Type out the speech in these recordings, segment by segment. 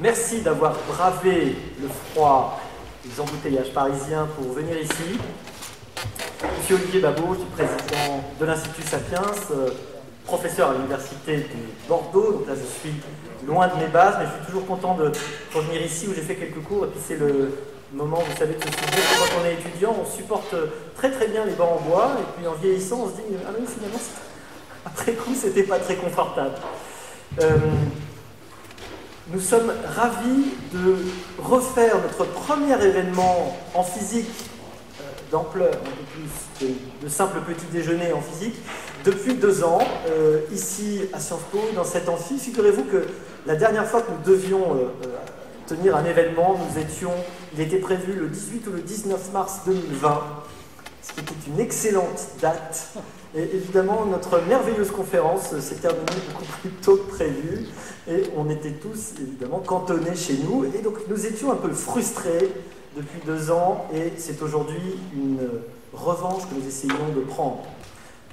Merci d'avoir bravé le froid, les embouteillages parisiens pour venir ici. Monsieur Olivier Babot, je suis président de l'Institut Sapiens, euh, professeur à l'Université de Bordeaux, donc là je suis loin de mes bases, mais je suis toujours content de revenir ici où j'ai fait quelques cours, et puis c'est le moment, vous savez, de ce sujet, quand on est étudiant, on supporte très très bien les bancs en bois, et puis en vieillissant, on se dit, ah oui, finalement, après coup, c'était pas très confortable. Euh, nous sommes ravis de refaire notre premier événement en physique euh, d'ampleur, un peu plus de, de simple petit déjeuner en physique, depuis deux ans, euh, ici à Sciences Po, dans cet amphi. Figurez-vous que la dernière fois que nous devions tenir un événement, nous étions, il était prévu le 18 ou le 19 mars 2020, ce qui était une excellente date. Et évidemment, notre merveilleuse conférence s'est terminée beaucoup plus tôt que prévu, et on était tous évidemment cantonnés chez nous, et donc nous étions un peu frustrés depuis deux ans, et c'est aujourd'hui une revanche que nous essayons de prendre.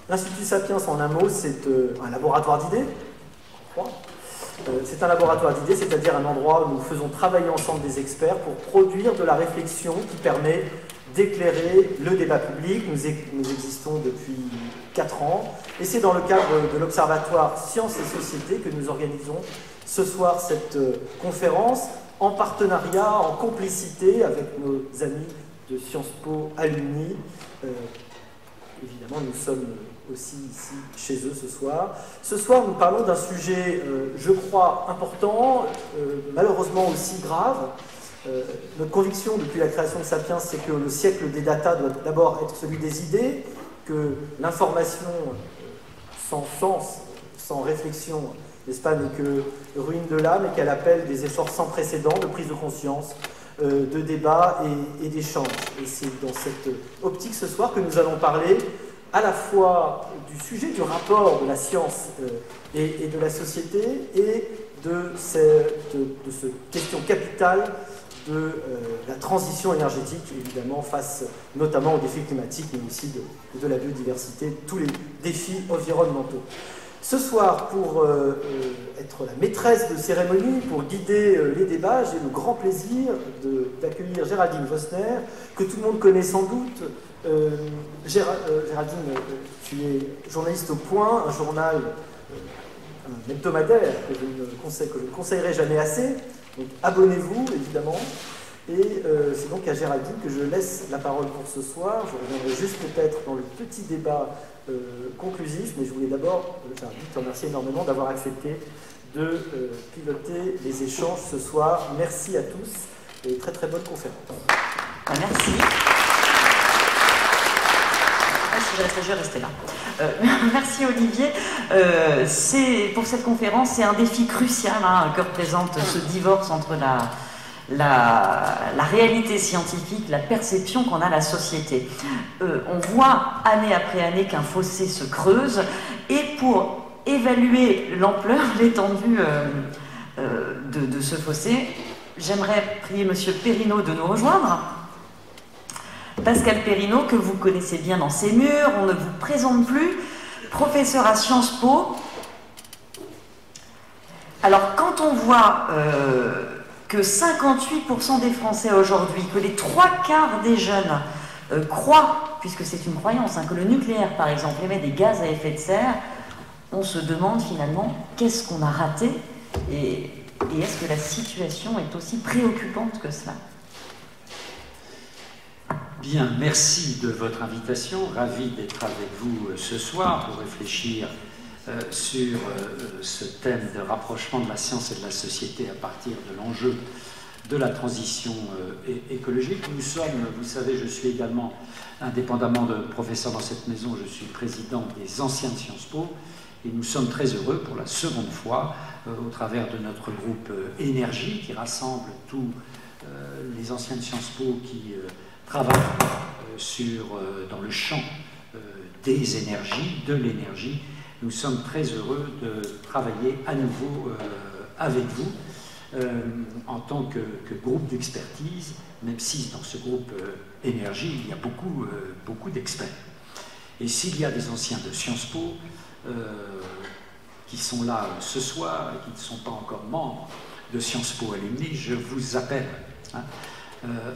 L'Institut Sapiens, en un mot, c'est euh, un laboratoire d'idées, euh, c'est un laboratoire d'idées, c'est-à-dire un endroit où nous faisons travailler ensemble des experts pour produire de la réflexion qui permet d'éclairer le débat public. Nous, existons depuis 4 ans et c'est dans le cadre de l'Observatoire Sciences et Société que nous organisons ce soir cette euh, conférence en partenariat, en complicité avec nos amis de Sciences Po Alumni. Euh, évidemment, nous sommes aussi ici chez eux ce soir. Ce soir, nous parlons d'un sujet, euh, je crois, important, euh, malheureusement aussi grave. Notre conviction depuis la création de Sapiens, c'est que le siècle des data doit d'abord être celui des idées, que l'information sans sens, sans réflexion, n'est-ce pas, n'est que ruine de l'âme et qu'elle appelle des efforts sans précédent de prise de conscience, de débat et, d'échange. Et c'est dans cette optique ce soir que nous allons parler à la fois du sujet du rapport de la science euh, et, de la société et de cette, de, question capitale de euh, la transition énergétique, évidemment, face notamment aux défis climatiques, mais aussi de, la biodiversité, tous les défis environnementaux. Ce soir, pour euh, être la maîtresse de cérémonie, pour guider les débats, j'ai le grand plaisir d'accueillir Géraldine Vosner, que tout le monde connaît sans doute, euh, euh, Géraldine, euh, tu es journaliste au Point, un journal, hebdomadaire que je ne conseillerais jamais assez. Donc abonnez-vous, évidemment. Et c'est donc à Géraldine que je laisse la parole pour ce soir. Je reviendrai juste peut-être dans le petit débat conclusif, mais je voulais d'abord, Géraldine, te remercier énormément d'avoir accepté de piloter les échanges ce soir. Merci à tous et très très bonne conférence. Merci je vais rester là. Euh, merci Olivier. Euh, pour cette conférence, c'est un défi crucial hein, que représente ce divorce entre la, la, réalité scientifique, la perception qu'on a de la société. Euh, on voit année après année qu'un fossé se creuse et pour évaluer l'ampleur, l'étendue de, de, ce fossé, j'aimerais prier Monsieur Perrineau de nous rejoindre. Pascal Perrineau, que vous connaissez bien dans ces murs, on ne vous présente plus, professeur à Sciences Po. Alors quand on voit euh, que 58% des Français aujourd'hui, que les trois quarts des jeunes euh, croient, puisque c'est une croyance, hein, que le nucléaire par exemple émet des gaz à effet de serre, on se demande finalement qu'est-ce qu'on a raté et est-ce que la situation est aussi préoccupante que cela? Bien, merci de votre invitation. Ravi d'être avec vous euh, ce soir pour réfléchir euh, sur euh, ce thème de rapprochement de la science et de la société à partir de l'enjeu de la transition écologique. Nous sommes, vous savez, je suis également, indépendamment de professeur dans cette maison, je suis président des anciens de Sciences Po, et nous sommes très heureux pour la seconde fois, au travers de notre groupe Énergie, qui rassemble tous les anciens de Sciences Po qui travaille euh, sur, euh, dans le champ euh, des énergies, de l'énergie. Nous sommes très heureux de travailler à nouveau avec vous en tant que, groupe d'expertise, même si dans ce groupe énergie, il y a beaucoup, beaucoup d'experts. Et s'il y a des anciens de Sciences Po qui sont là ce soir et qui ne sont pas encore membres de Sciences Po Alumni, je vous appelle hein,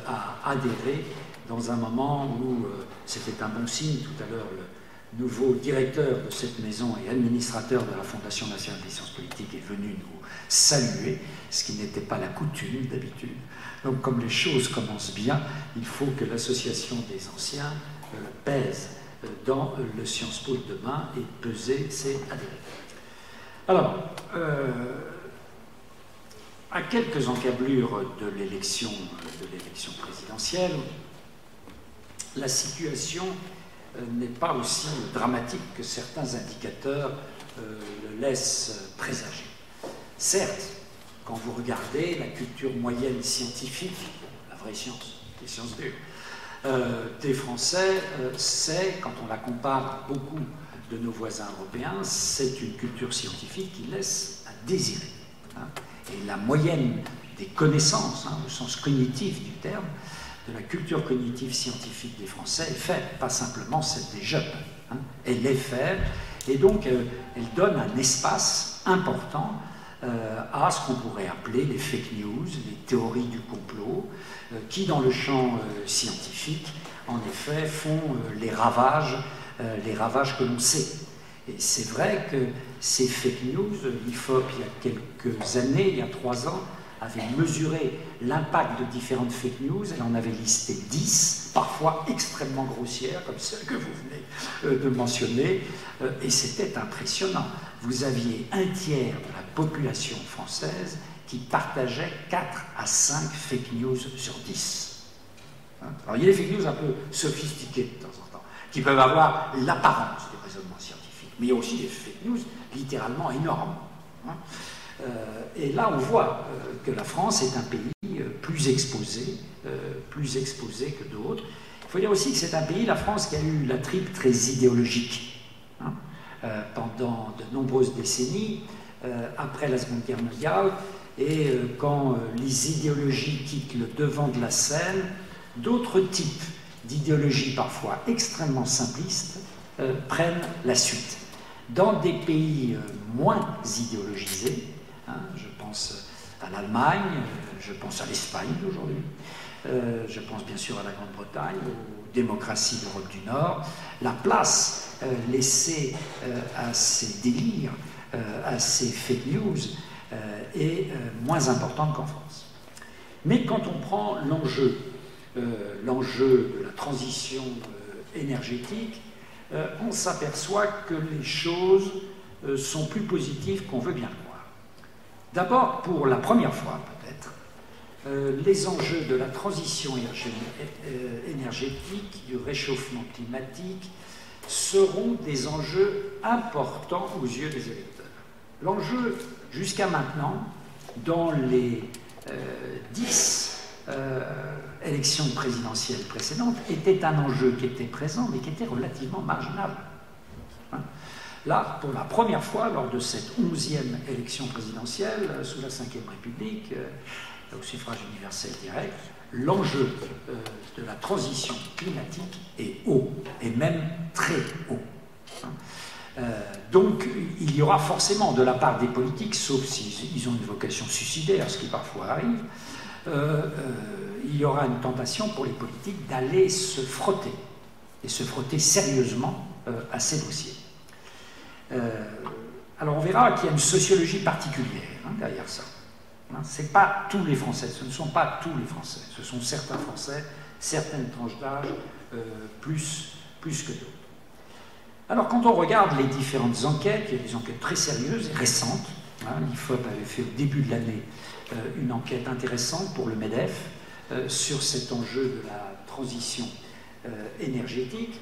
à adhérer dans un moment où c'était un bon signe. Tout à l'heure, le nouveau directeur de cette maison et administrateur de la Fondation nationale des sciences politiques est venu nous saluer, ce qui n'était pas la coutume d'habitude. Donc comme les choses commencent bien, il faut que l'association des anciens euh, pèse euh, dans le Sciences Po de demain et peser ses adhérents. Alors, euh, à quelques encablures de l'élection de l'élection présidentielle, la situation n'est pas aussi dramatique que certains indicateurs le laissent présager. Certes, quand vous regardez la culture moyenne scientifique, la vraie science, les sciences dures, euh, des Français, euh, c'est, quand on la compare à beaucoup de nos voisins européens, c'est une culture scientifique qui laisse à désirer. Hein. Et la moyenne des connaissances, hein, au sens cognitif du terme, de la culture cognitive scientifique des Français est faible, pas simplement celle des jeunes. Hein. Elle est faible, et donc euh, elle donne un espace important euh, à ce qu'on pourrait appeler les fake news, les théories du complot, euh, qui dans le champ scientifique, en effet, font les ravages, les ravages que l'on sait. Et c'est vrai que ces fake news, l'IFOP, il y a quelques années, il y a trois ans, avait mesuré l'impact de différentes fake news, elle en avait listé 10, parfois extrêmement grossières, comme celle que vous venez de mentionner, et c'était impressionnant. Vous aviez un tiers de la population française qui partageait 4 à 5 fake news sur 10. Hein? Alors il y a des fake news un peu sophistiquées de temps en temps, qui peuvent avoir l'apparence mais il y a aussi des fake news littéralement énormes. Hein? Euh, et là, on voit euh, que la France est un pays euh, plus exposé, plus exposé que d'autres. Il faut dire aussi que c'est un pays, la France, qui a eu la tripe très idéologique hein, pendant de nombreuses décennies. Après la Seconde Guerre mondiale, et quand les idéologies quittent le devant de la scène, d'autres types d'idéologies parfois extrêmement simplistes prennent la suite. Dans des pays moins idéologisés, hein, je pense à l'Allemagne, je pense à l'Espagne aujourd'hui, je pense bien sûr à la Grande-Bretagne, aux démocraties d'Europe du Nord, la place laissée à ces délires euh, à ces fake news euh, est euh, moins importante qu'en France. Mais quand on prend l'enjeu, l'enjeu de la transition énergétique, euh, on s'aperçoit que les choses euh, sont plus positives qu'on veut bien le croire. D'abord, pour la première fois peut-être, euh, les enjeux de la transition énergétique, du réchauffement climatique, seront des enjeux importants aux yeux des électeurs. L'enjeu, jusqu'à maintenant, dans les dix 10 élection présidentielle précédente était un enjeu qui était présent, mais qui était relativement marginal. Hein. Là, pour la première fois, lors de cette onzième élection présidentielle, euh, sous la Ve République, euh, au suffrage universel direct, l'enjeu euh, de la transition climatique est haut, et même très haut. Hein. Donc, il y aura forcément de la part des politiques, sauf s'ils si ont une vocation suicidaire, ce qui parfois arrive, euh, euh, il y aura une tentation pour les politiques d'aller se frotter, et se frotter sérieusement à ces dossiers. alors on verra qu'il y a une sociologie particulière hein, derrière ça. Hein, ce pas tous les Français, ce ne sont pas tous les Français, ce sont certains Français, certaines tranches d'âge, plus, plus que d'autres. Alors quand on regarde les différentes enquêtes, il y a des enquêtes très sérieuses et récentes. Hein, L'IFOP avait fait au début de l'année euh, une enquête intéressante pour le MEDEF euh, sur cet enjeu de la transition euh, énergétique.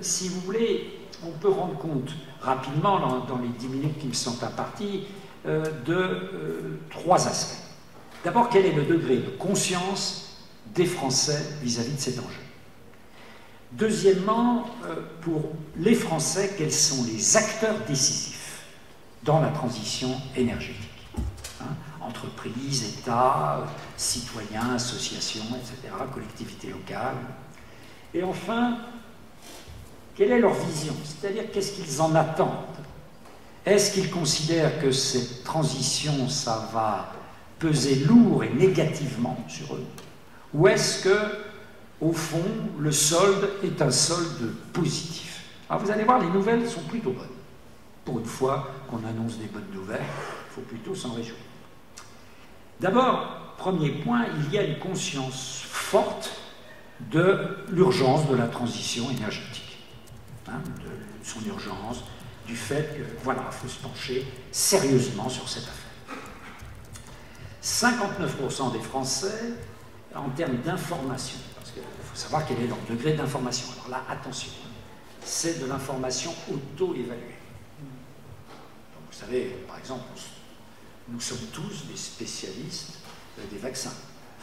si vous voulez, on peut rendre compte rapidement, dans, les dix minutes qui me sont imparties, de trois aspects. D'abord, quel est le degré de conscience des Français vis à -vis de cet enjeu? Deuxièmement, euh, pour les Français, quels sont les acteurs décisifs dans la transition énergétique? Entreprises, États, citoyens, associations, etc., collectivités locales. Et enfin, quelle est leur vision? C'est-à-dire qu'est-ce qu'ils en attendent? Est-ce qu'ils considèrent que cette transition, ça va peser lourd et négativement sur eux? Ou est-ce que, au fond, le solde est un solde positif? Alors vous allez voir, les nouvelles sont plutôt bonnes. Pour une fois qu'on annonce des bonnes nouvelles, il faut plutôt s'en réjouir. D'abord, premier point, il y a une conscience forte de l'urgence de la transition énergétique, hein, de son urgence, du fait que, voilà, il faut se pencher sérieusement sur cette affaire. 59% des Français, en termes d'information, parce qu'il faut savoir quel est leur degré d'information. Alors là, attention, c'est de l'information auto-évaluée. Vous savez, par exemple, nous sommes tous des spécialistes euh, des vaccins.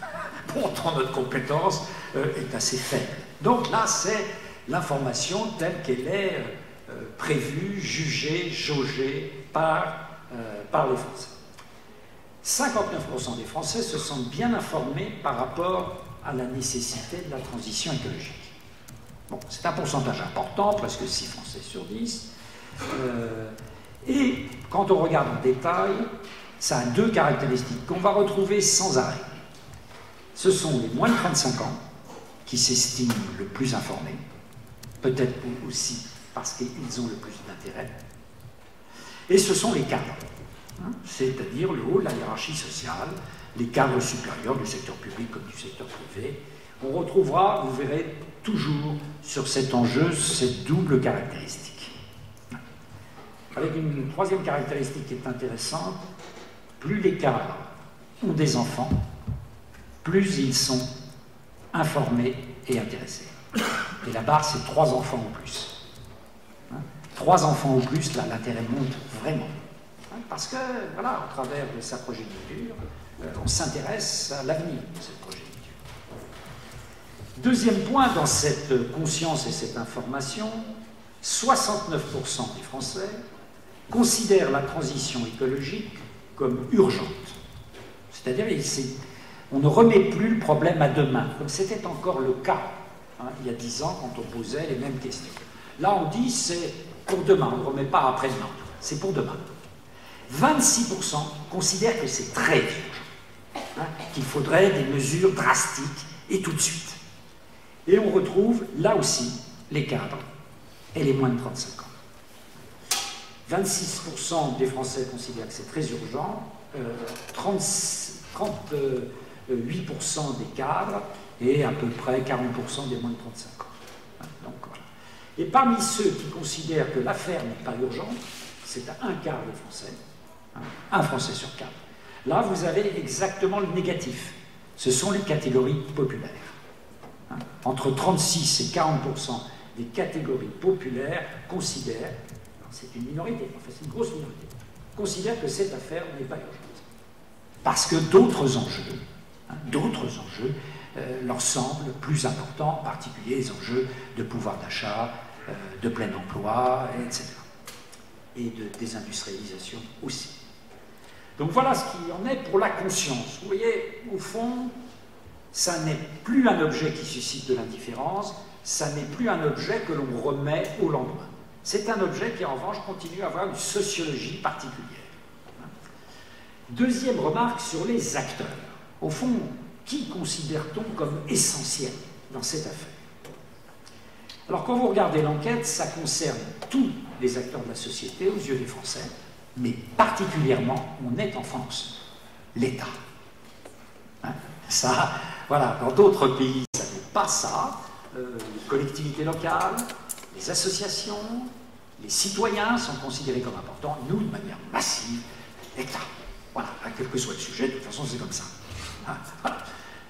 Pourtant, notre compétence euh, est assez faible. Donc là, c'est l'information telle qu'elle est euh, prévue, jugée, jaugée par, par les Français. 59% des Français se sentent bien informés par rapport à la nécessité de la transition écologique. Bon, c'est un pourcentage important, presque 6 Français sur 10. et quand on regarde en détail, ça a deux caractéristiques qu'on va retrouver sans arrêt. Ce sont les moins de 35 ans qui s'estiment le plus informés, peut-être aussi parce qu'ils ont le plus d'intérêt, et ce sont les cadres, hein, c'est-à-dire le haut de la hiérarchie sociale, les cadres supérieurs du secteur public comme du secteur privé. On retrouvera, vous verrez, toujours sur cet enjeu cette double caractéristique. Avec une troisième caractéristique qui est intéressante, plus les cadres ont des enfants, plus ils sont informés et intéressés. Et la barre, c'est trois enfants ou plus. Hein? trois enfants ou plus, là, l'intérêt monte vraiment. Hein? parce que, voilà, au travers de sa progéniture, euh, on s'intéresse à l'avenir de cette progéniture. Deuxième point dans cette conscience et cette information, 69% des Français considèrent la transition écologique comme urgente. C'est-à-dire, on ne remet plus le problème à demain, comme c'était encore le cas hein, il y a dix ans quand on posait les mêmes questions. Là, on dit c'est pour demain, on ne remet pas après-demain, c'est pour demain. 26% considèrent que c'est très urgent, hein, qu'il faudrait des mesures drastiques et tout de suite. Et on retrouve là aussi les cadres et les moins de 35 ans. 26% des Français considèrent que c'est très urgent, 38% euh, des cadres et à peu près 40% des moins de 35 ans. Hein, et parmi ceux qui considèrent que l'affaire n'est pas urgente, c'est à un quart des Français, hein, un Français sur quatre. Là, vous avez exactement le négatif. Ce sont les catégories populaires. Hein. Entre 36 et 40% des catégories populaires considèrent c'est une minorité, enfin c'est une grosse minorité, considère que cette affaire n'est pas urgente. Parce que d'autres enjeux, hein, d'autres enjeux euh, leur semblent plus importants, en particulier les enjeux de pouvoir d'achat, euh, de plein emploi, etc. Et de désindustrialisation aussi. Donc voilà ce qu'il en est pour la conscience. Vous voyez, au fond, ça n'est plus un objet qui suscite de l'indifférence, ça n'est plus un objet que l'on remet au lendemain. C'est un objet qui, en revanche, continue à avoir une sociologie particulière. Deuxième remarque sur les acteurs. Au fond, qui considère-t-on comme essentiel dans cette affaire? Alors, quand vous regardez l'enquête, ça concerne tous les acteurs de la société aux yeux des Français, mais particulièrement, on est en France, l'État. Hein? Ça, voilà, dans d'autres pays, ça n'est pas ça. Euh, collectivités locales, les associations, les citoyens sont considérés comme importants, nous, de manière massive, l'État. Voilà, quel que soit le sujet, de toute façon, c'est comme ça. Hein,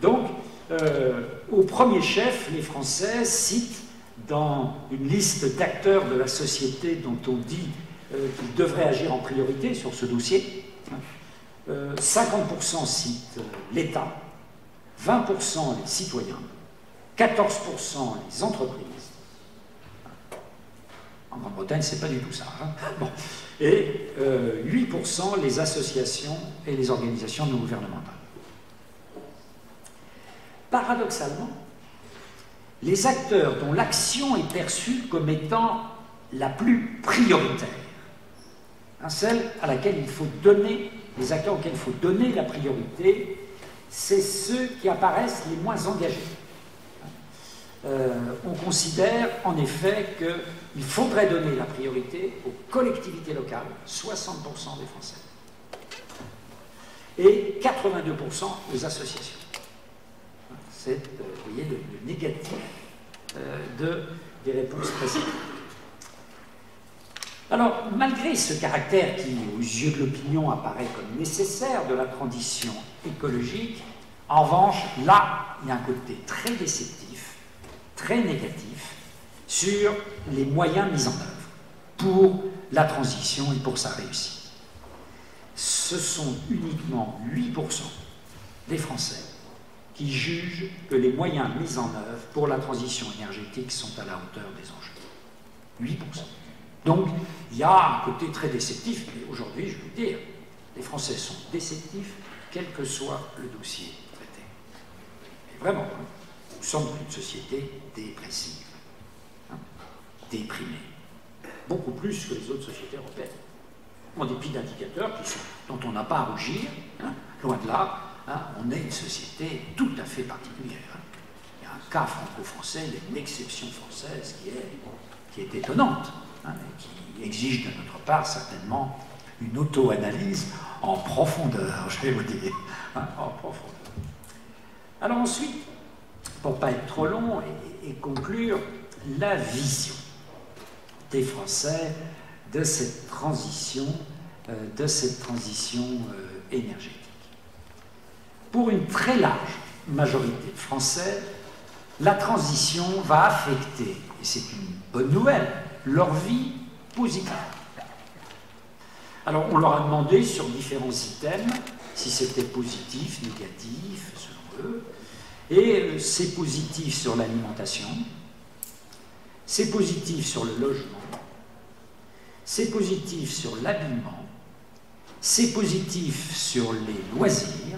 Donc, euh, au premier chef, les Français citent dans une liste d'acteurs de la société dont on dit euh, qu'ils devraient agir en priorité sur ce dossier, 50% euh, citent l'État, 20% les citoyens, 14% les entreprises, en Grande-Bretagne, c'est pas du tout ça. Hein. bon. Et 8% euh, les associations et les organisations non gouvernementales. Paradoxalement, les acteurs dont l'action est perçue comme étant la plus prioritaire, hein, celle à laquelle il faut donner les acteurs auxquels il faut donner la priorité, c'est ceux qui apparaissent les moins engagés. Euh, on considère en effet qu'il faudrait donner la priorité aux collectivités locales, 60% des Français, et 82% aux associations. C'est, euh, vous voyez, le, négatif euh, de, des réponses précédentes. Alors, malgré ce caractère qui, aux yeux de l'opinion, apparaît comme nécessaire de la transition écologique, en revanche, là, il y a un côté très déceptif, très négatif, sur les moyens mis en œuvre pour la transition et pour sa réussite. Ce sont uniquement 8% des Français qui jugent que les moyens mis en œuvre pour la transition énergétique sont à la hauteur des enjeux. 8%. Donc, il y a un côté très déceptif, mais aujourd'hui, je veux dire, les Français sont déceptifs, quel que soit le dossier traité. Mais vraiment, hein, sommes une société dépressive, hein, déprimée, beaucoup plus que les autres sociétés européennes. En dépit d'indicateurs dont on n'a pas à rougir, hein, loin de là, on est une société tout à fait particulière. Il y a un cas franco-français, il y a une exception française qui est, qui est étonnante. Hein, qui exige de notre part certainement une auto-analyse en profondeur, je vais vous dire, hein, en profondeur. Alors ensuite, pour ne pas être trop long et, conclure, la vision des Français de cette transition, euh, de cette transition euh, énergétique. Pour une très large majorité de Français, la transition va affecter, et c'est une bonne nouvelle, leur vie positive. Alors on leur a demandé sur différents items si c'était positif, négatif, selon eux. Et c'est positif sur l'alimentation, c'est positif sur le logement, c'est positif sur l'habillement, c'est positif sur les loisirs,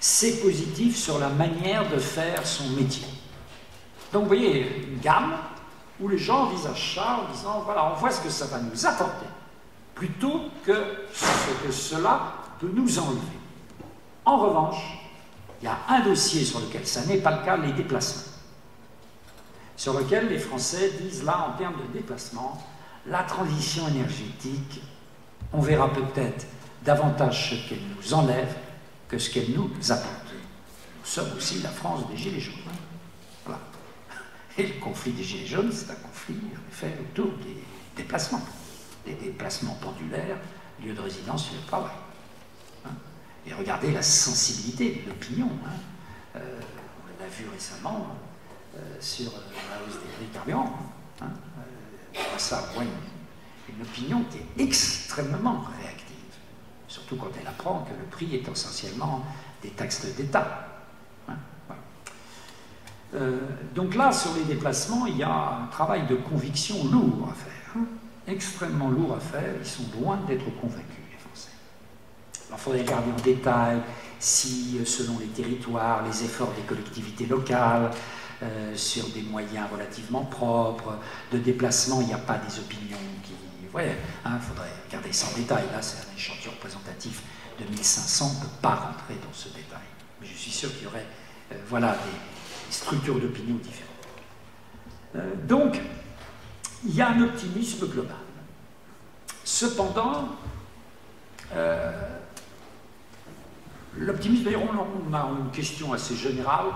c'est positif sur la manière de faire son métier. Donc vous voyez, une gamme où les gens envisagent ça en disant voilà, on voit ce que ça va nous apporter, plutôt que ce que cela peut nous enlever. En revanche, il y a un dossier sur lequel ça n'est pas le cas, les déplacements, sur lequel les Français disent là, en termes de déplacement, la transition énergétique, on verra peut-être davantage ce qu'elle nous enlève que ce qu'elle nous apporte. Nous sommes aussi la France des Gilets jaunes. Et le conflit des Gilets jaunes, c'est un conflit, en effet, autour des déplacements. Des déplacements pendulaires, lieu de résidence, lieu de travail. Hein. et regardez la sensibilité de l'opinion. Hein. Euh, on l'a vu récemment euh, sur euh, la hausse des prix carburants. Hein. ça, une, une opinion qui est extrêmement réactive. Surtout quand elle apprend que le prix est essentiellement des taxes d'État. Euh, donc là, sur les déplacements, il y a un travail de conviction lourd à faire, hein. extrêmement lourd à faire. Ils sont loin d'être convaincus, il faudrait regarder en détail si, euh, selon les territoires, les efforts des collectivités locales, euh, sur des moyens relativement propres de déplacement, il n'y a pas des opinions qui... Il hein, faudrait regarder ça en détail. Là, c'est un échantillon représentatif de 1500, on ne peut pas rentrer dans ce détail. Mais je suis sûr qu'il y aurait voilà, des, structures d'opinion différentes. Euh, donc, il y a un optimisme global. Cependant, euh, l'optimisme, d'ailleurs, on a une question assez générale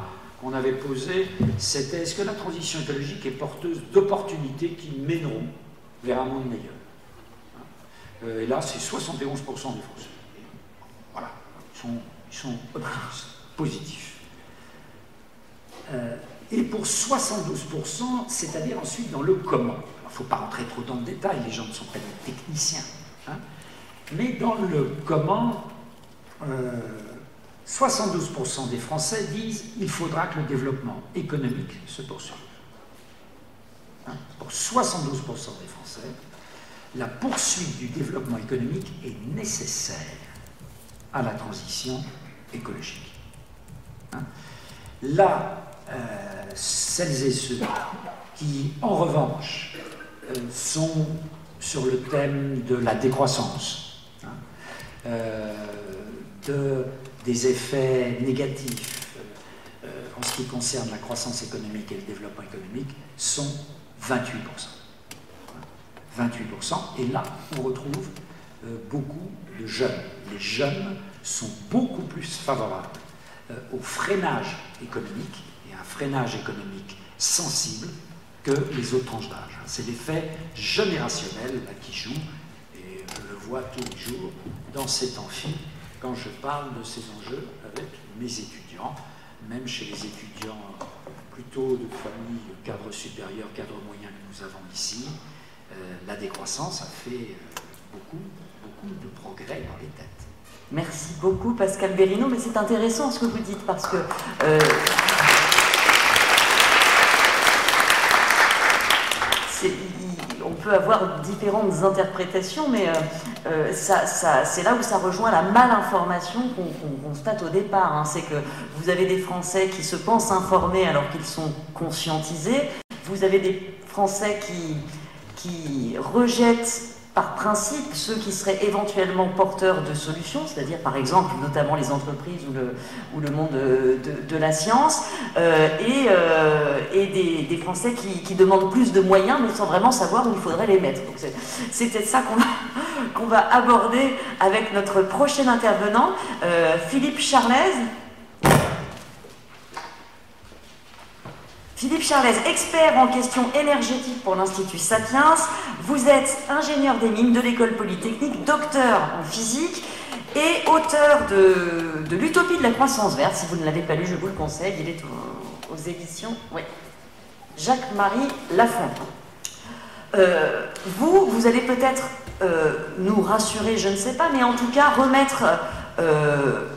qu'on avait posée, c'était est-ce que la transition écologique est porteuse d'opportunités qui mèneront vers un monde meilleur euh, Et là, c'est 71% des Français. Voilà, ils sont, optimistes, positifs. Euh, et pour 72%, c'est-à-dire ensuite dans le comment. Il ne faut pas rentrer trop dans le détail, les gens ne sont pas des techniciens. Hein. mais dans le comment, 72% euh, des Français disent il faudra que le développement économique se poursuive. Hein. pour 72% des Français, la poursuite du développement économique est nécessaire à la transition écologique. Hein. Là, euh, celles et ceux qui, en revanche, euh, sont sur le thème de la décroissance, hein, de, des effets négatifs en ce qui concerne la croissance économique et le développement économique sont 28%. 28%. Et là, on retrouve beaucoup de jeunes. Les jeunes sont beaucoup plus favorables au freinage économique et un freinage économique sensible que les autres tranches d'âge. C'est l'effet générationnel qui joue, et je le vois tous les jours dans cet amphi quand je parle de ces enjeux avec mes étudiants, même chez les étudiants plutôt de famille cadre supérieur, cadre moyen que nous avons ici, euh, la décroissance a fait euh, beaucoup, beaucoup de progrès dans les têtes. Merci beaucoup Pascal Berino, mais c'est intéressant ce que vous dites parce que... Euh, on peut avoir différentes interprétations, mais euh, euh, c'est là où ça rejoint la malinformation qu'on constate au départ. Hein. C'est que vous avez des Français qui se pensent informés alors qu'ils sont conscientisés. Vous avez des Français qui, qui rejettent par principe ceux qui seraient éventuellement porteurs de solutions, c'est-à-dire par exemple notamment les entreprises ou le, ou le monde de, la science, euh, et, euh, et des, Français qui, demandent plus de moyens mais sans vraiment savoir où il faudrait les mettre. C'est peut-être ça qu'on va, aborder avec notre prochain intervenant, euh, Philippe Charlez. Philippe Charles, expert en questions énergétiques pour l'Institut Sapiens, vous êtes ingénieur des mines de l'école polytechnique, docteur en physique et auteur de, l'Utopie de la croissance verte. Si vous ne l'avez pas lu, je vous le conseille, il est aux, éditions oui. Jacques-Marie Lafont. Euh, vous, vous allez peut-être euh, nous rassurer, je ne sais pas, mais en tout cas remettre euh,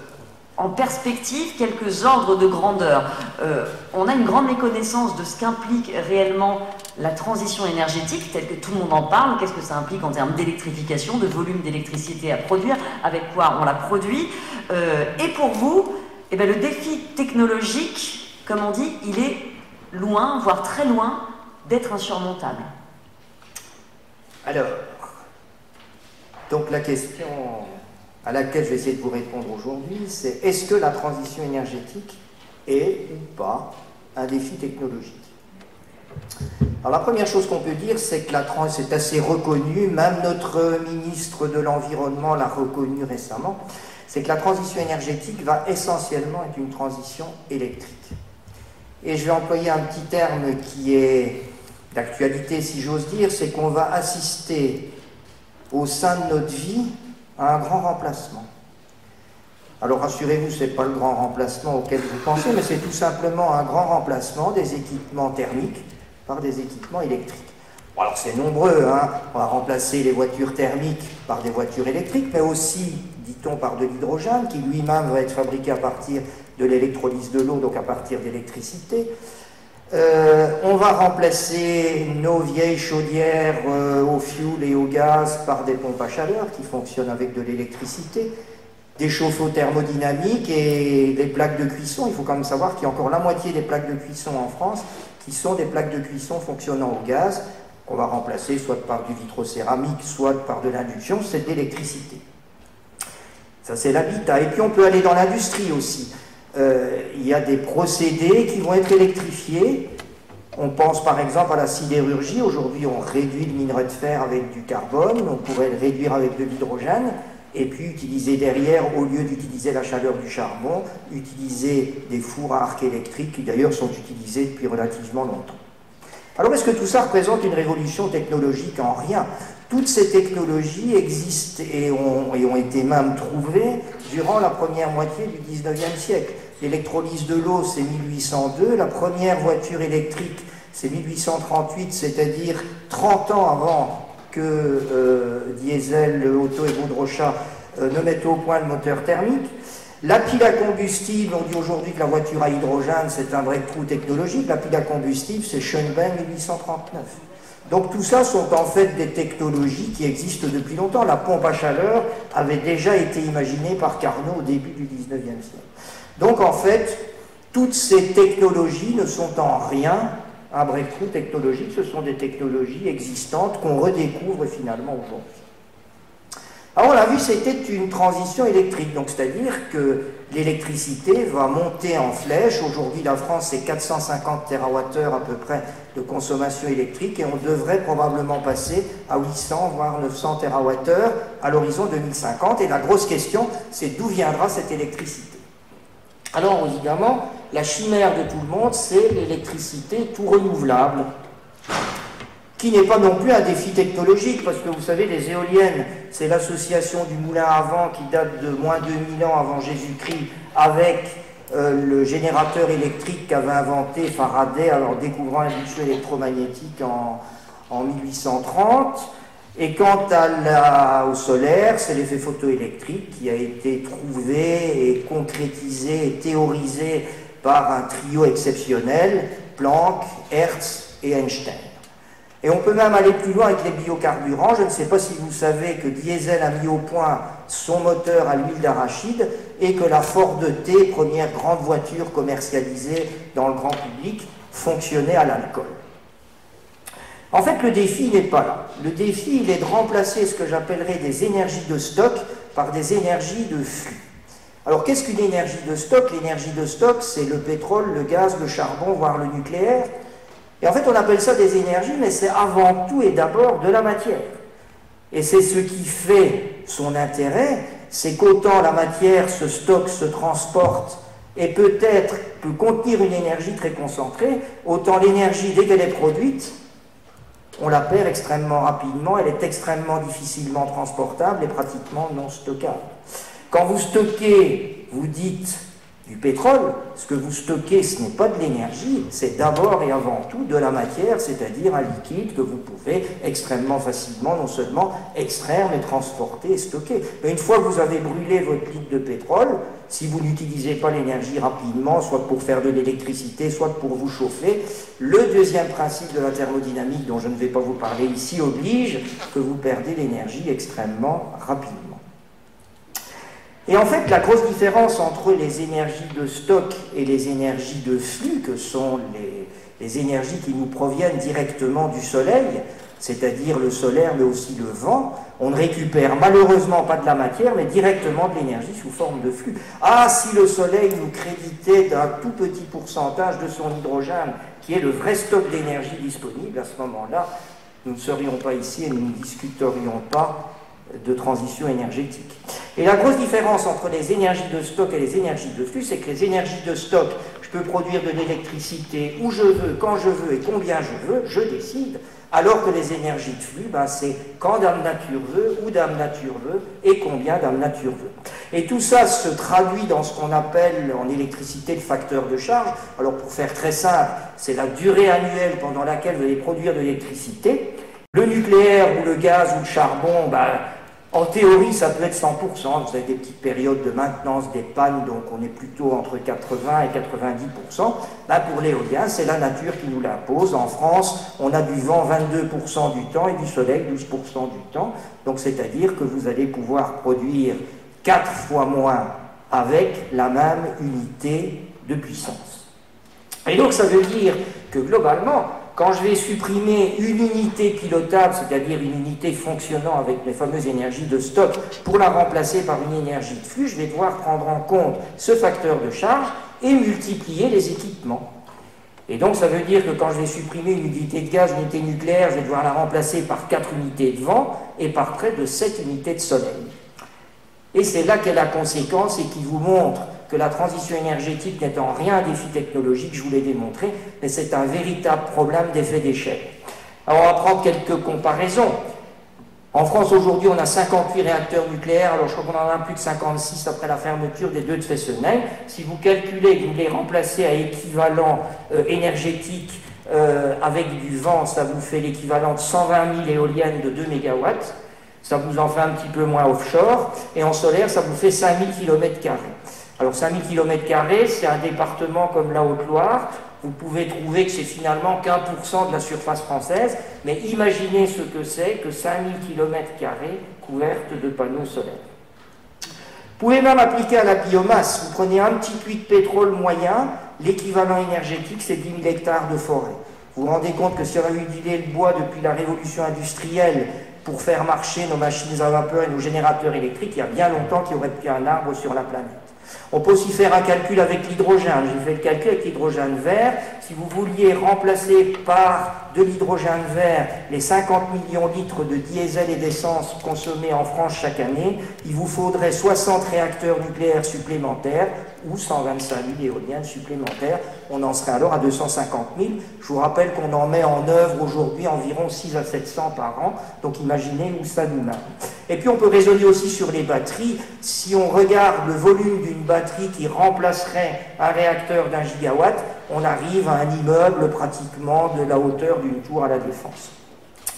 en perspective quelques ordres de grandeur. Euh, on a une grande méconnaissance de ce qu'implique réellement la transition énergétique, telle que tout le monde en parle. Qu'est-ce que ça implique en termes d'électrification, de volume d'électricité à produire, avec quoi on la produit. Euh, et pour vous, eh bien, le défi technologique, comme on dit, il est loin, voire très loin, d'être insurmontable. Alors, donc la question à laquelle je vais essayer de vous répondre aujourd'hui, c'est est-ce que la transition énergétique est ou pas un défi technologique? Alors la première chose qu'on peut dire, c'est que la transition est assez reconnu, même notre ministre de l'Environnement l'a reconnu récemment, c'est que la transition énergétique va essentiellement être une transition électrique. Et je vais employer un petit terme qui est d'actualité, si j'ose dire, c'est qu'on va assister au sein de notre vie un grand remplacement. Alors rassurez-vous, ce n'est pas le grand remplacement auquel vous pensez, mais c'est tout simplement un grand remplacement des équipements thermiques par des équipements électriques. alors c'est nombreux, hein. on va remplacer les voitures thermiques par des voitures électriques, mais aussi, dit-on, par de l'hydrogène, qui lui-même va être fabriqué à partir de l'électrolyse de l'eau, donc à partir d'électricité. Euh, on va remplacer nos vieilles chaudières euh, au fioul et au gaz par des pompes à chaleur qui fonctionnent avec de l'électricité, des chauffe-eau thermodynamiques et des plaques de cuisson. Il faut quand même savoir qu'il y a encore la moitié des plaques de cuisson en France qui sont des plaques de cuisson fonctionnant au gaz, qu'on va remplacer soit par du vitrocéramique, soit par de l'induction, c'est de l'électricité. Ça c'est l'habitat. Et puis on peut aller dans l'industrie aussi. Euh, il y a des procédés qui vont être électrifiés. On pense par exemple à la sidérurgie. Aujourd'hui, on réduit le minerai de fer avec du carbone. On pourrait le réduire avec de l'hydrogène. Et puis utiliser derrière, au lieu d'utiliser la chaleur du charbon, utiliser des fours à arc électrique qui d'ailleurs sont utilisés depuis relativement longtemps. Alors est-ce que tout ça représente une révolution technologique En rien? Toutes ces technologies existent et ont, et ont été même trouvées durant la première moitié du 19e siècle. L'électrolyse de l'eau, c'est 1802, la première voiture électrique, c'est 1838, c'est-à-dire 30 ans avant que euh, Diesel, Otto et Baudrochat euh, ne mettent au point le moteur thermique. La pile à combustible, on dit aujourd'hui que la voiture à hydrogène, c'est un breakthrough technologique. La pile à combustible, c'est Schönbein 1839. Donc tout ça sont en fait des technologies qui existent depuis longtemps. La pompe à chaleur avait déjà été imaginée par Carnot au début du 19e siècle. Donc en fait, toutes ces technologies ne sont en rien un breakthrough technologique, ce sont des technologies existantes qu'on redécouvre finalement aujourd'hui. Alors on l'a vu, c'était une transition électrique, donc c'est-à-dire que l'électricité va monter en flèche. Aujourd'hui, la France, c'est 450 TWh à peu près de consommation électrique et on devrait probablement passer à 800 voire 900 TWh à l'horizon 2050. Et la grosse question, c'est d'où viendra cette électricité? Alors évidemment, la chimère de tout le monde, c'est l'électricité tout renouvelable qui n'est pas non plus un défi technologique, parce que vous savez, les éoliennes, c'est l'association du moulin à vent qui date de moins de 2000 ans avant Jésus-Christ, avec euh, le générateur électrique qu'avait inventé Faraday, alors découvrant l'impulsion électromagnétique en, en, 1830. Et quant au solaire, c'est l'effet photoélectrique qui a été trouvé et concrétisé et théorisé par un trio exceptionnel, Planck, Hertz et Einstein. Et on peut même aller plus loin avec les biocarburants. Je ne sais pas si vous savez que Diesel a mis au point son moteur à l'huile d'arachide et que la Ford T, première grande voiture commercialisée dans le grand public, fonctionnait à l'alcool. En fait, le défi n'est pas là. Le défi, il est de remplacer ce que j'appellerais des énergies de stock par des énergies de flux. Alors, qu'est-ce qu'une énergie de stock? L'énergie de stock, c'est le pétrole, le gaz, le charbon, voire le nucléaire. Et en fait, on appelle ça des énergies, mais c'est avant tout et d'abord de la matière. Et c'est ce qui fait son intérêt, c'est qu'autant la matière se stocke, se transporte et peut-être peut contenir une énergie très concentrée, autant l'énergie, dès qu'elle est produite, on la perd extrêmement rapidement, elle est extrêmement difficilement transportable et pratiquement non stockable. Quand vous stockez, vous dites du pétrole, ce que vous stockez, ce n'est pas de l'énergie, c'est d'abord et avant tout de la matière, c'est-à-dire un liquide que vous pouvez extrêmement facilement, non seulement extraire, mais transporter et stocker. Mais une fois que vous avez brûlé votre litre de pétrole, si vous n'utilisez pas l'énergie rapidement, soit pour faire de l'électricité, soit pour vous chauffer, le deuxième principe de la thermodynamique, dont je ne vais pas vous parler ici, oblige que vous perdez l'énergie extrêmement rapidement. Et en fait, la grosse différence entre les énergies de stock et les énergies de flux, que sont les, énergies qui nous proviennent directement du Soleil, c'est-à-dire le solaire, mais aussi le vent, on ne récupère malheureusement pas de la matière, mais directement de l'énergie sous forme de flux. Ah, si le Soleil nous créditait d'un tout petit pourcentage de son hydrogène, qui est le vrai stock d'énergie disponible, à ce moment-là, nous ne serions pas ici et nous ne discuterions pas de transition énergétique. Et la grosse différence entre les énergies de stock et les énergies de flux, c'est que les énergies de stock, je peux produire de l'électricité où je veux, quand je veux et combien je veux, je décide, alors que les énergies de flux, ben, c'est quand Dame Nature veut, où Dame Nature veut et combien Dame Nature veut. Et tout ça se traduit dans ce qu'on appelle en électricité le facteur de charge. Alors pour faire très simple, c'est la durée annuelle pendant laquelle vous allez produire de l'électricité. Le nucléaire ou le gaz ou le charbon, ben, en théorie, ça peut être 100%. Vous avez des petites périodes de maintenance, des pannes, donc on est plutôt entre 80 et 90%. Là, pour l'éolien, c'est la nature qui nous l'impose. En France, on a du vent 22% du temps et du soleil 12% du temps. Donc, c'est-à-dire que vous allez pouvoir produire 4 fois moins avec la même unité de puissance. Et donc, ça veut dire que globalement, quand je vais supprimer une unité pilotable, c'est-à-dire une unité fonctionnant avec les fameuses énergies de stock, pour la remplacer par une énergie de flux, je vais devoir prendre en compte ce facteur de charge et multiplier les équipements. Et donc ça veut dire que quand je vais supprimer une unité de gaz, une unité nucléaire, je vais devoir la remplacer par 4 unités de vent et par près de 7 unités de soleil. Et c'est là qu'est la conséquence et qui vous montre que la transition énergétique n'est en rien un défi technologique, je vous l'ai démontré, mais c'est un véritable problème d'effet d'échelle. Alors on va prendre quelques comparaisons. En France aujourd'hui, on a 58 réacteurs nucléaires, alors je crois qu'on en a plus de 56 après la fermeture des deux de Fessenheim. Si vous calculez que vous les remplacez à équivalent euh, énergétique euh, avec du vent, ça vous fait l'équivalent de 120 000 éoliennes de 2 MW. Ça vous en fait un petit peu moins offshore. Et en solaire, ça vous fait 5000 km. Alors 5000 km, c'est un département comme la Haute-Loire. Vous pouvez trouver que c'est finalement qu'un pour cent de la surface française, mais imaginez ce que c'est que 5000 km couvertes de panneaux solaires. Vous pouvez même appliquer à la biomasse. Vous prenez un petit puits de pétrole moyen, l'équivalent énergétique, c'est 10 000 hectares de forêt. Vous vous rendez compte que si on avait utilisé le bois depuis la révolution industrielle pour faire marcher nos machines à vapeur et nos générateurs électriques, il y a bien longtemps qu'il y aurait plus un arbre sur la planète. On peut aussi faire un calcul avec l'hydrogène. J'ai fait le calcul avec l'hydrogène vert. Si vous vouliez remplacer par de l'hydrogène vert les 50 millions de litres de diesel et d'essence consommés en France chaque année, il vous faudrait 60 réacteurs nucléaires supplémentaires ou 125 000 éoliennes supplémentaires. On en serait alors à 250 000. Je vous rappelle qu'on en met en œuvre aujourd'hui environ 6 à 700 par an. Donc imaginez où ça nous mène. Et puis on peut raisonner aussi sur les batteries. Si on regarde le volume d'une batterie qui remplacerait un réacteur d'un gigawatt, on arrive à un immeuble pratiquement de la hauteur d'une tour à la défense.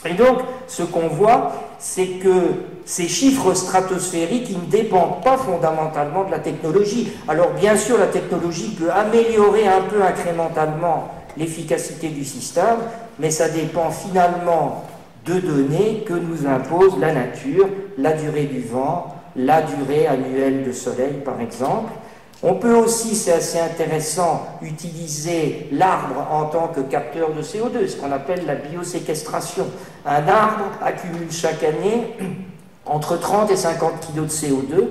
Et donc, ce qu'on voit, c'est que ces chiffres stratosphériques, ils ne dépendent pas fondamentalement de la technologie. Alors, bien sûr, la technologie peut améliorer un peu incrémentalement l'efficacité du système, mais ça dépend finalement de données que nous impose la nature, la durée du vent, la durée annuelle de soleil, par exemple. On peut aussi, c'est assez intéressant, utiliser l'arbre en tant que capteur de CO2, ce qu'on appelle la bioséquestration. Un arbre accumule chaque année entre 30 et 50 kg de CO2.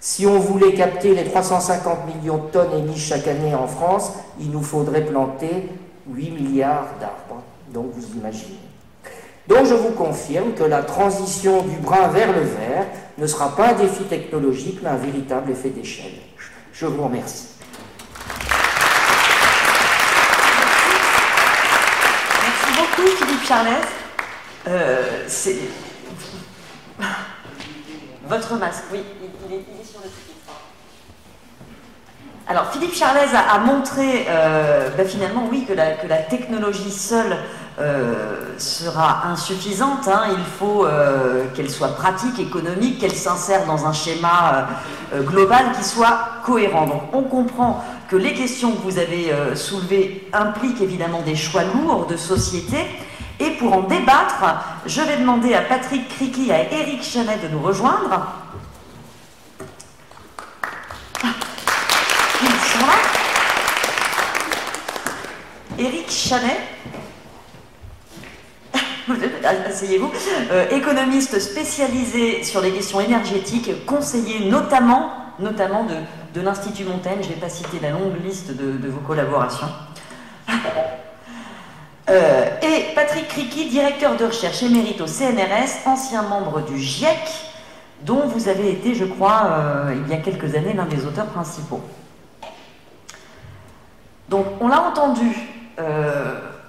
Si on voulait capter les 350 millions de tonnes émises chaque année en France, il nous faudrait planter 8 milliards d'arbres. Donc vous imaginez. Donc je vous confirme que la transition du brun vers le vert ne sera pas un défi technologique, mais un véritable effet d'échelle. Je vous remercie. Merci beaucoup Philippe Charles. Euh, c'est votre masque, oui, il, est, sur le titre. Alors Philippe Charles a, montré euh, ben, finalement oui que la, technologie seule sera insuffisante. Hein. Il faut qu'elle soit pratique, économique, qu'elle s'insère dans un schéma global qui soit cohérent. Donc on comprend que les questions que vous avez soulevées impliquent évidemment des choix lourds de société. Et pour en débattre, je vais demander à Patrick Criqui et à Eric Chanet de nous rejoindre. Ils sont là. Eric Chanet, asseyez-vous, euh, économiste spécialisé sur les questions énergétiques, conseiller notamment, notamment de, l'Institut Montaigne. Je ne vais pas citer la longue liste de, vos collaborations. Euh, et Patrick Criqui, directeur de recherche émérite au CNRS, ancien membre du GIEC, dont vous avez été, je crois, euh, il y a quelques années, l'un des auteurs principaux. Donc, on l'a entendu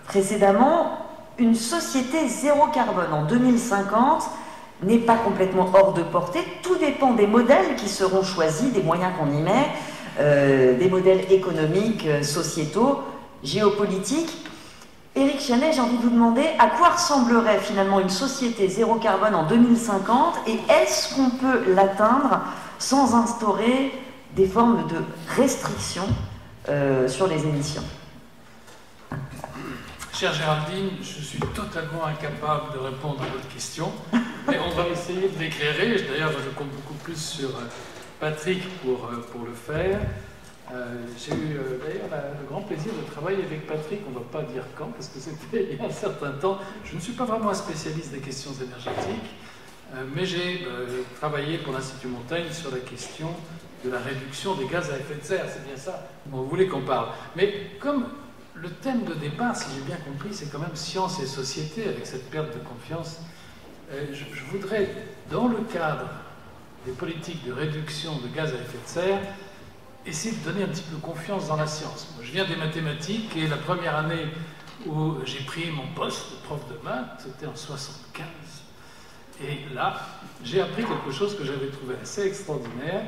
précédemment, une société zéro carbone en 2050 n'est pas complètement hors de portée. Tout dépend des modèles qui seront choisis, des moyens qu'on y met, des modèles économiques, sociétaux, géopolitiques. Éric Chanet, j'ai envie de vous demander à quoi ressemblerait finalement une société zéro carbone en 2050 et est-ce qu'on peut l'atteindre sans instaurer des formes de restrictions euh, sur les émissions? Chère Géraldine, je suis totalement incapable de répondre à votre question, mais on va essayer de l'éclairer. D'ailleurs, je compte beaucoup plus sur euh, Patrick pour, euh, pour le faire. Euh, j'ai eu d'ailleurs le grand plaisir de travailler avec Patrick, on ne va pas dire quand, parce que c'était il y a un certain temps. Je ne suis pas vraiment un spécialiste des questions énergétiques, mais j'ai travaillé pour l'Institut Montaigne sur la question de la réduction des gaz à effet de serre. C'est bien ça dont vous voulez qu'on parle. Mais comme le thème de départ, si j'ai bien compris, c'est quand même science et société avec cette perte de confiance, je, je voudrais, dans le cadre des politiques de réduction de gaz à effet de serre, essayer de donner un petit peu confiance dans la science. Moi, je viens des mathématiques et la première année où j'ai pris mon poste de prof de maths, c'était en 75. Et là, j'ai appris quelque chose que j'avais trouvé assez extraordinaire.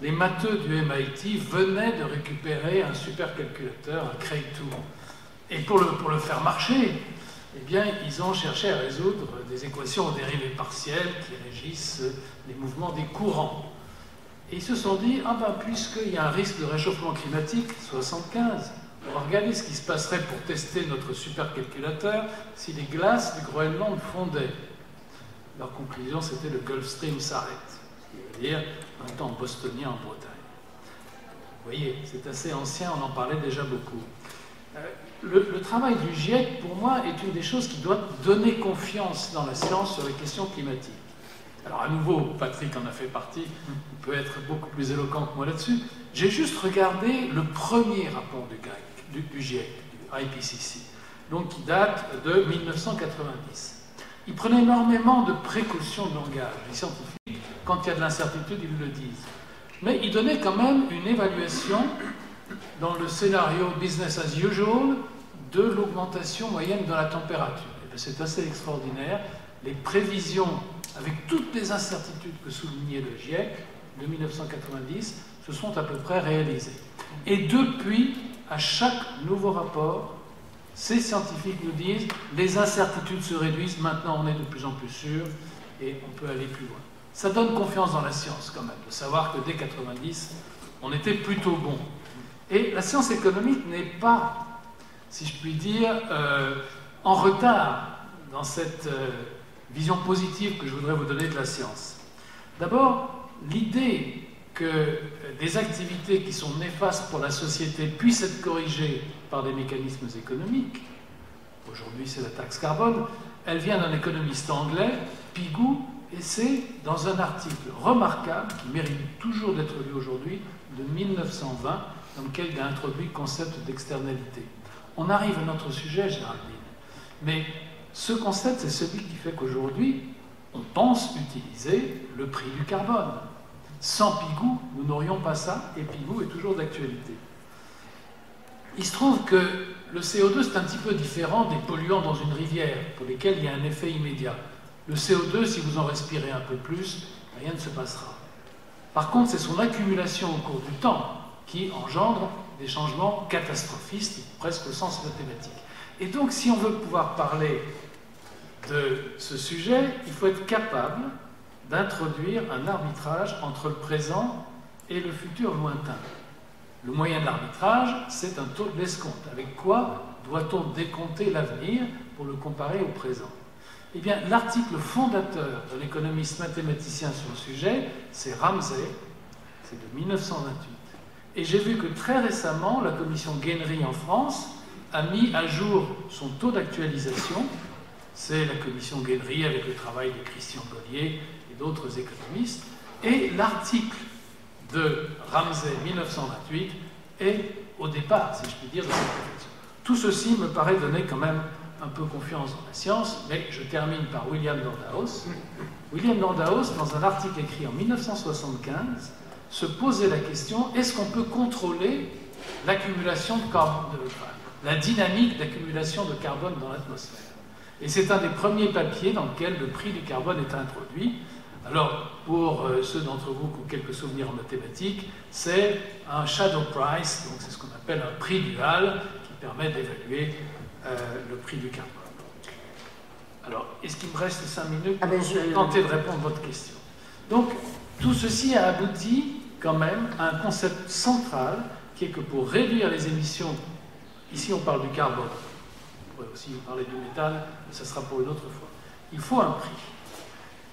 Les matheux du MIT venaient de récupérer un supercalculateur, un Cray 2. Et pour le, faire marcher, eh bien, ils ont cherché à résoudre des équations aux dérivées partielles qui régissent les mouvements des courants. Et ils se sont dit, ah ben puisqu'il y a un risque de réchauffement climatique, 75, on va regarder ce qui se passerait pour tester notre supercalculateur si les glaces du Groenland fondaient. Leur conclusion, c'était le Gulf Stream s'arrête, un temps bostonien en Bretagne. Vous voyez, c'est assez ancien, on en parlait déjà beaucoup. Euh, le, travail du GIEC, pour moi, est une des choses qui doit donner confiance dans la science sur les questions climatiques. Alors à nouveau, Patrick en a fait partie, il peut être beaucoup plus éloquent que moi là-dessus. J'ai juste regardé le premier rapport du, du, GIEC, du IPCC, donc qui date de 1990. Il prenait énormément de précautions de langage. Les scientifiques, quand il y a de l'incertitude, ils le disent. Mais il donnait quand même une évaluation dans le scénario business as usual de l'augmentation moyenne de la température. C'est assez extraordinaire. Les prévisions, avec toutes les incertitudes que soulignait le GIEC de 1990, se sont à peu près réalisées. Et depuis, à chaque nouveau rapport, ces scientifiques nous disent les incertitudes se réduisent, maintenant on est de plus en plus sûr et on peut aller plus loin. Ça donne confiance dans la science quand même, de savoir que dès 90, on était plutôt bon. Et la science économique n'est pas, si je puis dire, euh, en retard dans cette euh, vision positive que je voudrais vous donner de la science. D'abord, l'idée que des activités qui sont néfastes pour la société puissent être corrigées par des mécanismes économiques, aujourd'hui c'est la taxe carbone, elle vient d'un économiste anglais, Pigou, et c'est dans un article remarquable qui mérite toujours d'être lu aujourd'hui, de 1920, dans lequel il a introduit le concept d'externalité. On arrive à notre sujet, Géraldine. Mais ce concept, c'est celui qui fait qu'aujourd'hui, on pense utiliser le prix du carbone. Sans Pigou, nous n'aurions pas ça, et Pigou est toujours d'actualité. Il se trouve que le CO2, c'est un petit peu différent des polluants dans une rivière, pour lesquels il y a un effet immédiat. Le CO2, si vous en respirez un peu plus, rien ne se passera. Par contre, c'est son accumulation au cours du temps qui engendre des changements catastrophistes, presque au sens mathématique. Et donc, si on veut pouvoir parler de ce sujet, il faut être capable d'introduire un arbitrage entre le présent et le futur lointain. Le moyen de l'arbitrage, c'est un taux de l'escompte. Avec quoi doit-on décompter l'avenir pour le comparer au présent? Eh bien, l'article fondateur de l'économiste mathématicien sur le sujet, c'est Ramsey, c'est de 1928. Et j'ai vu que très récemment, la commission Guénery en France a mis à jour son taux d'actualisation. C'est la commission Guénery avec le travail de Christian Gollier et d'autres économistes. Et l'article de Ramsey 1928 est au départ, si je puis dire, de cette réflexion. Tout ceci me paraît donner quand même un peu confiance dans la science, mais je termine par William Dordaus. William Dordaus, dans un article écrit en 1975, se poser la question est-ce qu'on peut contrôler l'accumulation de carbone, la dynamique d'accumulation de carbone dans l'atmosphère? Et c'est un des premiers papiers dans lequel le prix du carbone est introduit. Alors, pour euh, ceux d'entre vous qui ont quelques souvenirs en mathématiques, c'est un shadow price, donc c'est ce qu'on appelle un prix dual qui permet d'évaluer le prix du carbone. Alors, est-ce qu'il me reste cinq minutes ah ben, pour tenter de répondre à votre question? Donc, tout ceci a abouti quand même à un concept central qui est que pour réduire les émissions, ici on parle du carbone, on pourrait aussi parler du métal, mais ça sera pour une autre fois, il faut un prix.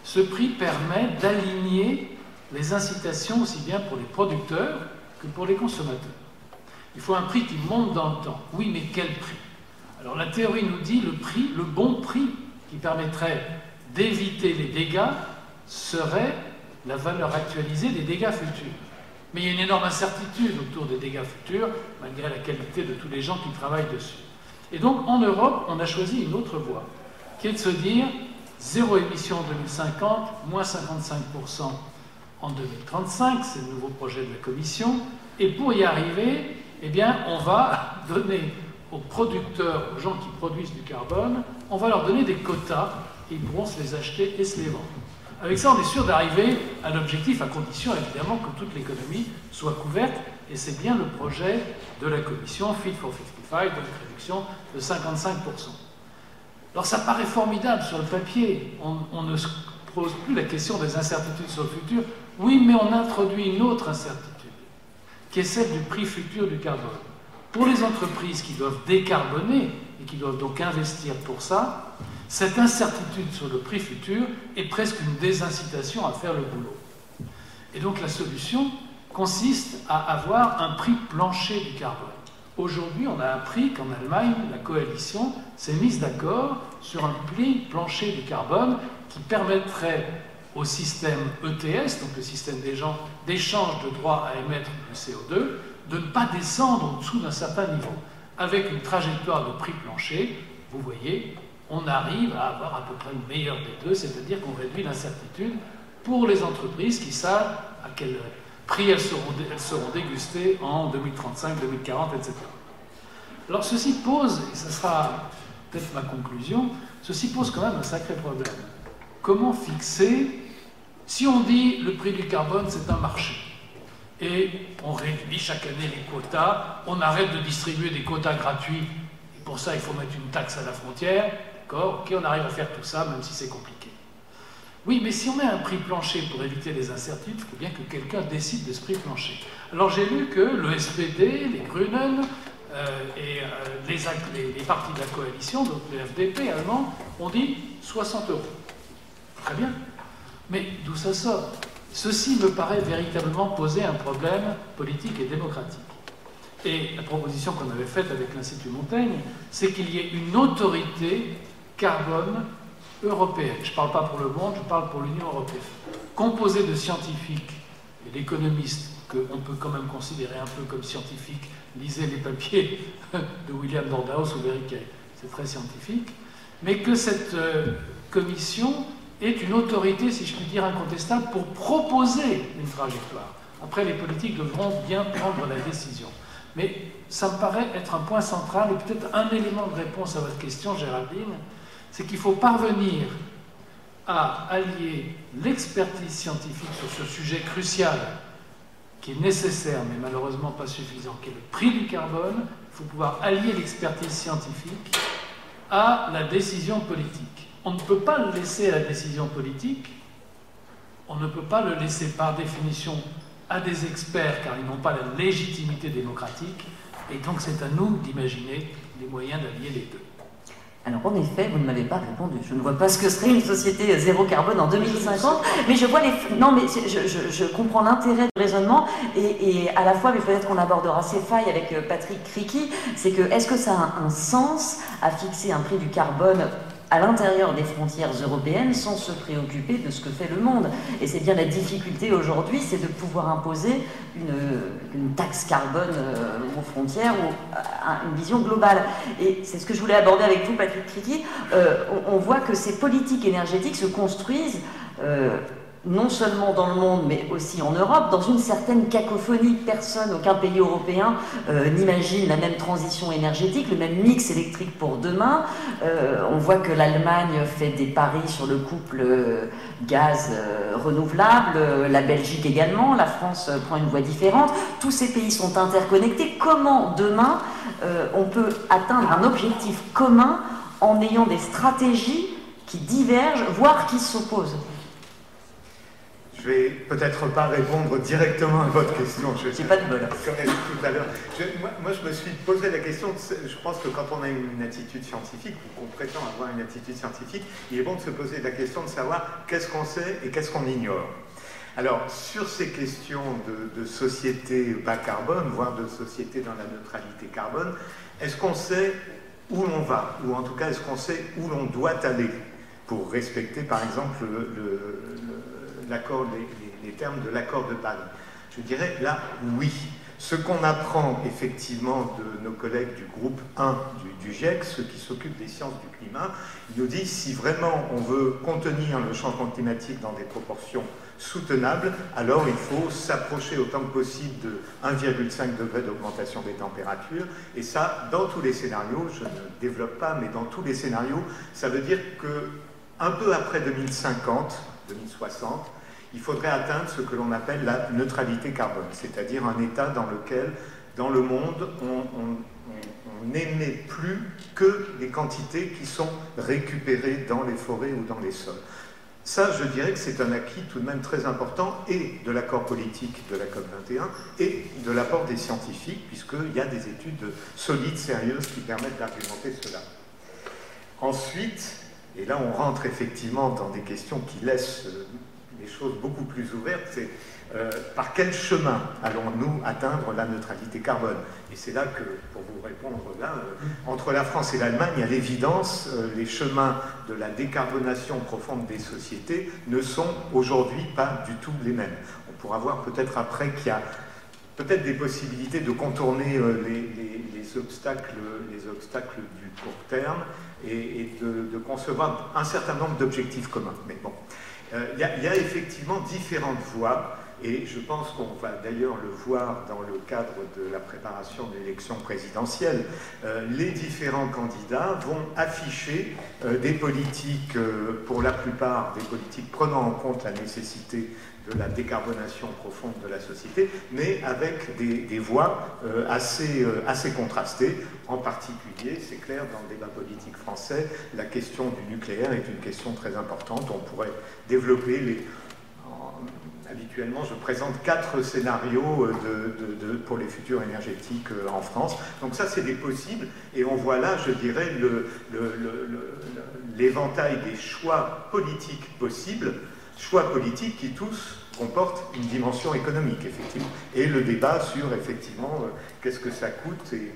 Ce prix permet d'aligner les incitations aussi bien pour les producteurs que pour les consommateurs. Il faut un prix qui monte dans le temps. Oui, mais quel prix? Alors la théorie nous dit le le bon prix qui permettrait d'éviter les dégâts serait la valeur actualisée des dégâts futurs. Mais il y a une énorme incertitude autour des dégâts futurs, malgré la qualité de tous les gens qui travaillent dessus. Et donc, en Europe, on a choisi une autre voie, qui est de se dire zéro émission en 2050, moins 55% en 2035, c'est le nouveau projet de la Commission, et pour y arriver, eh bien, on va donner aux producteurs, aux gens qui produisent du carbone, on va leur donner des quotas, et ils pourront se les acheter et se les vendre. Avec ça, on est sûr d'arriver à l'objectif, à condition évidemment que toute l'économie soit couverte, et c'est bien le projet de la commission Fit for 55, donc réduction de 55%. Alors ça paraît formidable sur le papier, on, ne se pose plus la question des incertitudes sur le futur, oui, mais on introduit une autre incertitude, qui est celle du prix futur du carbone. Pour les entreprises qui doivent décarboner et qui doivent donc investir pour ça, cette incertitude sur le prix futur est presque une désincitation à faire le boulot. Et donc la solution consiste à avoir un prix plancher du carbone. Aujourd'hui, on a appris qu'en Allemagne, la coalition s'est mise d'accord sur un prix plancher du carbone qui permettrait au système ETS, donc le système d'échange de droits à émettre du CO2, de ne pas descendre en dessous d'un certain niveau. Avec une trajectoire de prix plancher, vous voyez, on arrive à avoir à peu près le meilleur des deux, c'est-à-dire qu'on réduit l'incertitude pour les entreprises qui savent à quel prix elles seront, dégustées en 2035, 2040, etc. Alors ceci pose, et ce sera peut-être ma conclusion, ceci pose quand même un sacré problème. Comment fixer, si on dit le prix du carbone c'est un marché, et on réduit chaque année les quotas, on arrête de distribuer des quotas gratuits, et pour ça il faut mettre une taxe à la frontière, d'accord? Ok, on arrive à faire tout ça, même si c'est compliqué. Oui, mais si on met un prix plancher pour éviter les incertitudes, il faut bien que quelqu'un décide de ce prix plancher. Alors j'ai lu que le SPD, les Grünen euh, et euh, les, les, partis de la coalition, donc le FDP allemand, ont dit 60 euros. Très bien. Mais d'où ça sort? Ceci me paraît véritablement poser un problème politique et démocratique. Et la proposition qu'on avait faite avec l'Institut Montaigne, c'est qu'il y ait une autorité carbone européenne. Je ne parle pas pour le monde, je parle pour l'Union européenne. Composée de scientifiques et d'économistes qu'on peut quand même considérer un peu comme scientifiques. Lisez les papiers de William Nordhaus ou Verriquet, c'est très scientifique. Mais que cette euh, commission est une autorité, si je puis dire, incontestable pour proposer une trajectoire. Après, les politiques devront bien prendre la décision. Mais ça me paraît être un point central et peut-être un élément de réponse à votre question, Géraldine, c'est qu'il faut parvenir à allier l'expertise scientifique sur ce sujet crucial, qui est nécessaire mais malheureusement pas suffisant, qui est le prix du carbone. Il faut pouvoir allier l'expertise scientifique à la décision politique. On ne peut pas le laisser à la décision politique, on ne peut pas le laisser par définition à des experts car ils n'ont pas la légitimité démocratique, et donc c'est à nous d'imaginer les moyens d'allier les deux. Alors en effet, vous ne m'avez pas répondu. Je ne vois pas ce que serait une société zéro carbone en 2050, mais je vois les. Non, mais je, comprends l'intérêt du raisonnement et, à la fois, mais peut-être qu'on abordera ces failles avec euh, Patrick Criqui, c'est que est-ce que ça a un sens à fixer un prix du carbone à l'intérieur des frontières européennes sans se préoccuper de ce que fait le monde. Et c'est bien la difficulté aujourd'hui, c'est de pouvoir imposer une, taxe carbone euh, aux frontières ou une vision globale. Et c'est ce que je voulais aborder avec vous, Patrick Criqui. Euh, on, voit que ces politiques énergétiques se construisent. Non seulement dans le monde, mais aussi en Europe, dans une certaine cacophonie. Personne, aucun pays européen euh, n'imagine la même transition énergétique, le même mix électrique pour demain. Euh, on voit que l'Allemagne fait des paris sur le couple euh, gaz renouvelable, la Belgique également, la France prend une voie différente. Tous ces pays sont interconnectés. Comment demain on peut atteindre un objectif commun en ayant des stratégies qui divergent, voire qui s'opposent? Je vais peut-être pas répondre directement à votre question. Je pas de bol. tout à l'heure. Moi, je me suis posé la question. je pense que quand on a une attitude scientifique ou qu'on prétend avoir une attitude scientifique, il est bon de se poser la question de savoir qu'est-ce qu'on sait et qu'est-ce qu'on ignore. Alors, sur ces questions de, de, société bas carbone, voire de société dans la neutralité carbone, est-ce qu'on sait où l'on va? Ou en tout cas, est-ce qu'on sait où l'on doit aller pour respecter, par exemple, le, l'accord, les, termes de l'accord de Paris Je dirais là, oui. Ce qu'on apprend effectivement de nos collègues du groupe 1 du, GIEC, ceux qui s'occupent des sciences du climat, ils nous disent si vraiment on veut contenir le changement climatique dans des proportions soutenables, alors il faut s'approcher autant que possible de 1,5 degré d'augmentation des températures. Et ça, dans tous les scénarios, je ne développe pas, mais dans tous les scénarios, ça veut dire que un peu après 2050, 2060, il faudrait atteindre ce que l'on appelle la neutralité carbone, c'est-à-dire un état dans lequel, dans le monde, on, n'émet plus que les quantités qui sont récupérées dans les forêts ou dans les sols. Ça, je dirais que c'est un acquis tout de même très important, et de l'accord politique de la COP21, et de l'apport des scientifiques, puisqu'il y a des études solides, sérieuses, qui permettent d'argumenter cela. Ensuite, et là on rentre effectivement dans des questions qui laissent euh, choses beaucoup plus ouvertes, c'est euh, par quel chemin allons-nous atteindre la neutralité carbone? Et c'est là que, pour vous répondre là, euh, entre la France et l'Allemagne, à l'évidence, euh, les chemins de la décarbonation profonde des sociétés ne sont aujourd'hui pas du tout les mêmes. On pourra voir peut-être après qu'il y a peut-être des possibilités de contourner les, obstacles, les obstacles du court terme et, de, concevoir un certain nombre d'objectifs communs. Mais bon, il y, a effectivement différentes voies et je pense qu'on va d'ailleurs le voir dans le cadre de la préparation de l'élection présidentielle. Euh, les différents candidats vont afficher euh, des politiques, euh, pour la plupart des politiques prenant en compte la nécessité de la décarbonation profonde de la société, mais avec des, voix assez, assez contrastées. En particulier, c'est clair, dans le débat politique français, la question du nucléaire est une question très importante. On pourrait développer les habituellement, je présente quatre scénarios euh, pour les futurs énergétiques euh, en France. Donc ça, c'est des possibles. Et on voit là, je dirais, l'éventail des choix politiques possibles, choix politiques qui tous comportent une dimension économique, effectivement. Et le débat sur, effectivement, euh, qu'est-ce que ça coûte et,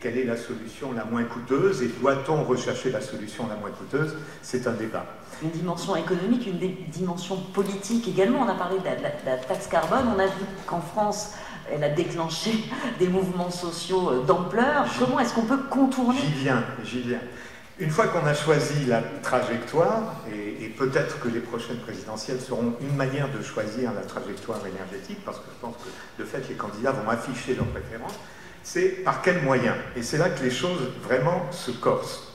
quelle est la solution la moins coûteuse et doit-on rechercher la solution la moins coûteuse, c'est un débat une dimension économique, une dimension politique également. On a parlé de la, taxe carbone, on a vu qu'en France, elle a déclenché des mouvements sociaux euh, d'ampleur. Comment est-ce qu'on peut contourner? J'y viens, j'y viens. Une fois qu'on a choisi la trajectoire, et, peut-être que les prochaines présidentielles seront une manière de choisir la trajectoire énergétique, parce que je pense que de fait les candidats vont afficher leurs préférences, c'est par quels moyens? Et c'est là que les choses vraiment se corsent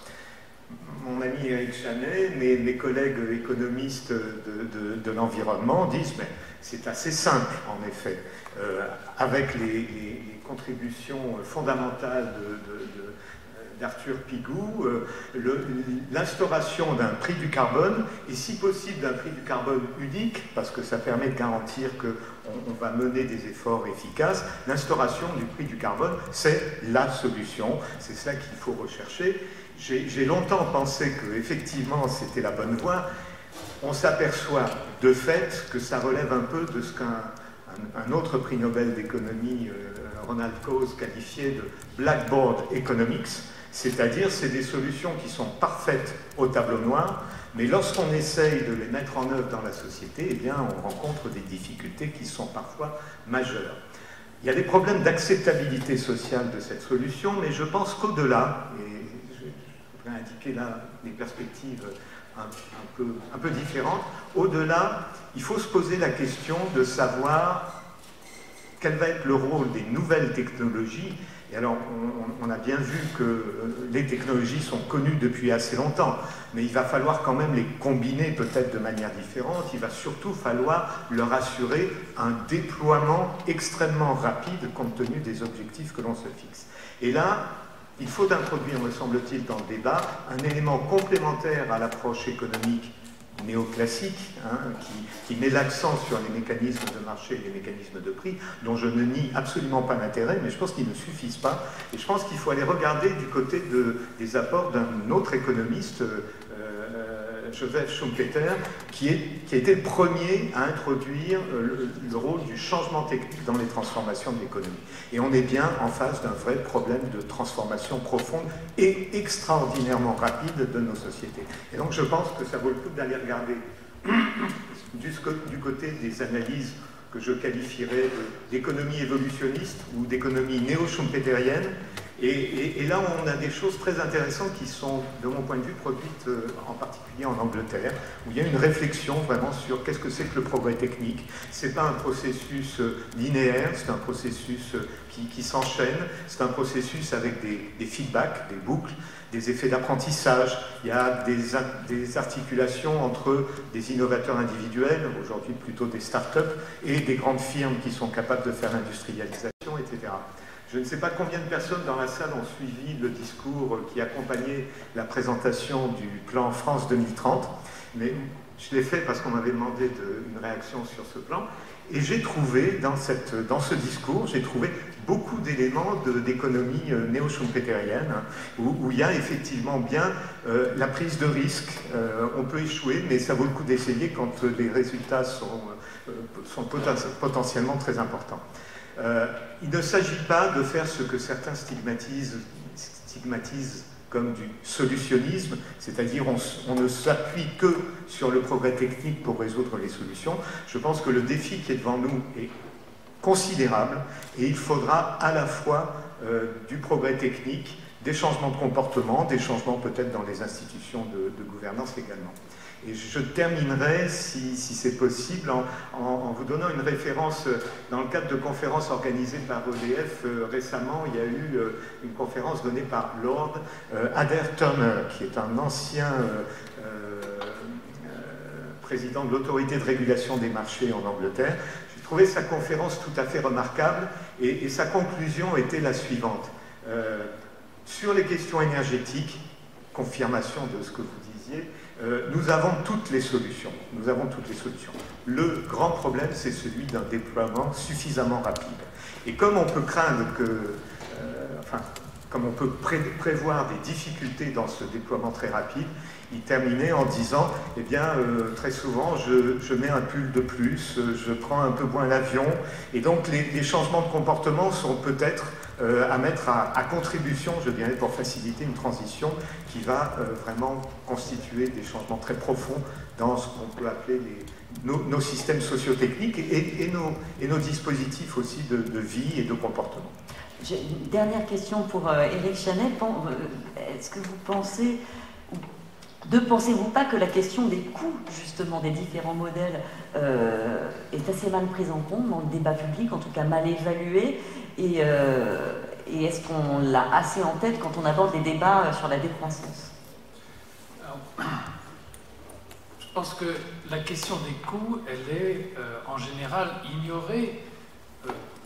mon ami Eric Chanet, mes, mes collègues économistes de, l'environnement disent mais c'est assez simple en effet. Euh, avec les, contributions fondamentales d'Arthur Pigou, euh, l'instauration d'un prix du carbone, et si possible d'un prix du carbone unique, parce que ça permet de garantir qu'on on va mener des efforts efficaces, l'instauration du prix du carbone, c'est la solution, c'est cela qu'il faut rechercher. J'ai longtemps pensé que effectivement c'était la bonne voie. On s'aperçoit de fait que ça relève un peu de ce qu'un autre prix Nobel d'économie, euh, Ronald Coase, qualifiait de blackboard economics, c'est-à-dire c'est des solutions qui sont parfaites au tableau noir, mais lorsqu'on essaye de les mettre en œuvre dans la société, eh on rencontre des difficultés qui sont parfois majeures. Il y a des problèmes d'acceptabilité sociale de cette solution, mais je pense qu'au-delà, indiquer là des perspectives un peu différentes. Au-delà, il faut se poser la question de savoir quel va être le rôle des nouvelles technologies. Et alors, on, a bien vu que euh, les technologies sont connues depuis assez longtemps, mais il va falloir quand même les combiner peut-être de manière différente. Il va surtout falloir leur assurer un déploiement extrêmement rapide compte tenu des objectifs que l'on se fixe. Et là, il faut introduire, me semble-t-il, dans le débat, un élément complémentaire à l'approche économique néoclassique, hein, qui, met l'accent sur les mécanismes de marché et les mécanismes de prix, dont je ne nie absolument pas l'intérêt, mais je pense qu'ils ne suffisent pas. Et je pense qu'il faut aller regarder du côté des apports d'un autre économiste, euh, Joseph Schumpeter, qui, a été le premier à introduire euh, le, rôle du changement technique dans les transformations de l'économie. Et on est bien en face d'un vrai problème de transformation profonde et extraordinairement rapide de nos sociétés. Et donc je pense que ça vaut le coup d'aller regarder du, du côté des analyses que je qualifierais d'économie évolutionniste ou d'économie néo-schumpeterienne, et, là, on a des choses très intéressantes qui sont, de mon point de vue, produites euh, en particulier en Angleterre, où il y a une réflexion vraiment sur qu'est-ce que c'est que le progrès technique. Ce n'est pas un processus euh, linéaire, c'est un processus euh, qui, s'enchaîne, c'est un processus avec des, feedbacks, des boucles, des effets d'apprentissage. Il y a des, des, articulations entre des innovateurs individuels, aujourd'hui plutôt des start-up, et des grandes firmes qui sont capables de faire l'industrialisation, etc. Je ne sais pas combien de personnes dans la salle ont suivi le discours qui accompagnait la présentation du plan France 2030, mais je l'ai fait parce qu'on m'avait demandé une réaction sur ce plan. Et j'ai trouvé dans, ce discours, beaucoup d'éléments d'économie euh, néo-schumpeterienne, où, il y a effectivement bien euh, la prise de risque. Euh, on peut échouer, mais ça vaut le coup d'essayer quand les résultats sont potentiellement très importants. Il ne s'agit pas de faire ce que certains stigmatisent, comme du solutionnisme, c'est-à-dire on, on, ne s'appuie que sur le progrès technique pour résoudre les solutions. Je pense que le défi qui est devant nous est considérable et il faudra à la fois euh, du progrès technique, des changements de comportement, des changements peut-être dans les institutions de, gouvernance également. Et je terminerai, si, c'est possible, en, vous donnant une référence dans le cadre de conférences organisées par EDF euh, récemment. Il y a eu euh, une conférence donnée par Lord Adair Turner, qui est un ancien président de l'autorité de régulation des marchés en Angleterre, trouvé sa conférence tout à fait remarquable et, sa conclusion était la suivante. Euh, sur les questions énergétiques, confirmation de ce que vous disiez, euh, nous avons toutes les solutions. Nous avons toutes les solutions. Le grand problème, c'est celui d'un déploiement suffisamment rapide. Et comme on peut craindre que, euh, enfin, comme on peut prévoir des difficultés dans ce déploiement très rapide, il terminait en disant, eh bien, euh, très souvent, je, mets un pull de plus, je prends un peu moins l'avion, et donc les, changements de comportement sont peut-être euh, à mettre à, contribution, je dirais, pour faciliter une transition qui va vraiment constituer des changements très profonds dans ce qu'on peut appeler nos, systèmes sociotechniques et, et, nos, dispositifs aussi de, vie et de comportement. Une dernière question pour Eric Chanet. Est-ce que vous pensez ne pensez-vous pas que la question des coûts, justement, des différents modèles euh, est assez mal prise en compte dans le débat public, en tout cas mal évaluée Et, euh, est-ce qu'on l'a assez en tête quand on aborde les débats sur la décroissance? Je pense que la question des coûts, elle est euh, en général ignorée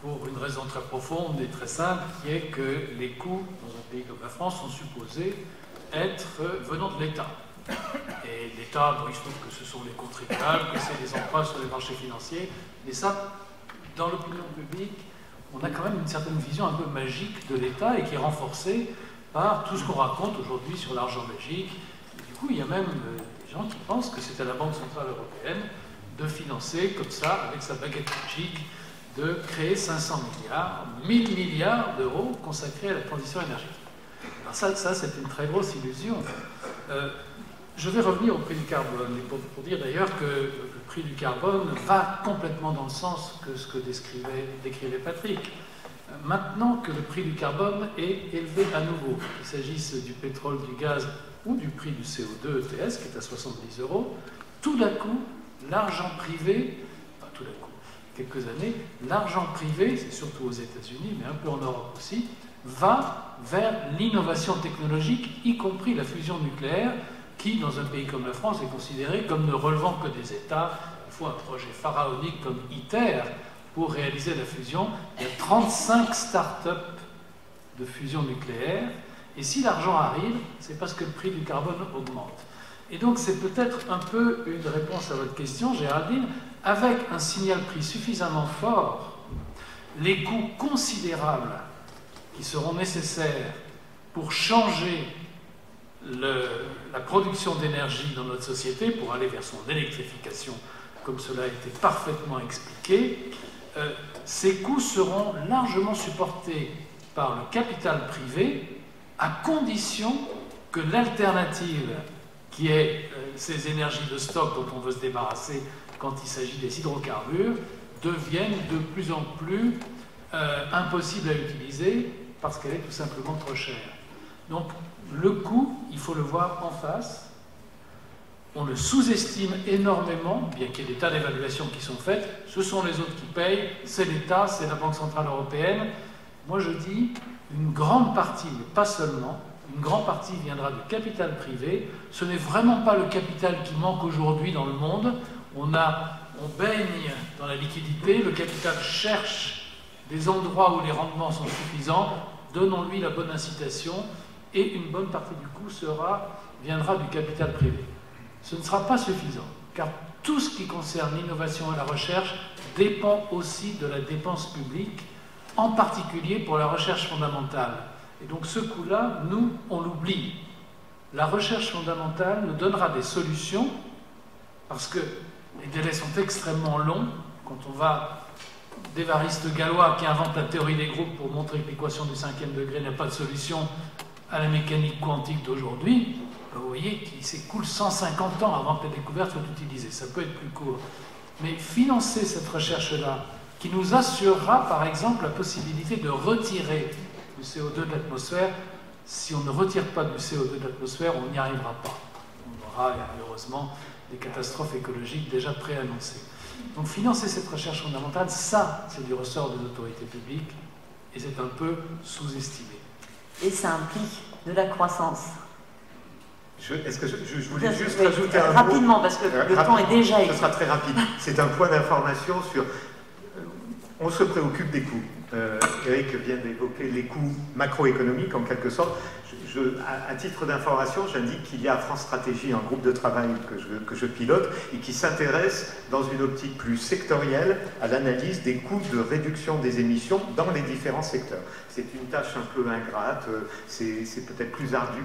pour une raison très profonde et très simple, qui est que les coûts dans un pays comme la France sont supposés être venant de l'État. Et l'État, il se trouve que ce sont les contribuables, que c'est des emprunts sur les marchés financiers. Mais ça, dans l'opinion publique, on a quand même une certaine vision un peu magique de l'État et qui est renforcée par tout ce qu'on raconte aujourd'hui sur l'argent magique. du coup, il y a même euh, des gens qui pensent que c'est à la Banque Centrale Européenne de financer comme ça, avec sa baguette magique, de créer 500 milliards, 1000 milliards d'euros consacrés à la transition énergétique. Alors ça, ça c'est une très grosse illusion. Euh, je vais revenir au prix du carbone, pour, dire d'ailleurs que le prix du carbone va complètement dans le sens que ce que décrivait, décrivait Patrick. Maintenant que le prix du carbone est élevé à nouveau, qu'il s'agisse du pétrole, du gaz ou du prix du CO2 ETS, qui est à 70 euros, tout d'un coup, l'argent privé, enfin tout d'un coup, quelques années, l'argent privé, c'est surtout aux États-Unis, mais un peu en Europe aussi, va vers l'innovation technologique, y compris la fusion nucléaire, qui, dans un pays comme la France, est considéré comme ne relevant que des États. Il faut un projet pharaonique comme ITER pour réaliser la fusion. Il y a 35 start-up de fusion nucléaire. Et si l'argent arrive, c'est parce que le prix du carbone augmente. Et donc c'est peut-être un peu une réponse à votre question, Géraldine, avec un signal prix suffisamment fort, les coûts considérables qui seront nécessaires pour changer la production d'énergie dans notre société pour aller vers son électrification, comme cela a été parfaitement expliqué, euh, ces coûts seront largement supportés par le capital privé à condition que l'alternative, qui est euh, ces énergies de stock dont on veut se débarrasser quand il s'agit des hydrocarbures, devienne de plus en plus euh, impossible à utiliser parce qu'elle est tout simplement trop chère. Donc le coût, il faut le voir en face. On le sous-estime énormément, bien qu'il y ait des tas d'évaluations qui sont faites. Ce sont les autres qui payent, c'est l'État, c'est la Banque Centrale Européenne. Moi je dis, une grande partie, mais pas seulement, une grande partie viendra du capital privé. Ce n'est vraiment pas le capital qui manque aujourd'hui dans le monde. On, a, on baigne dans la liquidité, le capital cherche des endroits où les rendements sont suffisants. Donnons-lui la bonne incitation et une bonne partie du coût viendra du capital privé. Ce ne sera pas suffisant, car tout ce qui concerne l'innovation et la recherche dépend aussi de la dépense publique, en particulier pour la recherche fondamentale. Et donc ce coût-là, nous, on l'oublie. La recherche fondamentale nous donnera des solutions, parce que les délais sont extrêmement longs, quand on va d'Évariste Galois qui invente la théorie des groupes pour montrer que l'équation du cinquième degré n'a pas de solution à la mécanique quantique d'aujourd'hui, vous voyez qu'il s'écoule 150 ans avant que la découverte soit utilisée. Ça peut être plus court. Mais financer cette recherche-là, qui nous assurera par exemple la possibilité de retirer du CO2 de l'atmosphère, si on ne retire pas du CO2 de l'atmosphère, on n'y arrivera pas. On aura malheureusement des catastrophes écologiques déjà préannoncées. Donc financer cette recherche fondamentale, ça, c'est du ressort des autorités publiques et c'est un peu sous-estimé. Et ça implique de la croissance. Est-ce que je, voulais juste rajouter un Rapidement, parce que euh, le temps est déjà... Ce sera très rapide. C'est un point d'information sur... Euh, on se préoccupe des coûts. Euh, Eric vient d'évoquer les coûts macroéconomiques en quelque sorte à, titre d'information, j'indique qu'il y a à France Stratégie un groupe de travail que je, pilote et qui s'intéresse dans une optique plus sectorielle à l'analyse des coûts de réduction des émissions dans les différents secteurs. C'est une tâche un peu ingrate, euh, c'est peut-être plus ardu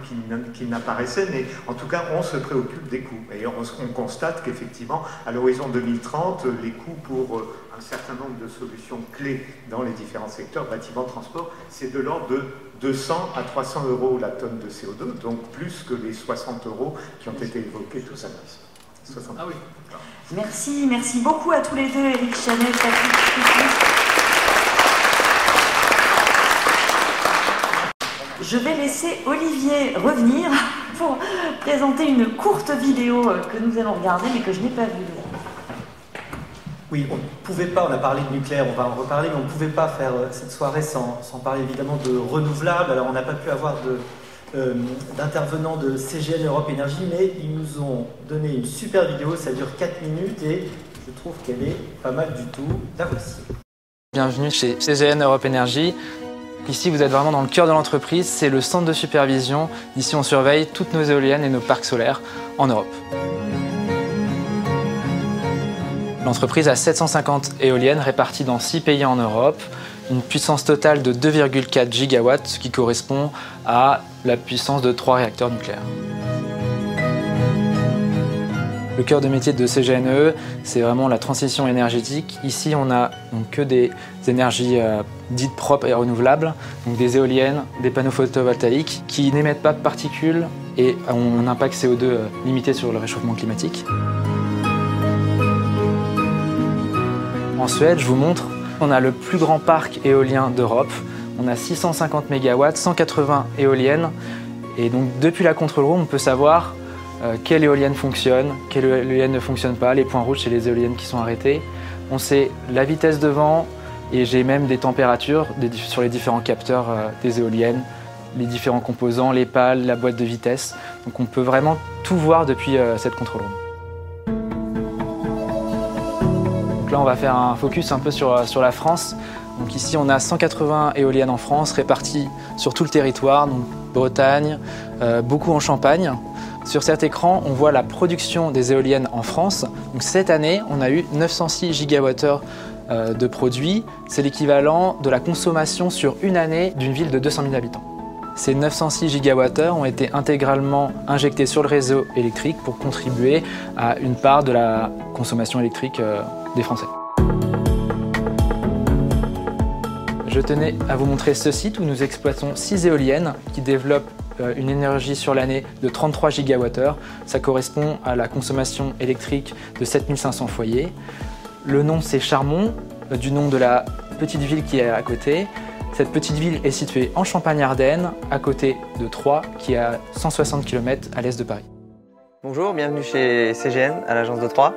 qu'il n'apparaissait, mais en tout cas, on se préoccupe des coûts. Et on, on constate qu'effectivement, à l'horizon 2030, les coûts pour euh, un certain nombre de solutions clés dans les différents secteurs, bâtiment, transport, c'est de l'ordre de 200 à 300 euros la tonne de CO2, donc plus que les 60 euros qui ont été évoqués tout à l'heure. Ah oui. Merci, merci beaucoup à tous les deux, Eric Chanel, Patrick Je vais laisser Olivier revenir pour présenter une courte vidéo que nous allons regarder mais que je n'ai pas vue. Oui, on ne pouvait pas, on a parlé de nucléaire, on va en reparler, mais on ne pouvait pas faire euh, cette soirée sans, parler évidemment de renouvelables. Alors on n'a pas pu avoir euh, d'intervenants de, CGN Europe Énergie, mais ils nous ont donné une super vidéo, ça dure 4 minutes et je trouve qu'elle est pas mal du tout. La voici. Bienvenue chez CGN Europe Énergie. Ici, vous êtes vraiment dans le cœur de l'entreprise, c'est le centre de supervision. Ici, on surveille toutes nos éoliennes et nos parcs solaires en Europe. L'entreprise a 750 éoliennes réparties dans 6 pays en Europe, une puissance totale de 2,4 gigawatts, ce qui correspond à la puissance de 3 réacteurs nucléaires. Le cœur de métier de CGNE, c'est vraiment la transition énergétique. Ici, on n'a que des énergies euh, dites propres et renouvelables, donc des éoliennes, des panneaux photovoltaïques qui n'émettent pas de particules et ont un impact CO2 euh, limité sur le réchauffement climatique. En Suède, je vous montre, on a le plus grand parc éolien d'Europe. On a 650 MW, 180 éoliennes. Et donc depuis la control room, on peut savoir euh, quelle éolienne fonctionne, quelle éolienne ne fonctionne pas. Les points rouges, c'est les éoliennes qui sont arrêtées. On sait la vitesse de vent et j'ai même des températures sur les différents capteurs euh, des éoliennes, les différents composants, les pales, la boîte de vitesse. Donc on peut vraiment tout voir depuis euh, cette control room. Là, on va faire un focus un peu sur, sur la France. Donc ici, on a 180 éoliennes en France réparties sur tout le territoire, donc Bretagne, euh, beaucoup en Champagne. Sur cet écran, on voit la production des éoliennes en France. Cette année, on a eu 906 gigawattheures euh, de produits. C'est l'équivalent de la consommation sur une année d'une ville de 200 000 habitants. Ces 906 gigawattheures ont été intégralement injectés sur le réseau électrique pour contribuer à une part de la consommation électrique euh, des Français. Je tenais à vous montrer ce site où nous exploitons 6 éoliennes qui développent euh, une énergie sur l'année de 33 gigawattheures. Ça correspond à la consommation électrique de 7500 foyers. Le nom c'est Charmont, euh, du nom de la petite ville qui est à côté. Cette petite ville est située en Champagne-Ardenne, à côté de Troyes, qui est à 160 km à l'est de Paris. Bonjour, bienvenue chez CGN, à l'agence de Troyes.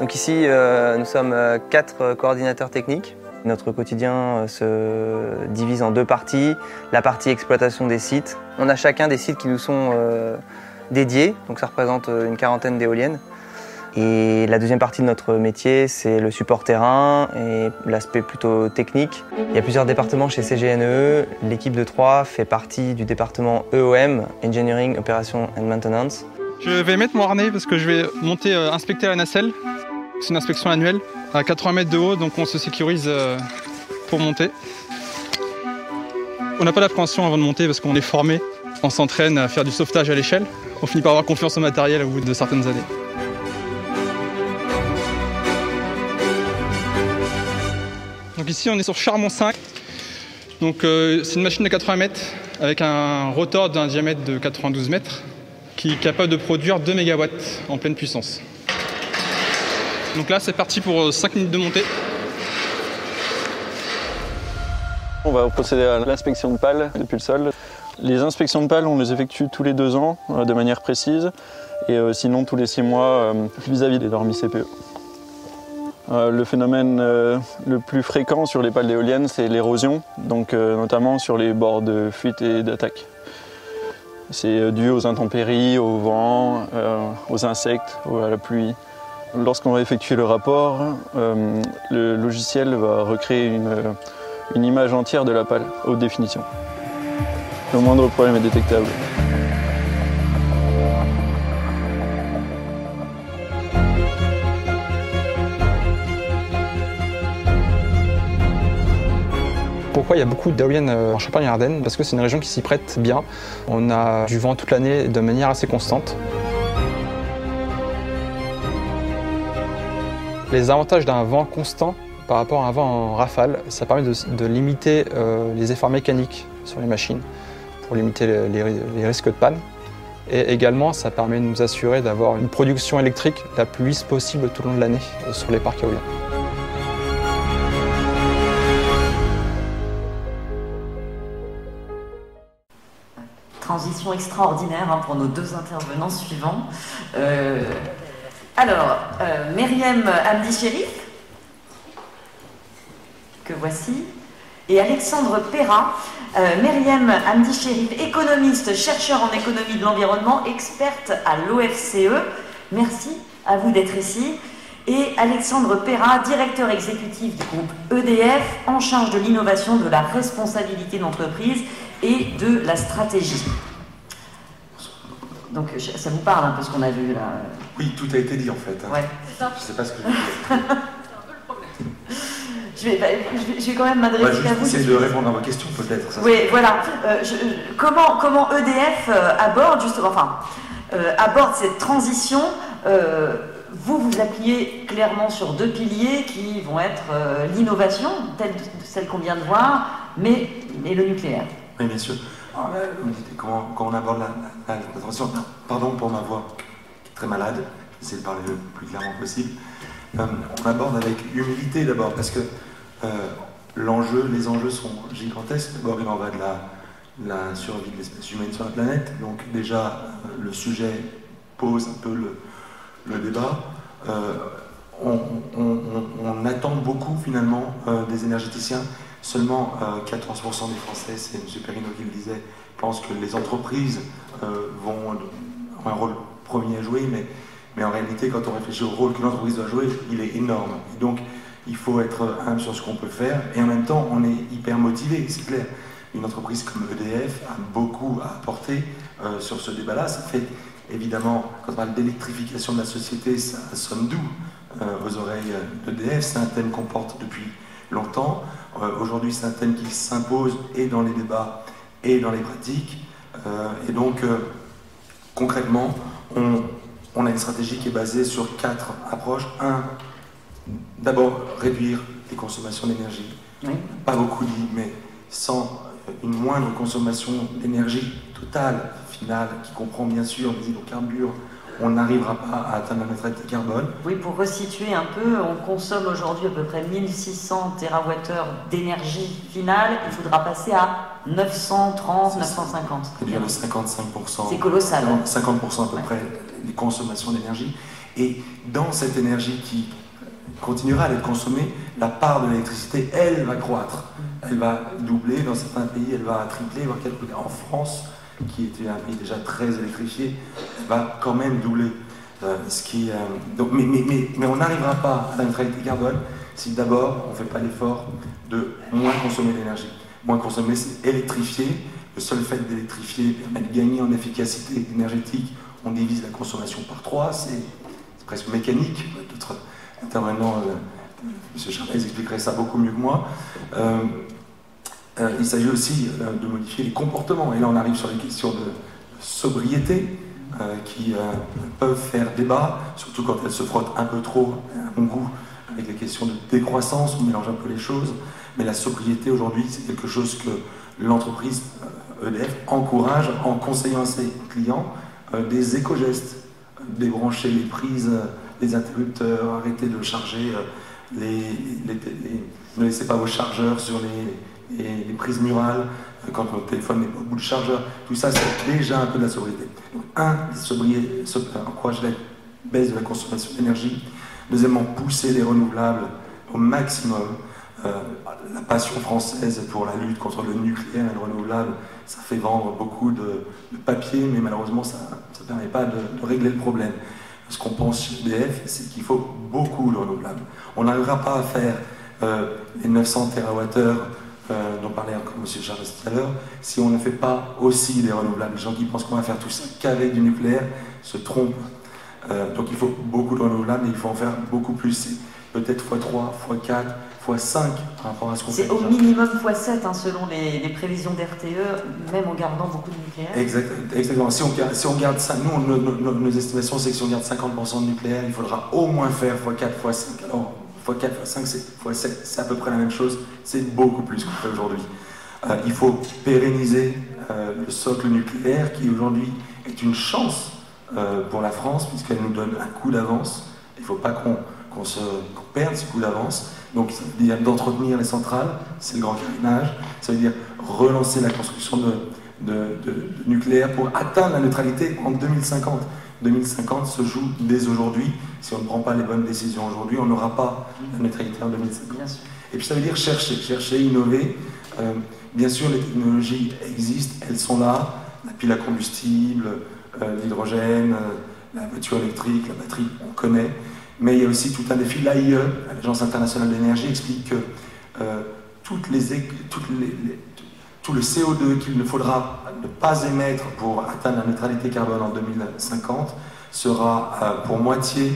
Donc ici, euh, nous sommes euh, quatre coordinateurs techniques. Notre quotidien euh, se divise en deux parties. La partie exploitation des sites. On a chacun des sites qui nous sont dédiés, donc ça représente une quarantaine d'éoliennes. Et la deuxième partie de notre métier, c'est le support terrain et l'aspect plutôt technique. Il y a plusieurs départements chez CGNE. L'équipe de Troyes fait partie du département EOM, Engineering, Operation and Maintenance. Je vais mettre mon harnais parce que je vais monter euh, inspecter la nacelle. C'est une inspection annuelle à 80 mètres de haut, donc on se sécurise euh, pour monter. On n'a pas d'appréhension avant de monter parce qu'on est formé. On s'entraîne à faire du sauvetage à l'échelle. On finit par avoir confiance au matériel au bout de certaines années. Ici, on est sur Charbon 5. Donc, euh, c'est une machine de 80 mètres avec un rotor d'un diamètre de 92 mètres qui est capable de produire 2 MW en pleine puissance. Donc là, c'est parti pour 5 minutes de montée. On va procéder à l'inspection de pales depuis le sol. Les inspections de pales, on les effectue tous les deux ans euh, de manière précise et euh, sinon tous les six mois euh, vis-à-vis des normes CPE. Le phénomène le plus fréquent sur les pales d'éoliennes, c'est l'érosion, donc notamment sur les bords de fuite et d'attaque. C'est dû aux intempéries, au vent, aux insectes, à la pluie. Lorsqu'on va effectuer le rapport, le logiciel va recréer une, une image entière de la pale, haute définition. Le moindre problème est détectable. Pourquoi il y a beaucoup d'éoliennes euh, en Champagne et Ardennes Parce que c'est une région qui s'y prête bien. On a du vent toute l'année de manière assez constante. Les avantages d'un vent constant par rapport à un vent en rafale, ça permet de, limiter euh, les efforts mécaniques sur les machines pour limiter les, risques de panne. Et également, ça permet de nous assurer d'avoir une production électrique la plus lisse possible tout au long de l'année euh, sur les parcs éoliens. Transition extraordinaire hein, pour nos deux intervenants suivants. Euh, alors, euh, Myriam Amdi que voici, et Alexandre Perra, euh, Myriam Amdi Sherif, économiste, chercheur en économie de l'environnement, experte à l'OFCE. Merci à vous d'être ici. Et Alexandre Perra, directeur exécutif du groupe EDF, en charge de l'innovation, de la responsabilité d'entreprise et de la stratégie. Donc ça vous parle un peu ce qu'on a vu là Oui, tout a été dit en fait. Hein. Ouais. Je ne sais pas ce que je veux dire. Je vais, bah, je vais, quand même m'adresser bah, à vous. Essayer de répondre à vos questions peut-être. Oui, voilà. Euh, comment, comment EDF euh, aborde justement, enfin, euh, aborde cette transition Vous vous appuyez clairement sur deux piliers qui vont être l'innovation, telle celle qu'on vient de voir, mais et le nucléaire. Oui, bien sûr. Ah, comment, on aborde la, transition Pardon pour ma voix qui est très malade. J'essaie de parler le plus clairement possible. on aborde avec humilité d'abord, parce que euh, les enjeux sont gigantesques. D'abord, il en va de la, survie de l'espèce humaine sur la planète. Donc déjà, euh, le sujet pose un peu le, débat. Euh, on, attend beaucoup finalement des énergéticiens. Seulement 14% des Français, c'est M. Perrino qui le disait, pensent que les entreprises vont avoir un rôle premier à jouer, mais, en réalité, quand on réfléchit au rôle que l'entreprise doit jouer, il est énorme. Donc, il faut être humble sur ce qu'on peut faire, et en même temps, on est hyper motivé, c'est clair. Une entreprise comme EDF a beaucoup à apporter euh, sur ce débat-là. Ça fait évidemment, quand on parle d'électrification de la société, ça sonne doux euh, aux oreilles d'EDF. C'est un thème qu'on porte depuis longtemps. Euh, aujourd'hui, c'est un thème qui s'impose et dans les débats et dans les pratiques. et donc, concrètement, on, on a une stratégie qui est basée sur quatre approches. Un, D'abord, réduire les consommations d'énergie. Pas beaucoup dit, mais sans une moindre consommation d'énergie totale, finale, qui comprend bien sûr les hydrocarbures, on n'arrivera pas à atteindre la neutralité carbone. Oui, pour resituer un peu, on consomme aujourd'hui à peu près 1600 TWh d'énergie finale, il faudra passer à 930, 950. Réduire de 55%. C'est colossal. 50% à peu près des consommations d'énergie. Et dans cette énergie qui continuera à être consommée, la part de l'électricité, elle, va croître. Elle va doubler dans certains pays, elle va tripler, voire quelques En France, qui était un pays déjà très électrifié, va quand même doubler. Euh, ce qui, euh, mais, on n'arrivera pas à la neutralité carbone si d'abord on ne fait pas l'effort de moins consommer d'énergie. Moins consommer, c'est électrifier. Le seul fait d'électrifier permet de gagner en efficacité énergétique. On divise la consommation par trois, c'est presque mécanique. D'autres intervenant, euh, M. Charles expliquerait ça beaucoup mieux que moi. Euh, euh, il s'agit aussi de modifier les comportements. Et là, on arrive sur les questions de sobriété qui peuvent faire débat, surtout quand elles se frottent un peu trop, à mon goût, avec les questions de décroissance. On mélange un peu les choses. Mais la sobriété aujourd'hui, c'est quelque chose que l'entreprise EDF encourage en conseillant à ses clients des éco-gestes, débrancher les prises, les interrupteurs, arrêter de charger les, ne laissez pas vos chargeurs sur les, les prises murales, quand votre téléphone n'est au bout de chargeur, tout ça, c'est déjà un peu de la sobriété. Donc, un, sobriété, encourager la baisse de la consommation d'énergie. Deuxièmement, pousser les renouvelables au maximum. Euh, la passion française pour la lutte contre le nucléaire et le renouvelable, ça fait vendre beaucoup de, papier, mais malheureusement, ça ne permet pas de, régler le problème. Ce qu'on pense chez EDF, c'est qu'il faut beaucoup de renouvelables. On n'arrivera pas à faire euh, les 900 TWh euh, dont parlait encore M. Charles tout à l'heure, si on ne fait pas aussi des renouvelables. Les gens qui pensent qu'on va faire tout ça qu'avec du nucléaire se trompent. Euh, donc il faut beaucoup de renouvelables, mais il faut en faire beaucoup plus. Peut-être x3, x4, x5 par rapport à ce qu'on fait. C'est au minimum x7 hein, selon les, prévisions d'RTE, même en gardant beaucoup de nucléaire. exactement. Si on, si on garde ça, nous, nos, estimations, c'est que si on garde 50% de nucléaire, il faudra au moins faire x4, x5. Alors, x4, x5, x7, c'est à peu près la même chose, c'est beaucoup plus qu'on fait aujourd'hui. Euh, il faut pérenniser euh, le socle nucléaire qui aujourd'hui est une chance euh, pour la France puisqu'elle nous donne un coup d'avance. Il ne faut pas qu'on se perde ce coup d'avance. Donc ça veut dire d'entretenir les centrales, c'est le grand carénage. Ça veut dire relancer la construction de, de nucléaire pour atteindre la neutralité en 2050. 2050 se joue dès aujourd'hui. Si on ne prend pas les bonnes décisions aujourd'hui, on n'aura pas la neutralité en 2050. Et puis ça veut dire chercher, chercher, innover. Euh, bien sûr, les technologies existent, elles sont là. La pile à combustible, euh, l'hydrogène, euh, la voiture électrique, la batterie, on connaît. Mais il y a aussi tout un défi. L'AIE, l'Agence internationale de l'énergie, explique que toutes les, toutes les, tout le CO2 qu'il ne faudra ne pas émettre pour atteindre la neutralité carbone en 2050 sera euh, pour moitié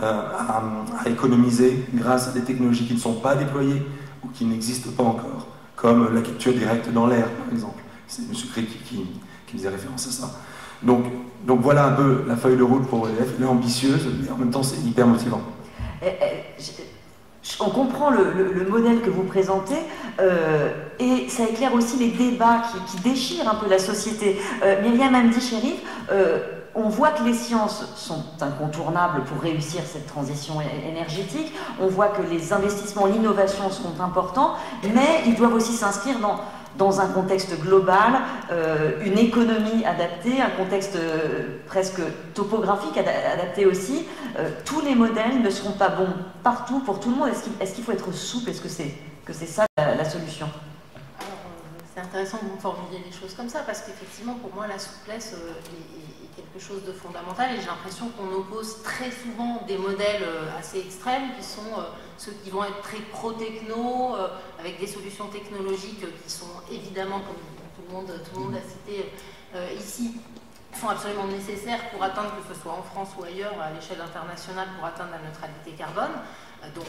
euh, à, économiser grâce à des technologies qui ne sont pas déployées ou qui n'existent pas encore, comme la capture directe dans l'air, par exemple. C'est M. Crick qui, faisait référence à ça. Donc, voilà un peu la feuille de route pour EDF. Ambitieuse, mais en même temps, c'est hyper motivant. Eh, on comprend le, modèle que vous présentez euh, et ça éclaire aussi les débats qui, déchirent un peu la société. Euh, Myriam Amdi Chérif, euh, on voit que les sciences sont incontournables pour réussir cette transition énergétique, on voit que les investissements, l'innovation sont importants, mais ils doivent aussi s'inscrire dans dans un contexte global, euh, une économie adaptée, un contexte euh, presque topographique adapté aussi. Euh, tous les modèles ne seront pas bons partout pour tout le monde. Est-ce qu'il faut être souple? Est-ce que c'est que ça la, solution? C'est intéressant que vous formuliez les choses comme ça parce qu'effectivement, pour moi, la souplesse est, quelque chose de fondamental et j'ai l'impression qu'on oppose très souvent des modèles assez extrêmes qui sont ceux qui vont être très pro-techno, euh, avec des solutions technologiques qui sont évidemment, comme tout le monde, tout le monde a cité euh, ici, sont absolument nécessaires pour atteindre, que ce soit en France ou ailleurs, à l'échelle internationale, pour atteindre la neutralité carbone. Euh, donc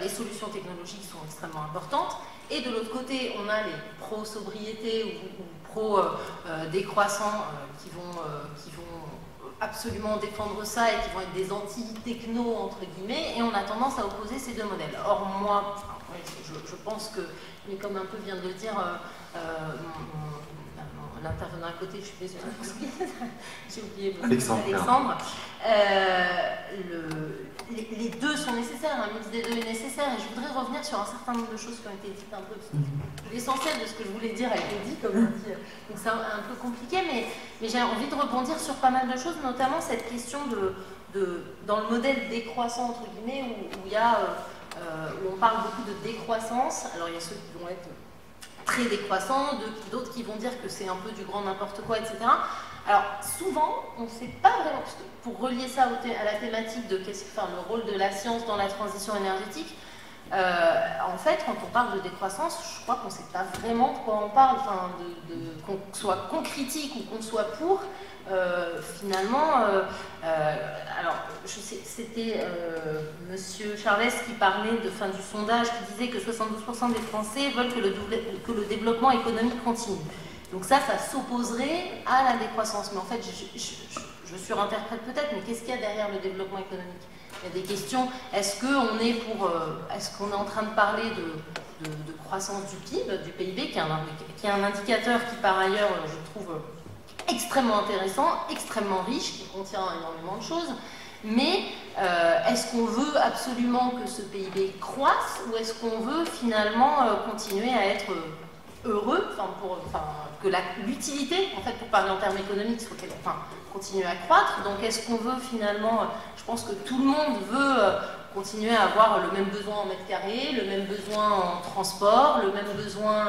les solutions technologiques sont extrêmement importantes. Et de l'autre côté, on a les pro-sobriété ou, pro-décroissants vont, qui vont absolument défendre ça et qui vont être des anti-techno, entre guillemets, et on a tendance à opposer ces deux modèles. Or, moi, je, pense que, mais comme un peu vient de le dire euh, euh, l'intervenant à côté, je suis désolée, j'ai oublié Alexandre. Alexandre. Euh, le, les, deux sont nécessaires, un mix des deux est nécessaire, et je voudrais revenir sur un certain nombre de choses qui ont été dites un peu. L'essentiel de ce que je voulais dire a été dit, comme on dit, donc c'est un, peu compliqué, mais, mais j'ai envie de rebondir sur pas mal de choses, notamment cette question de, de dans le modèle décroissant, entre guillemets, où, il y a, euh, où on parle beaucoup de décroissance, alors il y a ceux qui vont être très décroissants, d'autres qui vont dire que c'est un peu du grand n'importe quoi, etc. Alors souvent, on ne sait pas vraiment, pour relier ça à la thématique de le rôle de la science dans la transition énergétique, euh, en fait, quand on parle de décroissance, je crois qu'on ne sait pas vraiment de quoi on parle, enfin, qu'on soit qu'on critique ou qu'on soit pour. Euh, finalement, euh, alors c'était Monsieur Charles qui parlait de fin du sondage qui disait que 72% des Français veulent que le, que le développement économique continue. Donc ça, ça s'opposerait à la décroissance. Mais en fait, je, surinterprète peut-être, mais qu'est-ce qu'il y a derrière le développement économique? Il y a des questions. Est-ce qu'on est pour, euh, est-ce qu'on est en train de parler de croissance du PIB, du PIB, qui est, un, est indicateur qui par ailleurs, je trouve, extrêmement intéressant, extrêmement riche, qui contient énormément de choses. Mais euh, est-ce qu'on veut absolument que ce PIB croisse ou est-ce qu'on veut finalement euh, continuer à être heureux, que l'utilité, en fait, pour parler en termes économiques, continue à croître? Donc est-ce qu'on veut finalement, pense que tout le monde veut euh, continuer à avoir le même besoin en mètre carré, le même besoin en transport, le même besoin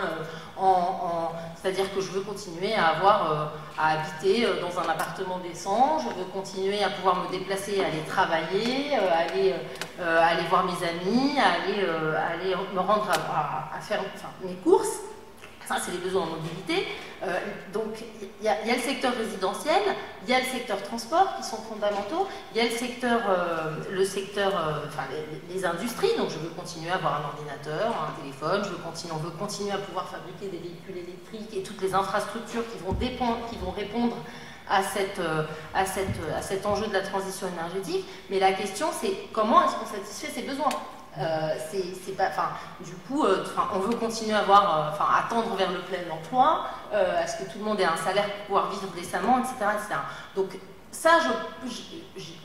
en, c'est-à-dire que je veux continuer à avoir euh, à habiter euh, dans un appartement décent, je veux continuer à pouvoir me déplacer, aller travailler, euh, aller, aller voir mes amis, aller, aller me rendre à faire mes courses c'est les besoins en mobilité. Euh, donc, il y, a le secteur résidentiel, il y a le secteur transport qui sont fondamentaux, il y a le secteur, euh, euh, enfin, les, industries. Donc, je veux continuer à avoir un ordinateur, un téléphone, on veut continuer à pouvoir fabriquer des véhicules électriques et toutes les infrastructures qui vont, répondre à cet enjeu de la transition énergétique. Mais la question, c'est comment est-ce qu'on satisfait ces besoins? Euh, c'est pas, enfin, du coup, euh, on veut continuer à avoir, euh, enfin, à tendre vers le plein emploi, à ce que tout le monde ait un salaire pour pouvoir vivre décemment, etc., etc. Donc ça,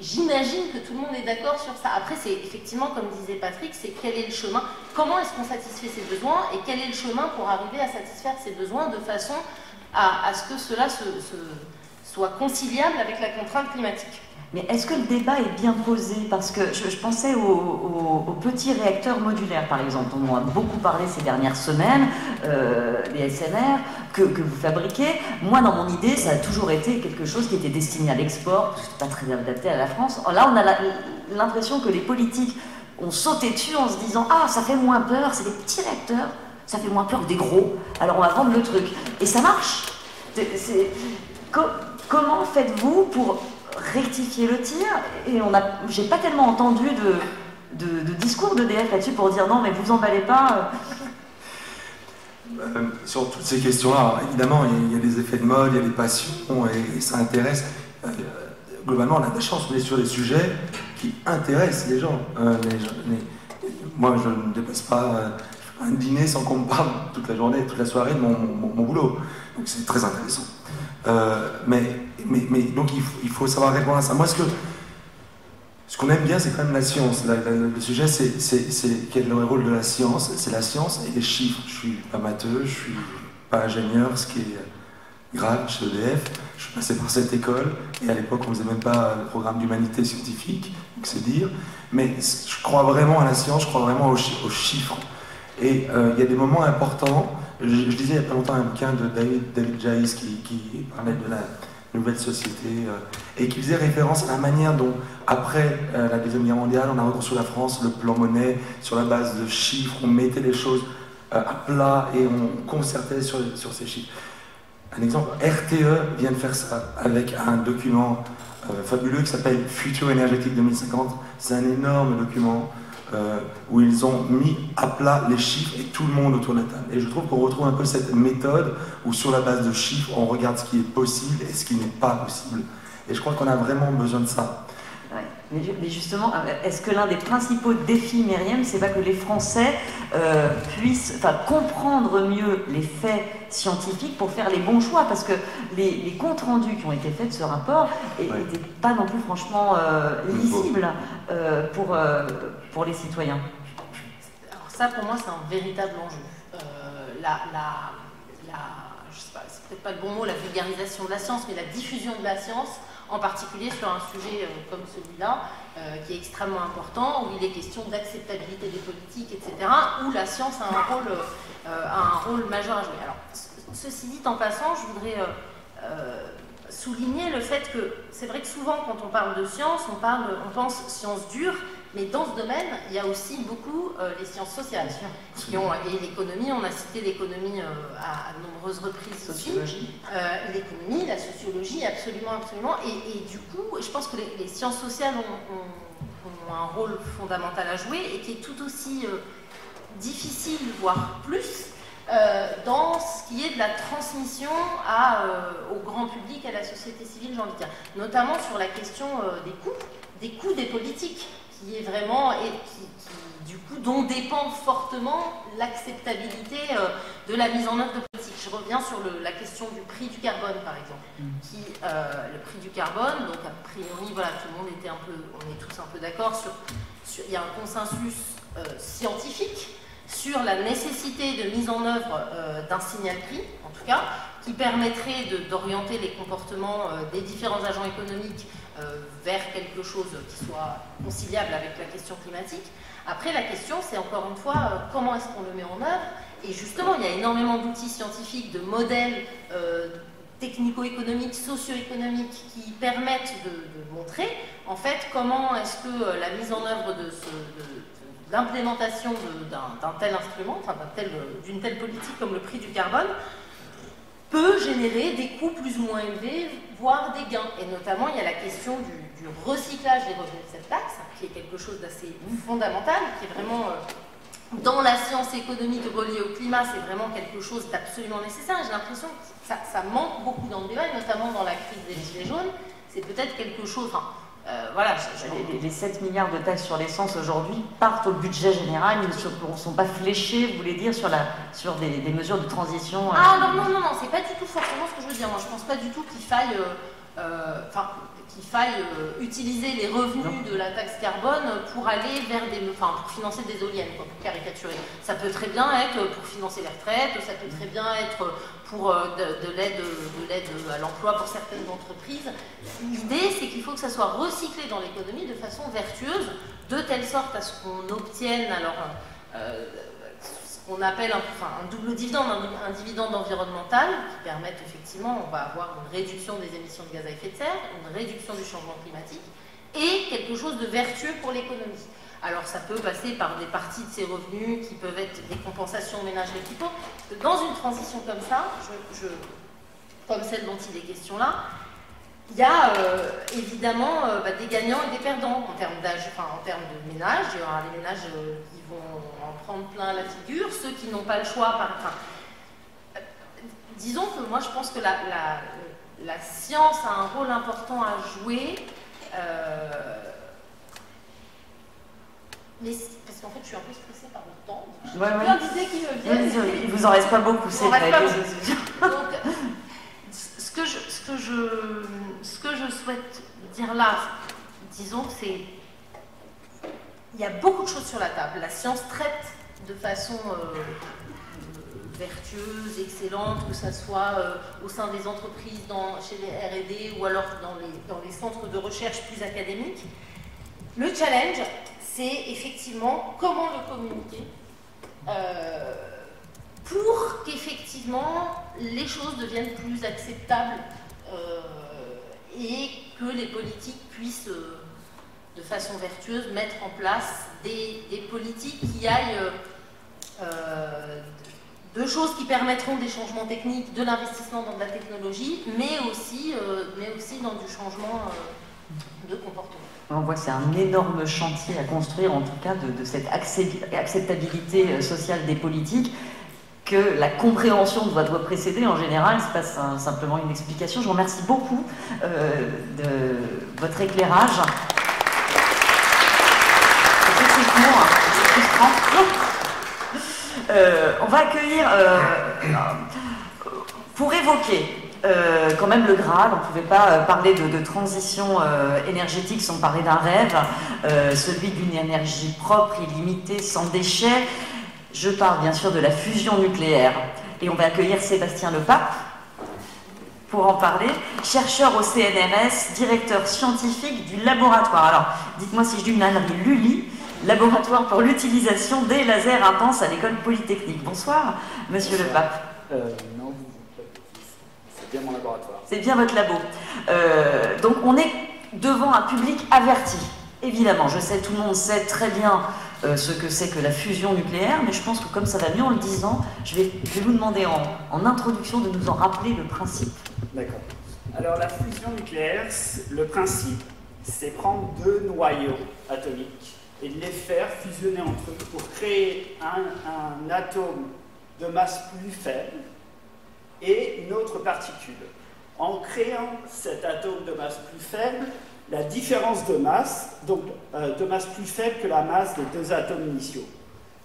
j'imagine que tout le monde est d'accord sur ça. Après, c'est effectivement, comme disait Patrick, c'est quel est le chemin, comment est-ce qu'on satisfait ses besoins et quel est le chemin pour arriver à satisfaire ses besoins de façon à, ce que cela soit conciliable avec la contrainte climatique. Mais est-ce que le débat est bien posé? Parce que je, pensais aux, petits réacteurs modulaires, par exemple, dont on a beaucoup parlé ces dernières semaines, euh, les SMR, que, vous fabriquez. Moi, dans mon idée, ça a toujours été quelque chose qui était destiné à l'export, parce que pas très adapté à la France. là, on a l'impression que les politiques ont sauté dessus en se disant Ah, ça fait moins peur, c'est des petits réacteurs, ça fait moins peur que des gros, alors on va vendre le truc. Et ça marche. comment faites-vous pour rectifier le tir. Et on a, j'ai pas tellement entendu de, de, de discours d'EDF là-dessus pour dire non, mais vous emballez pas. Euh, sur toutes ces questions-là, évidemment, il y, a des effets de mode, il y a des passions, et, ça intéresse. Euh, globalement, on a de la chance, on est sur des sujets qui intéressent les gens. Euh, moi, je ne dépasse pas un dîner sans qu'on me parle toute la journée, toute la soirée de mon, mon boulot. Donc c'est très intéressant. mais mais, donc il faut, savoir répondre à ça. Moi, ce que ce qu'on aime bien, c'est quand même la science. le sujet, c'est quel est le rôle de la science. C'est la science et les chiffres. Je suis pas matheux, je suis pas ingénieur, ce qui est grave chez EDF. Je suis passé par cette école et à l'époque, on ne faisait même pas le programme d'humanité scientifique, c'est dire. Mais je crois vraiment à la science, je crois vraiment aux, chiffres. Et euh, il y a des moments importants. Je, disais il n'y a pas longtemps un bouquin de David, David Jais qui, qui parlait de la nouvelle société, euh, et qui faisait référence à la manière dont, après euh, la Deuxième Guerre mondiale, on a reconstruit la France, le plan monnaie, sur la base de chiffres, on mettait les choses euh, à plat et on concertait sur, sur ces chiffres. Un exemple, RTE vient de faire ça avec un document fabuleux qui s'appelle Futur énergétique 2050. C'est un énorme document euh, où ils ont mis à plat les chiffres et tout le monde autour de la table. Et je trouve qu'on retrouve un peu cette méthode où sur la base de chiffres, on regarde ce qui est possible et ce qui n'est pas possible. Et je crois qu'on a vraiment besoin de ça. Mais justement, euh, est-ce que l'un des principaux défis, Myriam, c'est pas que les Français euh, puissent comprendre mieux les faits scientifiques pour faire les bons choix? Parce que les, comptes rendus qui ont été faits de ce rapport n'étaient pas non plus franchement euh, lisibles pour, pour les citoyens. Alors ça, pour moi, c'est un véritable enjeu. la, la, la, je sais pas, c'est peut-être pas le bon mot, la vulgarisation de la science, mais la diffusion de la science en particulier sur un sujet euh, comme celui-là, euh, qui est extrêmement important, où il est question d'acceptabilité des politiques, etc., où la science a un rôle, euh, un rôle majeur à jouer. Alors, ceci dit, en passant, je voudrais souligner le fait que c'est vrai que souvent, quand on parle de science, on, parle, on pense science dure, mais dans ce domaine, il y a aussi beaucoup euh, les sciences sociales. Qui ont, et l'économie, on a cité l'économie euh, à, de nombreuses reprises aussi. Euh, l'économie, la sociologie, absolument, absolument. Et, du coup, je pense que les, sciences sociales ont, un rôle fondamental à jouer et qui est tout aussi difficile, voire plus, dans ce qui est de la transmission à, au grand public, à la société civile, j'ai envie de dire. Notamment sur la question des coûts, des coûts des politiques qui est vraiment et qui, du coup dont dépend fortement l'acceptabilité euh, de la mise en œuvre de politiques. Je reviens sur la question du prix du carbone par exemple, mm. qui euh, le prix du carbone, donc a priori voilà tout le monde était un peu, on est tous un peu d'accord sur, il y a un consensus euh, scientifique sur la nécessité de mise en œuvre d'un signal prix, en tout cas, qui permettrait d'orienter les comportements des différents agents économiques vers quelque chose qui soit conciliable avec la question climatique. Après, la question, c'est encore une fois, euh, comment est-ce qu'on le met en œuvre? Et justement, il y a énormément d'outils scientifiques, de modèles euh, technico-économiques, socio-économiques qui permettent de, montrer, en fait, comment est-ce que euh, la mise en œuvre de, l'implémentation d'un tel instrument, d'une telle politique comme le prix du carbone, peut générer des coûts plus ou moins élevés, voire des gains. Et notamment, il y a la question du, recyclage des revenus de cette taxe, qui est quelque chose d'assez fondamental, qui est vraiment, euh, dans la science économique reliée au climat, c'est vraiment quelque chose d'absolument nécessaire. J'ai l'impression que ça, manque beaucoup dans le débat, notamment dans la crise des gilets jaunes. C'est peut-être quelque chose... Euh, voilà, les, 7 milliards de taxes sur l'essence aujourd'hui partent au budget général, ils ne sont, pas fléchés, vous voulez dire, sur, la, sur des, mesures de transition euh, Ah non, non, non, non, c'est pas du tout forcément ce que je veux dire. Moi, je pense pas du tout qu'il faille. Euh, enfin, qu'il faille utiliser les revenus de la taxe carbone pour aller vers des, enfin, pour financer des éoliennes, pour caricaturer. Ça peut très bien être pour financer les retraites, ça peut très bien être pour euh, de, l'aide à l'emploi pour certaines entreprises. L'idée, c'est qu'il faut que ça soit recyclé dans l'économie de façon vertueuse, de telle sorte à ce qu'on obtienne alors euh, ce qu'on appelle un, enfin, un, double dividende, un, dividende environnemental qui permette effectivement, on va avoir une réduction des émissions de gaz à effet de serre, une réduction du changement climatique et quelque chose de vertueux pour l'économie. Alors ça peut passer par des parties de ces revenus qui peuvent être des compensations ménages pauvres. Dans une transition comme ça, comme celle dont il est question là, il y a euh, évidemment euh, bah, des gagnants et des perdants en termes de ménages. Il y aura les ménages euh, qui vont en prendre plein la figure, ceux qui n'ont pas le choix. Par, enfin, disons que moi je pense que la, science a un rôle important à jouer. Mais parce qu'en fait, je suis un peu stressée par le temps. J'ai ouais, plein d'idées qui me viennent. Il vous en reste pas beaucoup, c'est vrai. Donc, ce que, je, ce, que je, ce que je souhaite dire là, disons c'est. Il y a beaucoup de choses sur la table. La science traite de façon euh, vertueuse, excellente, que ce soit euh, au sein des entreprises, dans, chez les RD ou alors dans les, dans les centres de recherche plus académiques. Le challenge, c'est effectivement comment le communiquer euh, pour qu'effectivement les choses deviennent plus acceptables euh, et que les politiques puissent euh, de façon vertueuse mettre en place des, politiques qui aillent de choses qui permettront des changements techniques, de l'investissement dans de la technologie, mais aussi, mais aussi dans du changement de comportement. On voit que c'est un énorme chantier à construire, en tout cas, de, cette acceptabilité euh, sociale des politiques, que la compréhension doit, précéder. En général, c'est pas simplement une explication. Je vous remercie beaucoup euh, de votre éclairage. Euh, on va accueillir, pour évoquer euh, quand même le Graal, on ne pouvait pas euh, parler de, transition euh, énergétique sans parler d'un rêve, celui d'une énergie propre, illimitée, sans déchets. Je parle bien sûr de la fusion nucléaire. Et on va accueillir Sébastien Lepape pour en parler, chercheur au CNRS, directeur scientifique du laboratoire. Alors, dites-moi si je dis une ânerie, l'ULI, laboratoire pour l'utilisation des lasers intenses à l'école polytechnique. Bonsoir, monsieur Lepape. C'est bien mon laboratoire. C'est bien votre labo. Euh, donc on est devant un public averti. Évidemment, je sais, tout le monde sait très bien euh, ce que c'est que la fusion nucléaire, mais je pense que comme ça va mieux en le disant, je vais, vous demander en, en, introduction de nous en rappeler le principe. D'accord. Alors la fusion nucléaire, le principe, c'est prendre deux noyaux atomiques et de les faire fusionner entre eux pour créer un, un atome de masse plus faible et une autre particule. En créant cet atome de masse plus faible, la différence de masse, donc de masse plus faible que la masse des deux atomes initiaux.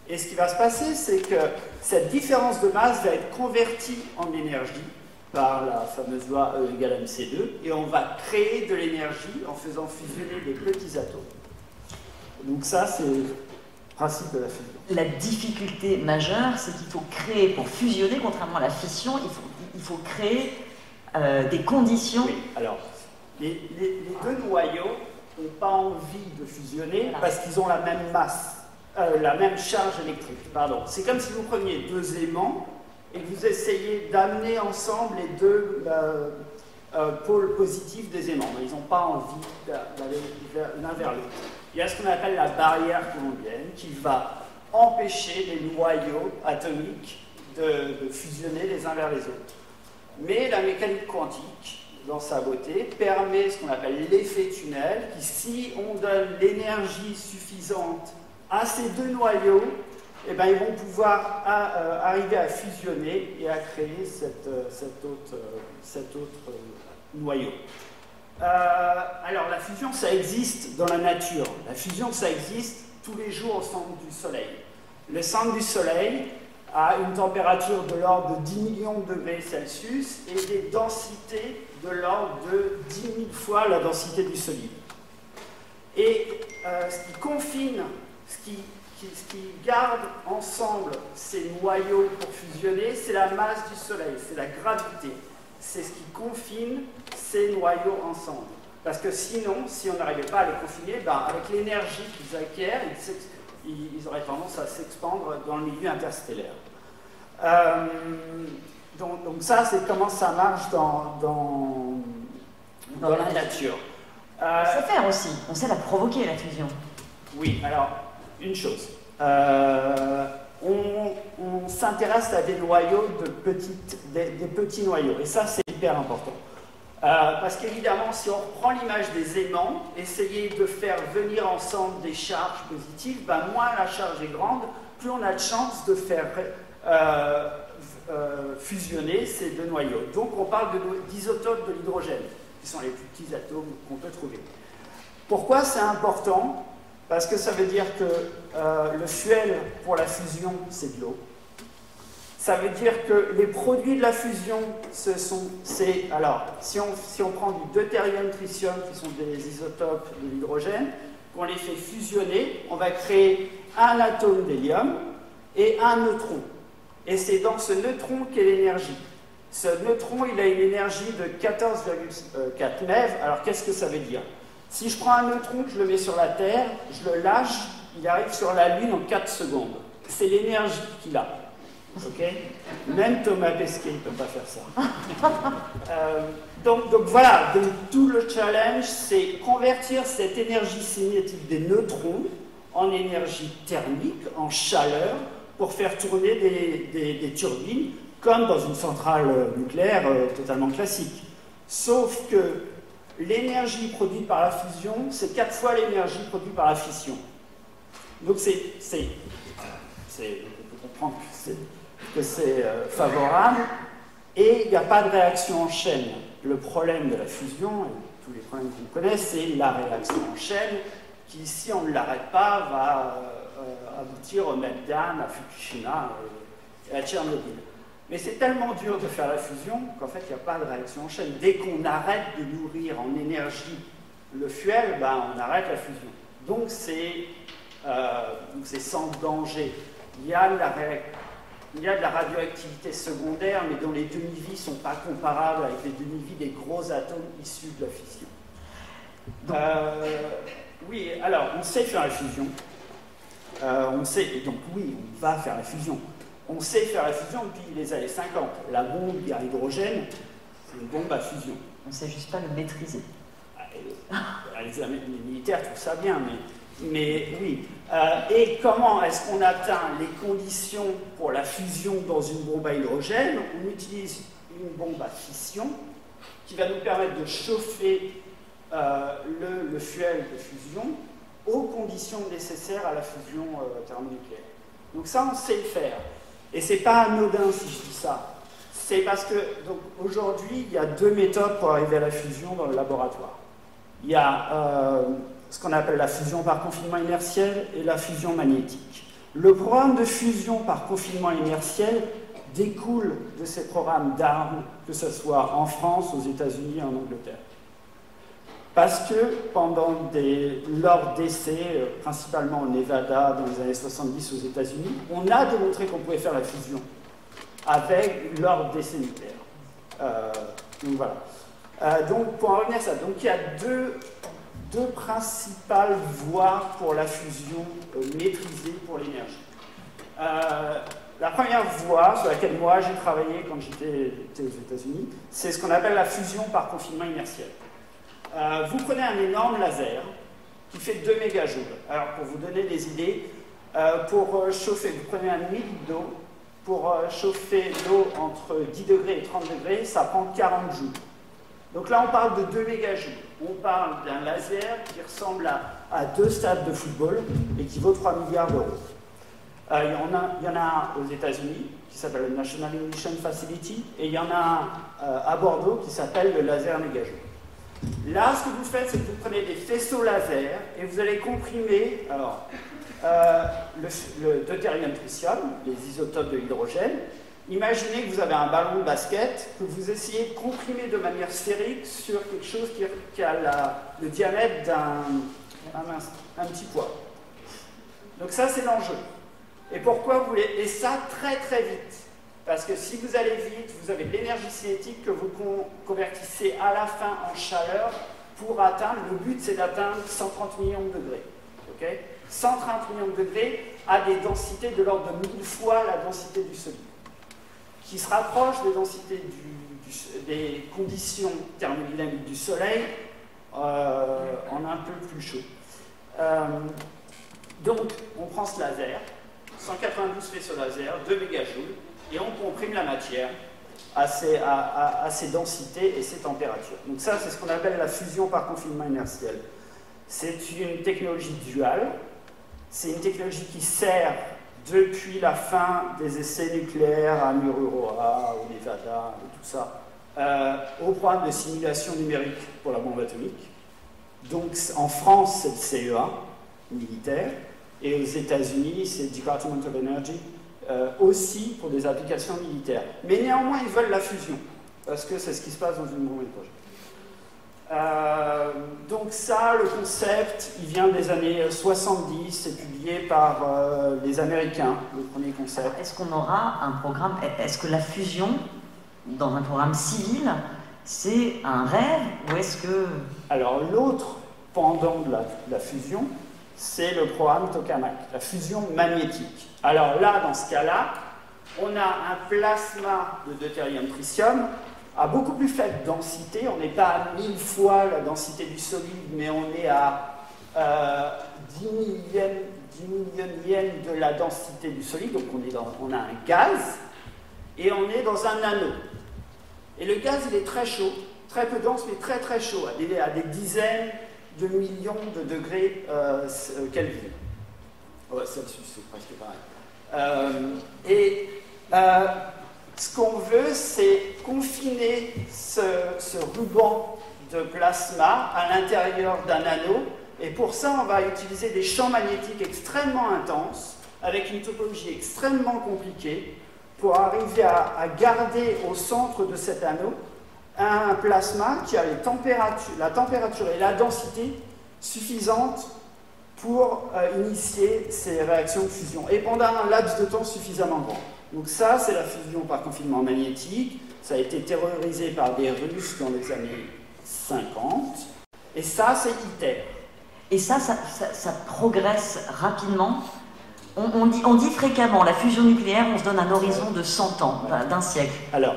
Et ce qui va se passer, c'est que cette différence de masse va être convertie en énergie par la fameuse loi E égale mc2, et on va créer de l'énergie en faisant fusionner des petits atomes. Donc ça, c'est le principe de la fusion. La difficulté majeure, c'est qu'il faut créer, pour fusionner, contrairement à la fission, il faut, il faut créer euh, des conditions. Oui, alors, les, deux noyaux n'ont pas envie de fusionner parce qu'ils ont la même masse. Euh, la même charge électrique. Pardon. C'est comme si vous preniez deux aimants et que vous essayez d'amener ensemble les deux euh, euh, pôles positifs des aimants. Ils n'ont pas envie d'aller l'un vers l'autre. Il y a ce qu'on appelle la barrière colombienne qui va empêcher les noyaux atomiques de, fusionner les uns vers les autres. Mais la mécanique quantique, dans sa beauté, permet ce qu'on appelle l'effet tunnel, qui si on donne l'énergie suffisante à ces deux noyaux, eh ben, ils vont pouvoir euh, arriver à fusionner et à créer cet euh, autre, cet autre euh, noyau. alors la fusion, ça existe dans la nature. La fusion, ça existe tous les jours au centre du Soleil. Le centre du Soleil a une température de l'ordre de 10 millions de degrés Celsius et des densités de l'ordre de 10 000 fois la densité du solide. Et ce qui confine ce qui, garde ensemble ces noyaux pour fusionner, c'est la masse du Soleil, c'est la gravité. C'est ce qui confine ces noyaux ensemble. Parce que sinon, si on n'arrivait pas à les confiner, ben, avec l'énergie qu'ils acquièrent, ils, auraient tendance à s'expandre dans le milieu interstellaire. Euh, donc, ça, c'est comment ça marche dans, dans, la nature. on sait faire aussi, on sait la provoquer, la fusion. Oui, alors une chose. Euh, on, s'intéresse à des noyaux, de petites, des, petits noyaux, et ça c'est hyper important. Euh, parce qu'évidemment, si on reprend l'image des aimants, essayer de faire venir ensemble des charges positives, ben, moins la charge est grande, plus on a de chances de faire euh, fusionner ces deux noyaux. Donc on parle d'isotopes de l'hydrogène, qui sont les plus petits atomes qu'on peut trouver. Pourquoi c'est important? Parce que ça veut dire que euh, le fuel pour la fusion, c'est de l'eau. Ça veut dire que les produits de la fusion, ce. Alors, si on, si on prend du deutérium, tritium, qui sont des isotopes de l'hydrogène, qu'on les fait fusionner, on va créer un atome d'hélium et un neutron. Et c'est dans ce neutron qu'est l'énergie. Ce neutron, il a une énergie de 14,4 MeV. Alors, qu'est-ce que ça veut dire? Si je prends un neutron, je le mets sur la Terre, je le lâche, il arrive sur la Lune en 4 secondes. C'est l'énergie qu'il a. Ok? Même Thomas Pesquet ne peut pas faire ça. Euh, donc, voilà, tout le challenge, c'est convertir cette énergie cinétique des neutrons en énergie thermique, en chaleur, pour faire tourner des, turbines, comme dans une centrale nucléaire euh, totalement classique. Sauf que l'énergie produite par la fusion, c'est quatre fois l'énergie produite par la fission. Donc c'est, on peut comprendre que c'est, euh, favorable, et il n'y a pas de réaction en chaîne. Le problème de la fusion, et tous les problèmes qu'on connaît, c'est la réaction en chaîne, qui, si on ne l'arrête pas, va euh, aboutir au meltdown à Fukushima et à Tchernobyl. Mais c'est tellement dur de faire la fusion qu'en fait, il n'y a pas de réaction en chaîne. Dès qu'on arrête de nourrir en énergie le fuel, ben, on arrête la fusion. Donc c'est euh, sans danger. Il y, a la il y a de la radioactivité secondaire, mais dont les demi-vies ne sont pas comparables avec les demi-vies des gros atomes issus de la fission. Euh, oui, alors on sait faire la fusion. Euh, on sait, donc oui, on va faire la fusion. On sait faire la fusion depuis les années 50. La bombe à hydrogène, c'est une bombe à fusion. On ne sait juste pas le maîtriser. Ah, les, militaires trouvent ça bien, mais, mais oui. Euh, et comment est-ce qu'on atteint les conditions pour la fusion dans une bombe à hydrogène? On utilise une bombe à fission qui va nous permettre de chauffer euh, le, fuel de fusion aux conditions nécessaires à la fusion euh, thermonucléaire. Donc ça, on sait le faire. Et c'est pas anodin si je dis ça. C'est parce que aujourd'hui, il y a deux méthodes pour arriver à la fusion dans le laboratoire. Il y a euh, ce qu'on appelle la fusion par confinement inertiel et la fusion magnétique. Le programme de fusion par confinement inertiel découle de ces programmes d'armes, que ce soit en France, aux États-Unis en Angleterre. Parce que pendant des, leurs d'essais, euh, principalement au Nevada dans les années 70 aux États-Unis, on a démontré qu'on pouvait faire la fusion avec leurs d'essais nucléaires. Euh, donc voilà. Euh, donc pour en revenir à ça, donc il y a deux, deux principales voies pour la fusion maîtrisée pour l'énergie. la première voie sur laquelle moi j'ai travaillé quand j'étais aux États-Unis, c'est ce qu'on appelle la fusion par confinement inertiel. Euh, vous prenez un énorme laser qui fait 2 mégajoules. Alors, pour vous donner des idées, euh, pour euh, chauffer, vous prenez un litre d'eau, pour chauffer l'eau entre 10 degrés et 30 degrés, ça prend 40 joules. Donc là, on parle de 2 mégajoules. On parle d'un laser qui ressemble à, deux stades de football et qui vaut 3 milliards d'euros. il, y en a, il y en a un aux États-Unis qui s'appelle le National Ignition Facility et il y en a un à Bordeaux qui s'appelle le laser mégajoule. Là, ce que vous faites, c'est que vous prenez des faisceaux laser et vous allez comprimer alors, euh, le, deutérium tritium, les isotopes de l'hydrogène. Imaginez que vous avez un ballon de basket que vous essayez de comprimer de manière sphérique sur quelque chose qui, a le diamètre d'un un, petit poids. Donc ça, c'est l'enjeu. Et pourquoi vous voulez Et ça très très vite? Parce que si vous allez vite, vous avez de l'énergie cinétique que vous convertissez à la fin en chaleur pour atteindre, le but c'est d'atteindre 130 millions de degrés. 130 millions de degrés à des densités de l'ordre de 1000 fois la densité du solide, qui se rapproche des densités des conditions thermodynamiques du Soleil euh, en un peu plus chaud. Euh, donc, on prend ce laser, 192 faisceaux laser, 2 mégajoules, et on comprime la matière à ces, densités et ces températures. Donc ça, c'est ce qu'on appelle la fusion par confinement inertiel. C'est une technologie duale, c'est une technologie qui sert depuis la fin des essais nucléaires à Mururoa, au Nevada, et tout ça, euh, au programme de simulation numérique pour la bombe atomique. Donc en France, c'est le CEA militaire, et aux États-Unis, c'est le Department of Energy, euh, aussi pour des applications militaires. Mais néanmoins, ils veulent la fusion, parce que c'est ce qui se passe dans une bombe de projet. Euh, donc ça, le concept, il vient des années 70, c'est publié par euh, les Américains, le premier concept. Est-ce qu'on aura un programme, est-ce que la fusion, dans un programme civil, c'est un rêve ou est-ce que... Alors l'autre pendant de la fusion, c'est le programme tokamak, la fusion magnétique. Alors là, dans ce cas-là, on a un plasma de deutérium tritium à beaucoup plus faible densité. On n'est pas à 1000 fois la densité du solide, mais on est à 10, millièmes, 10 millionièmes de la densité du solide. Donc on, est dans, on a un gaz et on est dans un anneau. Et le gaz, il est très chaud, très peu dense, mais très très chaud, à des, dizaines de millions de degrés euh, euh, Kelvin. Ouais, Celsius, c'est presque pareil. Euh, et ce qu'on veut, c'est confiner ce, ruban de plasma à l'intérieur d'un anneau. Et pour ça, on va utiliser des champs magnétiques extrêmement intenses, avec une topologie extrêmement compliquée, pour arriver à, à garder au centre de cet anneau un plasma qui a les températures, la température et la densité suffisantes pour euh, initier ces réactions de fusion, et pendant un laps de temps suffisamment grand. Donc ça, c'est la fusion par confinement magnétique. Ça a été terrorisé par des Russes dans les années 50. Et ça, c'est ITER. Et ça, ça, progresse rapidement. On, dit, on, dit, fréquemment, la fusion nucléaire, on se donne un horizon de 100 ans, d'un siècle. Alors,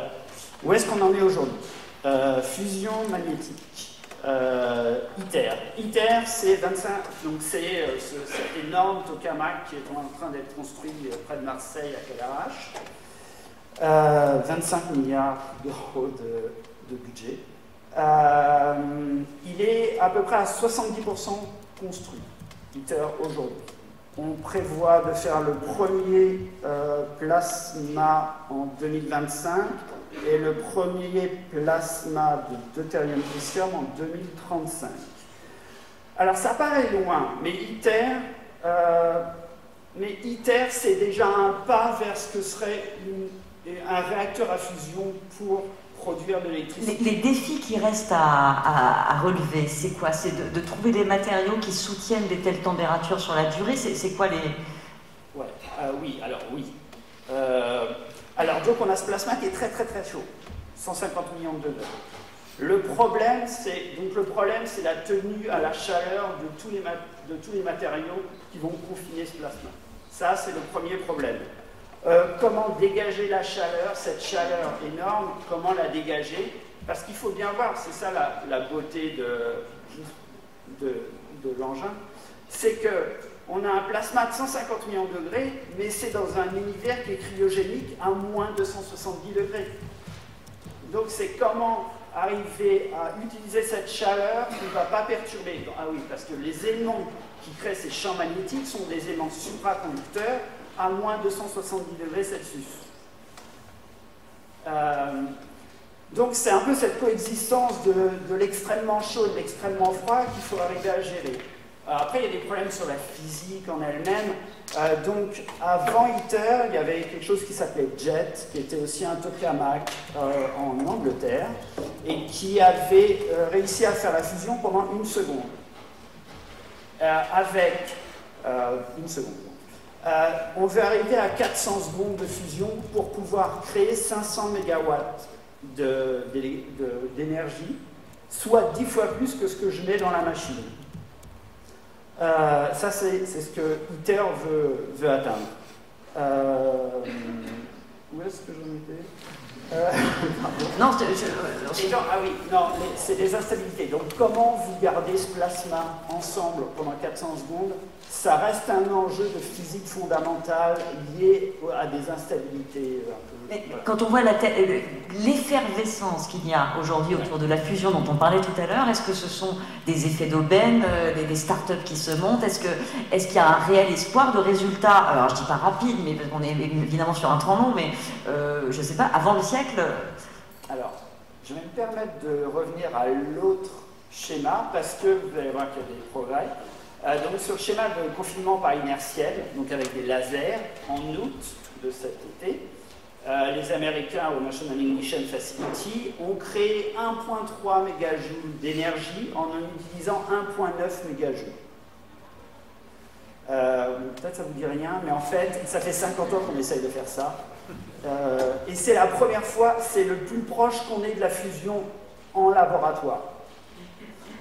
où est-ce qu'on en est aujourd'hui? Euh, fusion magnétique. Euh, ITER. ITER, c'est 25, donc c'est euh, cet énorme tokamak qui est en train d'être construit près de Marseille à Cadarache. 25 milliards d'euros de, budget. il est à peu près à 70% construit, ITER aujourd'hui. On prévoit de faire le premier plasma en 2025 et le premier plasma de deutérium tritium en 2035. Alors ça paraît loin, mais ITER, euh, mais ITER c'est déjà un pas vers ce que serait un réacteur à fusion pour produire de l'électricité. Les, défis qui restent à, relever, c'est quoi? C'est de, trouver des matériaux qui soutiennent des telles températures sur la durée? C'est quoi les... Ouais, euh, oui, alors oui. Euh, alors donc on a ce plasma qui est très très très chaud, 150 millions de degrés. Le problème, c'est donc le problème, c'est la tenue à la chaleur de tous, les de tous les matériaux qui vont confiner ce plasma. Ça, c'est le premier problème. Euh, comment dégager la chaleur, cette chaleur énorme, comment la dégager? Parce qu'il faut bien voir, c'est ça la, beauté de, de, l'engin, c'est que on a un plasma de 150 millions de degrés, mais c'est dans un univers qui est cryogénique à moins de 170 degrés. Donc c'est comment arriver à utiliser cette chaleur qui ne va pas perturber. Ah oui, parce que les aimants qui créent ces champs magnétiques sont des aimants supraconducteurs à moins 270 degrés Celsius. Euh, donc c'est un peu cette coexistence de, de l'extrêmement chaud et de l'extrêmement froid qu'il faut arriver à gérer. Euh, après, il y a des problèmes sur la physique en elle-même. Euh, donc, avant ITER, il y avait quelque chose qui s'appelait JET, qui était aussi un tokamak euh, en Angleterre, et qui avait réussi à faire la fusion pendant une seconde. avec une seconde. on veut arriver à 400 secondes de fusion pour pouvoir créer 500 MW d'énergie, soit 10 fois plus que ce que je mets dans la machine. Euh, ça, c'est ce que ITER veut, veut atteindre. Euh, où est-ce que j'en étais? Euh, non, ah oui, non, c'est des instabilités. Donc, comment vous gardez ce plasma ensemble pendant 400 secondes? Ça reste un enjeu de physique fondamentale lié à des instabilités un peu quand on voit euh, l'effervescence qu'il y a aujourd'hui autour de la fusion dont on parlait tout à l'heure, est-ce que ce sont des effets d'aubaine, euh, des, startups qui se montent? Est-ce qu'il y a un réel espoir de résultats? Alors je ne dis pas rapide, mais qu'on est évidemment sur un temps long, mais euh, je ne sais pas, avant le siècle? Alors, je vais me permettre de revenir à l'autre schéma, parce que vous allez voir qu'il y a des progrès. donc sur le schéma de confinement par inertiel, donc avec des lasers, en août de cet été, euh, les Américains au National Ignition Facility ont créé 1.3 MJ d'énergie en en utilisant 1.9 MJ. Euh, Peut-être ça vous dit rien, mais en fait, ça fait 50 ans qu'on essaye de faire ça. Euh, et c'est la première fois, c'est le plus proche qu'on ait de la fusion en laboratoire.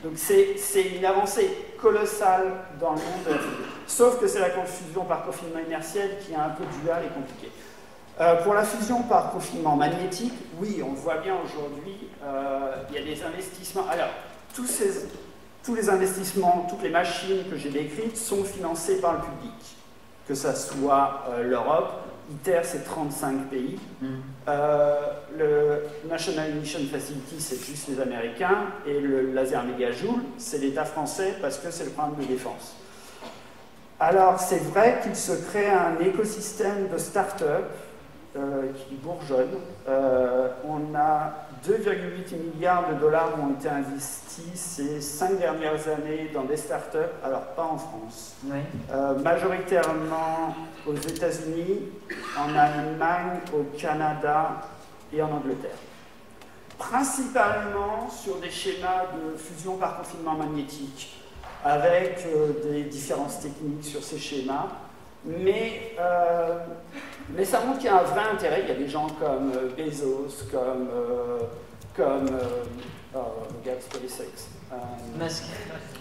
Donc c'est une avancée colossale dans le monde. Sauf que c'est la confusion par confinement inertiel qui est un peu dual et compliquée. Euh, pour la fusion par confinement magnétique, oui, on voit bien aujourd'hui, euh, il y a des investissements. Alors, tous, ces, tous les investissements, toutes les machines que j'ai décrites sont financées par le public, que ce soit euh, l'Europe, ITER c'est 35 pays, mm. le National Ignition Facility c'est juste les Américains, et le laser mégajoule c'est l'État français parce que c'est le programme de défense. Alors c'est vrai qu'il se crée un écosystème de start-up euh, qui bourgeonne. Euh, on a 2,8 milliards de dollars ont été investis ces cinq dernières années dans des startups, alors pas en France, euh, majoritairement aux États-Unis, en Allemagne, au Canada et en Angleterre. Principalement sur des schémas de fusion par confinement magnétique, avec des différences techniques sur ces schémas mais, euh, mais ça montre qu'il y a un vrai intérêt. Il y a des gens comme euh, Bezos, comme, euh, comme oh, SpaceX, Musk.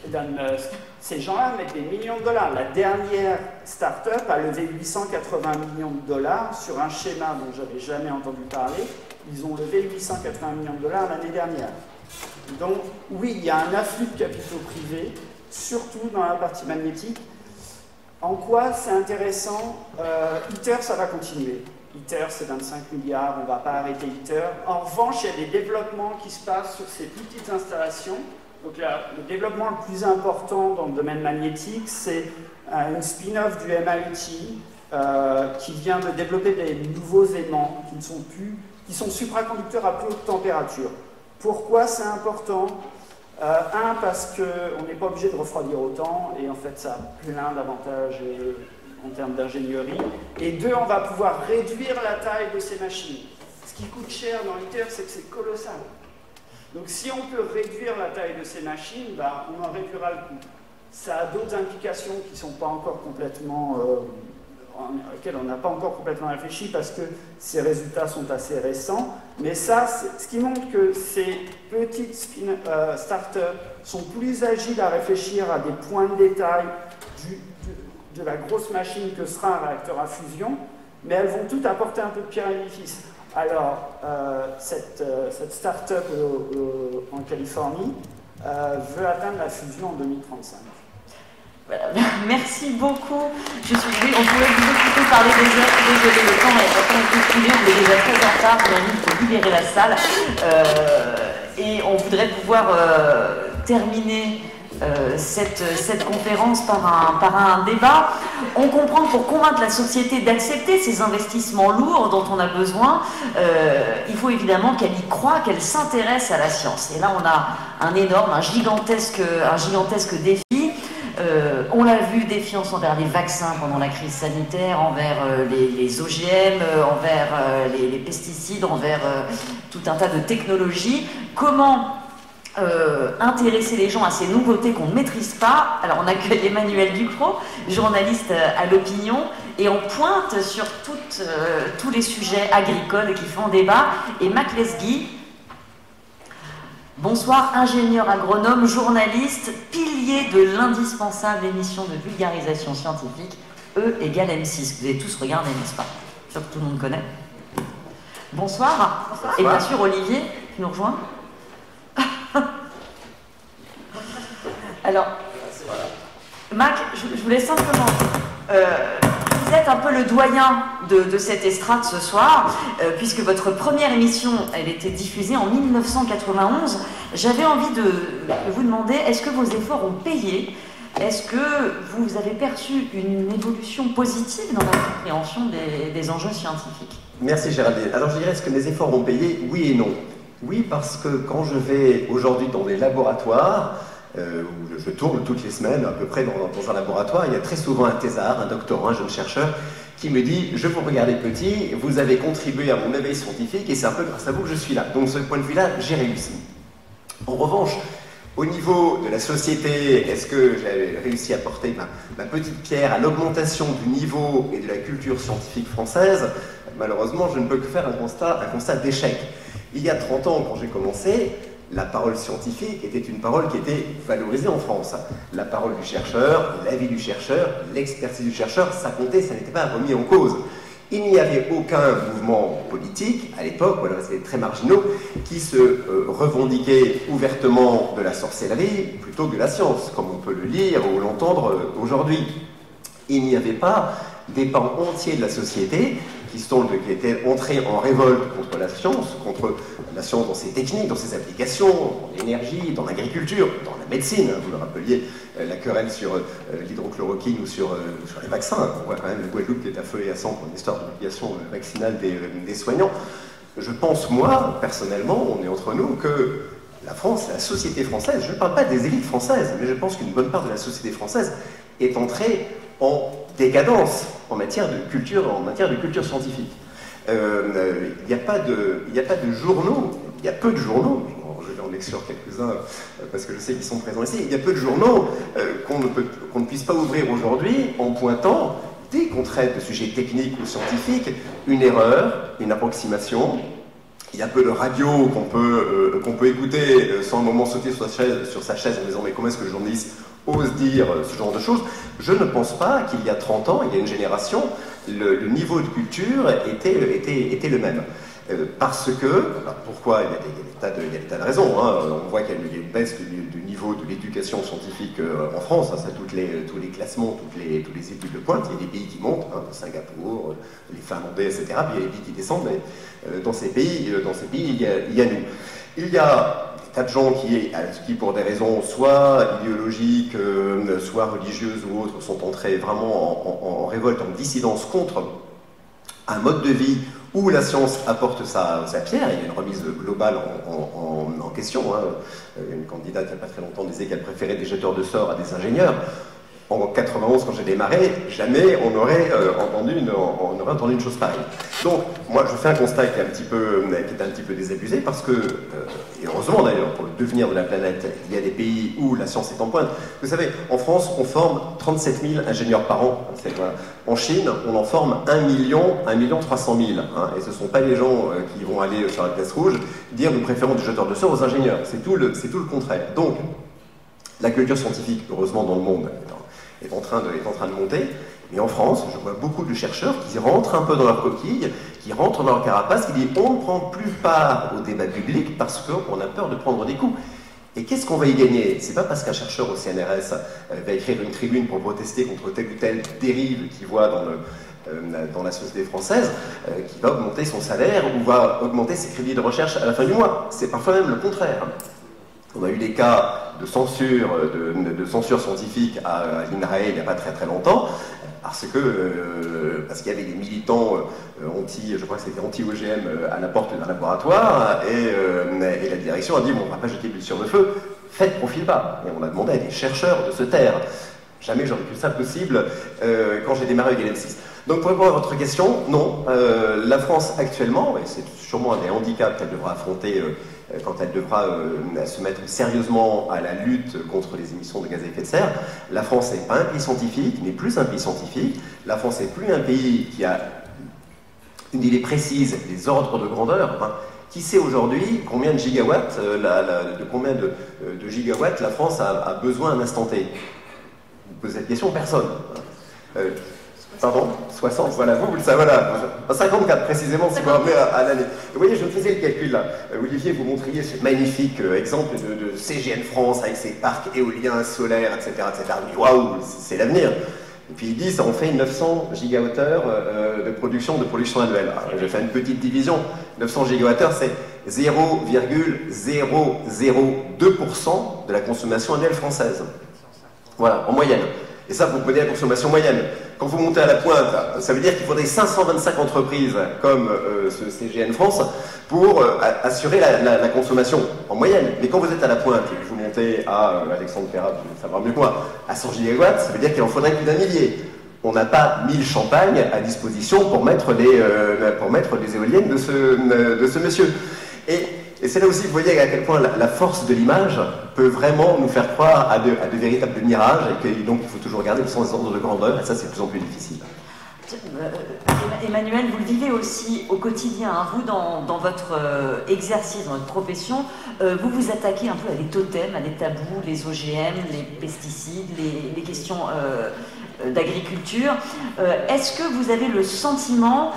Elon Musk. Ces gens-là mettent des millions de dollars. La dernière start-up a levé 880 millions de dollars sur un schéma dont j'avais jamais entendu parler. Ils ont levé 880 millions de dollars l'année dernière. Donc oui, il y a un afflux de capitaux privés, surtout dans la partie magnétique, en quoi c'est intéressant euh, ITER, ça va continuer. ITER, c'est 25 milliards, on ne va pas arrêter ITER. En revanche, il y a des développements qui se passent sur ces petites installations. Donc le développement le plus important dans le domaine magnétique, c'est euh, une spin-off du MIT euh, qui vient de développer des nouveaux aimants qui ne sont plus, qui sont supraconducteurs à plus haute température. Pourquoi c'est important? Euh, un, parce qu'on n'est pas obligé de refroidir autant, et en fait ça a plein d'avantages en termes d'ingénierie. Et deux, on va pouvoir réduire la taille de ces machines. Ce qui coûte cher dans l'ITER, c'est que c'est colossal. Donc si on peut réduire la taille de ces machines, bah, on en réduira le coût. Ça a d'autres implications qui ne sont pas encore complètement... Euh, auxquelles on n'a pas encore complètement réfléchi parce que ces résultats sont assez récents. Mais ça, ce qui montre que ces petites euh, startups sont plus agiles à réfléchir à des points de détail de, la grosse machine que sera un réacteur à fusion, mais elles vont toutes apporter un peu de pierre à l'édifice. Alors, euh, cette, euh, cette start-up en Californie veut atteindre la fusion en 2035. Merci beaucoup. Je suis on pourrait parler des heures. Désolé, le temps est pas. On est déjà très en retard. On a il faut libérer la salle. Euh, et on voudrait pouvoir euh, terminer euh, cette, cette, conférence par un, par un débat. On comprend pour convaincre la société d'accepter ces investissements lourds dont on a besoin, il faut évidemment qu'elle y croit, qu'elle s'intéresse à la science. Et là, on a un énorme, un gigantesque, un gigantesque défi. On l'a vu, défiance envers les vaccins pendant la crise sanitaire, envers euh, les, OGM, euh, envers les, pesticides, envers tout un tas de technologies. Comment intéresser les gens à ces nouveautés qu'on ne maîtrise pas? Alors on accueille Emmanuel Ducrot, journaliste à l'opinion, et on pointe sur tous les sujets agricoles qui font débat, et Mac Bonsoir, ingénieur agronome, journaliste, pilier de l'indispensable émission de vulgarisation scientifique E égale M6. Vous avez tous regardé, n'est-ce pas? Je que tout le monde connaît. Bonsoir. Et bien sûr, Olivier, tu nous rejoins? Alors, Mac, je, voulais simplement euh, vous êtes un peu le doyen de, cette estrade ce soir, euh, puisque votre première émission, elle était diffusée en 1991. J'avais envie de, vous demander, est-ce que vos efforts ont payé? Est-ce que vous avez perçu une évolution positive dans la compréhension des, enjeux scientifiques? Merci Géraldine. Alors je dirais, est-ce que mes efforts ont payé? Oui et non. Oui, parce que quand je vais aujourd'hui dans des laboratoires, euh, où je tourne toutes les semaines à peu près dans, un laboratoire, il y a très souvent un thésard, un doctorant, un jeune chercheur qui me dit Je vous regardais petit, vous avez contribué à mon éveil scientifique et c'est un peu grâce à vous que je suis là. Donc, de ce point de vue-là, j'ai réussi. En revanche, au niveau de la société, est-ce que j'ai réussi à porter ma, petite pierre à l'augmentation du niveau et de la culture scientifique française? Malheureusement, je ne peux que faire un constat d'échec. Il y a 30 ans, quand j'ai commencé, la parole scientifique était une parole qui était valorisée en France. La parole du chercheur, l'avis du chercheur, l'expertise du chercheur, ça comptait, ça n'était pas remis en cause. Il n'y avait aucun mouvement politique à l'époque, voilà, c'était très marginaux, qui se euh, revendiquait ouvertement de la sorcellerie plutôt que de la science, comme on peut le lire ou l'entendre euh, aujourd'hui. Il n'y avait pas des pans entiers de la société qui, sont, qui étaient entrés en révolte contre la science, contre la science dans ses techniques, dans ses applications, dans l'énergie, dans l'agriculture, dans la médecine. Vous le rappeliez, euh, la querelle sur euh, l'hydrochloroquine ou sur, euh, les vaccins. On voit quand même le Guadeloupe qui est à feu et à sang pour l'histoire de l'application vaccinale des, des soignants. Je pense, moi, personnellement, on est entre nous, que la France, la société française, je ne parle pas des élites françaises, mais je pense qu'une bonne part de la société française est entrée en décadence en matière de culture, en matière de culture scientifique. Euh, il n'y a, pas de, a pas de journaux, il y a peu de journaux, je vais en sur quelques-uns euh, parce que je sais qu'ils sont présents ici, il y a peu de journaux euh, qu'on ne, ne puisse pas ouvrir aujourd'hui en pointant, dès qu'on traite de sujets techniques ou scientifiques, une erreur, une approximation, il y a peu de radio qu'on peut, qu'on peut écouter sans un moment sauter sur sa chaise, sur sa chaise en disant mais comment est-ce que le journaliste ose dire ce genre de choses. Je ne pense pas qu'il y a 30 ans, il y a une génération, le, niveau de culture était, était, était le même. Euh, parce que, pourquoi il y, a des, des tas de, raisons. Hein. On voit qu'il y a une baisse du, niveau de l'éducation scientifique euh, en France. Hein. ça, tous les, tous les classements, toutes les, tous les études de pointe. Il y a des pays qui montent, hein, Singapour, les Finlandais, etc. Il y a des pays qui descendent. Mais euh, dans ces pays, dans ces pays il, y a, il y a nous. Il y a tas de gens qui, pour des raisons soit idéologiques, euh, soit religieuses ou autres, sont entrés vraiment en, révolte, en dissidence contre un mode de vie où la science apporte sa, pierre, il y a une remise globale en, question. Hein. Une candidate il n'y a pas très longtemps disait qu'elle préférait des jeteurs de sorts à des ingénieurs en 91, quand j'ai démarré, jamais on aurait, euh, entendu une, chose pareille. Donc, moi, je fais un constat qui est un petit peu, peu désabusé, parce que, euh, et heureusement d'ailleurs, pour le devenir de la planète, il y a des pays où la science est en pointe. Vous savez, en France, on forme 37 000 ingénieurs par an. En Chine, on en forme 1 million, 1 million 300 000. Hein, et ce ne sont pas les gens euh, qui vont aller sur la place rouge dire nous préférons des jeteurs de sorts aux ingénieurs. C'est tout le contraire. Donc, la culture scientifique, heureusement dans le monde, est en train de, est en train de monter. Mais en France, je vois beaucoup de chercheurs qui rentrent un peu dans leur coquille, qui rentrent dans leur carapace, qui disent on ne prend plus part au débat public parce qu'on a peur de prendre des coups. Et qu'est-ce qu'on va y gagner? C'est pas parce qu'un chercheur au CNRS euh, va écrire une tribune pour protester contre telle ou telle dérive qu'il voit dans, euh, dans la société française euh, qu'il va augmenter son salaire ou va augmenter ses crédits de recherche à la fin du mois. C'est parfois même le contraire. On a eu des cas de censure, de, scientifique à, l'INRAE il n'y a pas très très longtemps, parce que euh, parce qu'il y avait des militants euh, anti, je crois que c'était anti-OGM euh, à la porte d'un laboratoire, et, la direction a dit on ne va pas jeter l'huile sur le feu, faites profil bas. Et on a demandé à des chercheurs de se taire. Jamais j'aurais cru ça possible quand j'ai démarré avec LM6. Donc pour répondre à votre question, non, la France actuellement, et c'est sûrement un des handicaps qu'elle devra affronter quand elle devra euh, se mettre sérieusement à la lutte contre les émissions de gaz à effet de serre. La France n'est pas un pays scientifique, n'est plus un pays scientifique. La France n'est plus un pays qui a une idée précise des ordres de grandeur. Hein. Qui sait aujourd'hui combien de gigawatts, euh, de combien de, gigawatts la France a, besoin à un instant T? Vous posez cette question Personne. Pardon 60, voilà, vous, vous le savez, voilà. 54 précisément, si vous ramenez à, l'année. Vous voyez, je faisais le calcul là. Euh, Olivier, vous montriez ce magnifique euh, exemple de, CGN France avec ses parcs éoliens, solaires, etc. etc. Waouh, c'est l'avenir. Et puis il dit, ça en fait 900 gigawattheures euh, de production de pollution annuelle. Je vais faire une petite division. 900 gigawattheures, c'est 0,002% de la consommation annuelle française. Voilà, en moyenne. Et ça, vous prenez la consommation moyenne. Quand vous montez à la pointe, ça veut dire qu'il faudrait 525 entreprises comme euh, ce CGN France pour euh, assurer la, consommation en moyenne. Mais quand vous êtes à la pointe et que vous montez à euh, Alexandre Perra, vous savoir mieux que moi, à 100 gigawatts, ça veut dire qu'il en faudrait plus d'un millier. On n'a pas 1000 champagnes à disposition pour mettre les, pour mettre éoliennes de ce, de ce monsieur. Et c'est là aussi, vous voyez à quel point la, force de l'image peut vraiment nous faire croire à de, véritables mirages et que donc il faut toujours garder le sens ordre de grandeur et ça c'est de plus en plus difficile. Euh, Emmanuel, vous le vivez aussi au quotidien, hein. vous dans, votre euh, exercice, dans votre profession, euh, vous vous attaquez un peu à des totems, à des tabous, les OGM, les pesticides, les, questions d'agriculture. Est-ce que vous avez le sentiment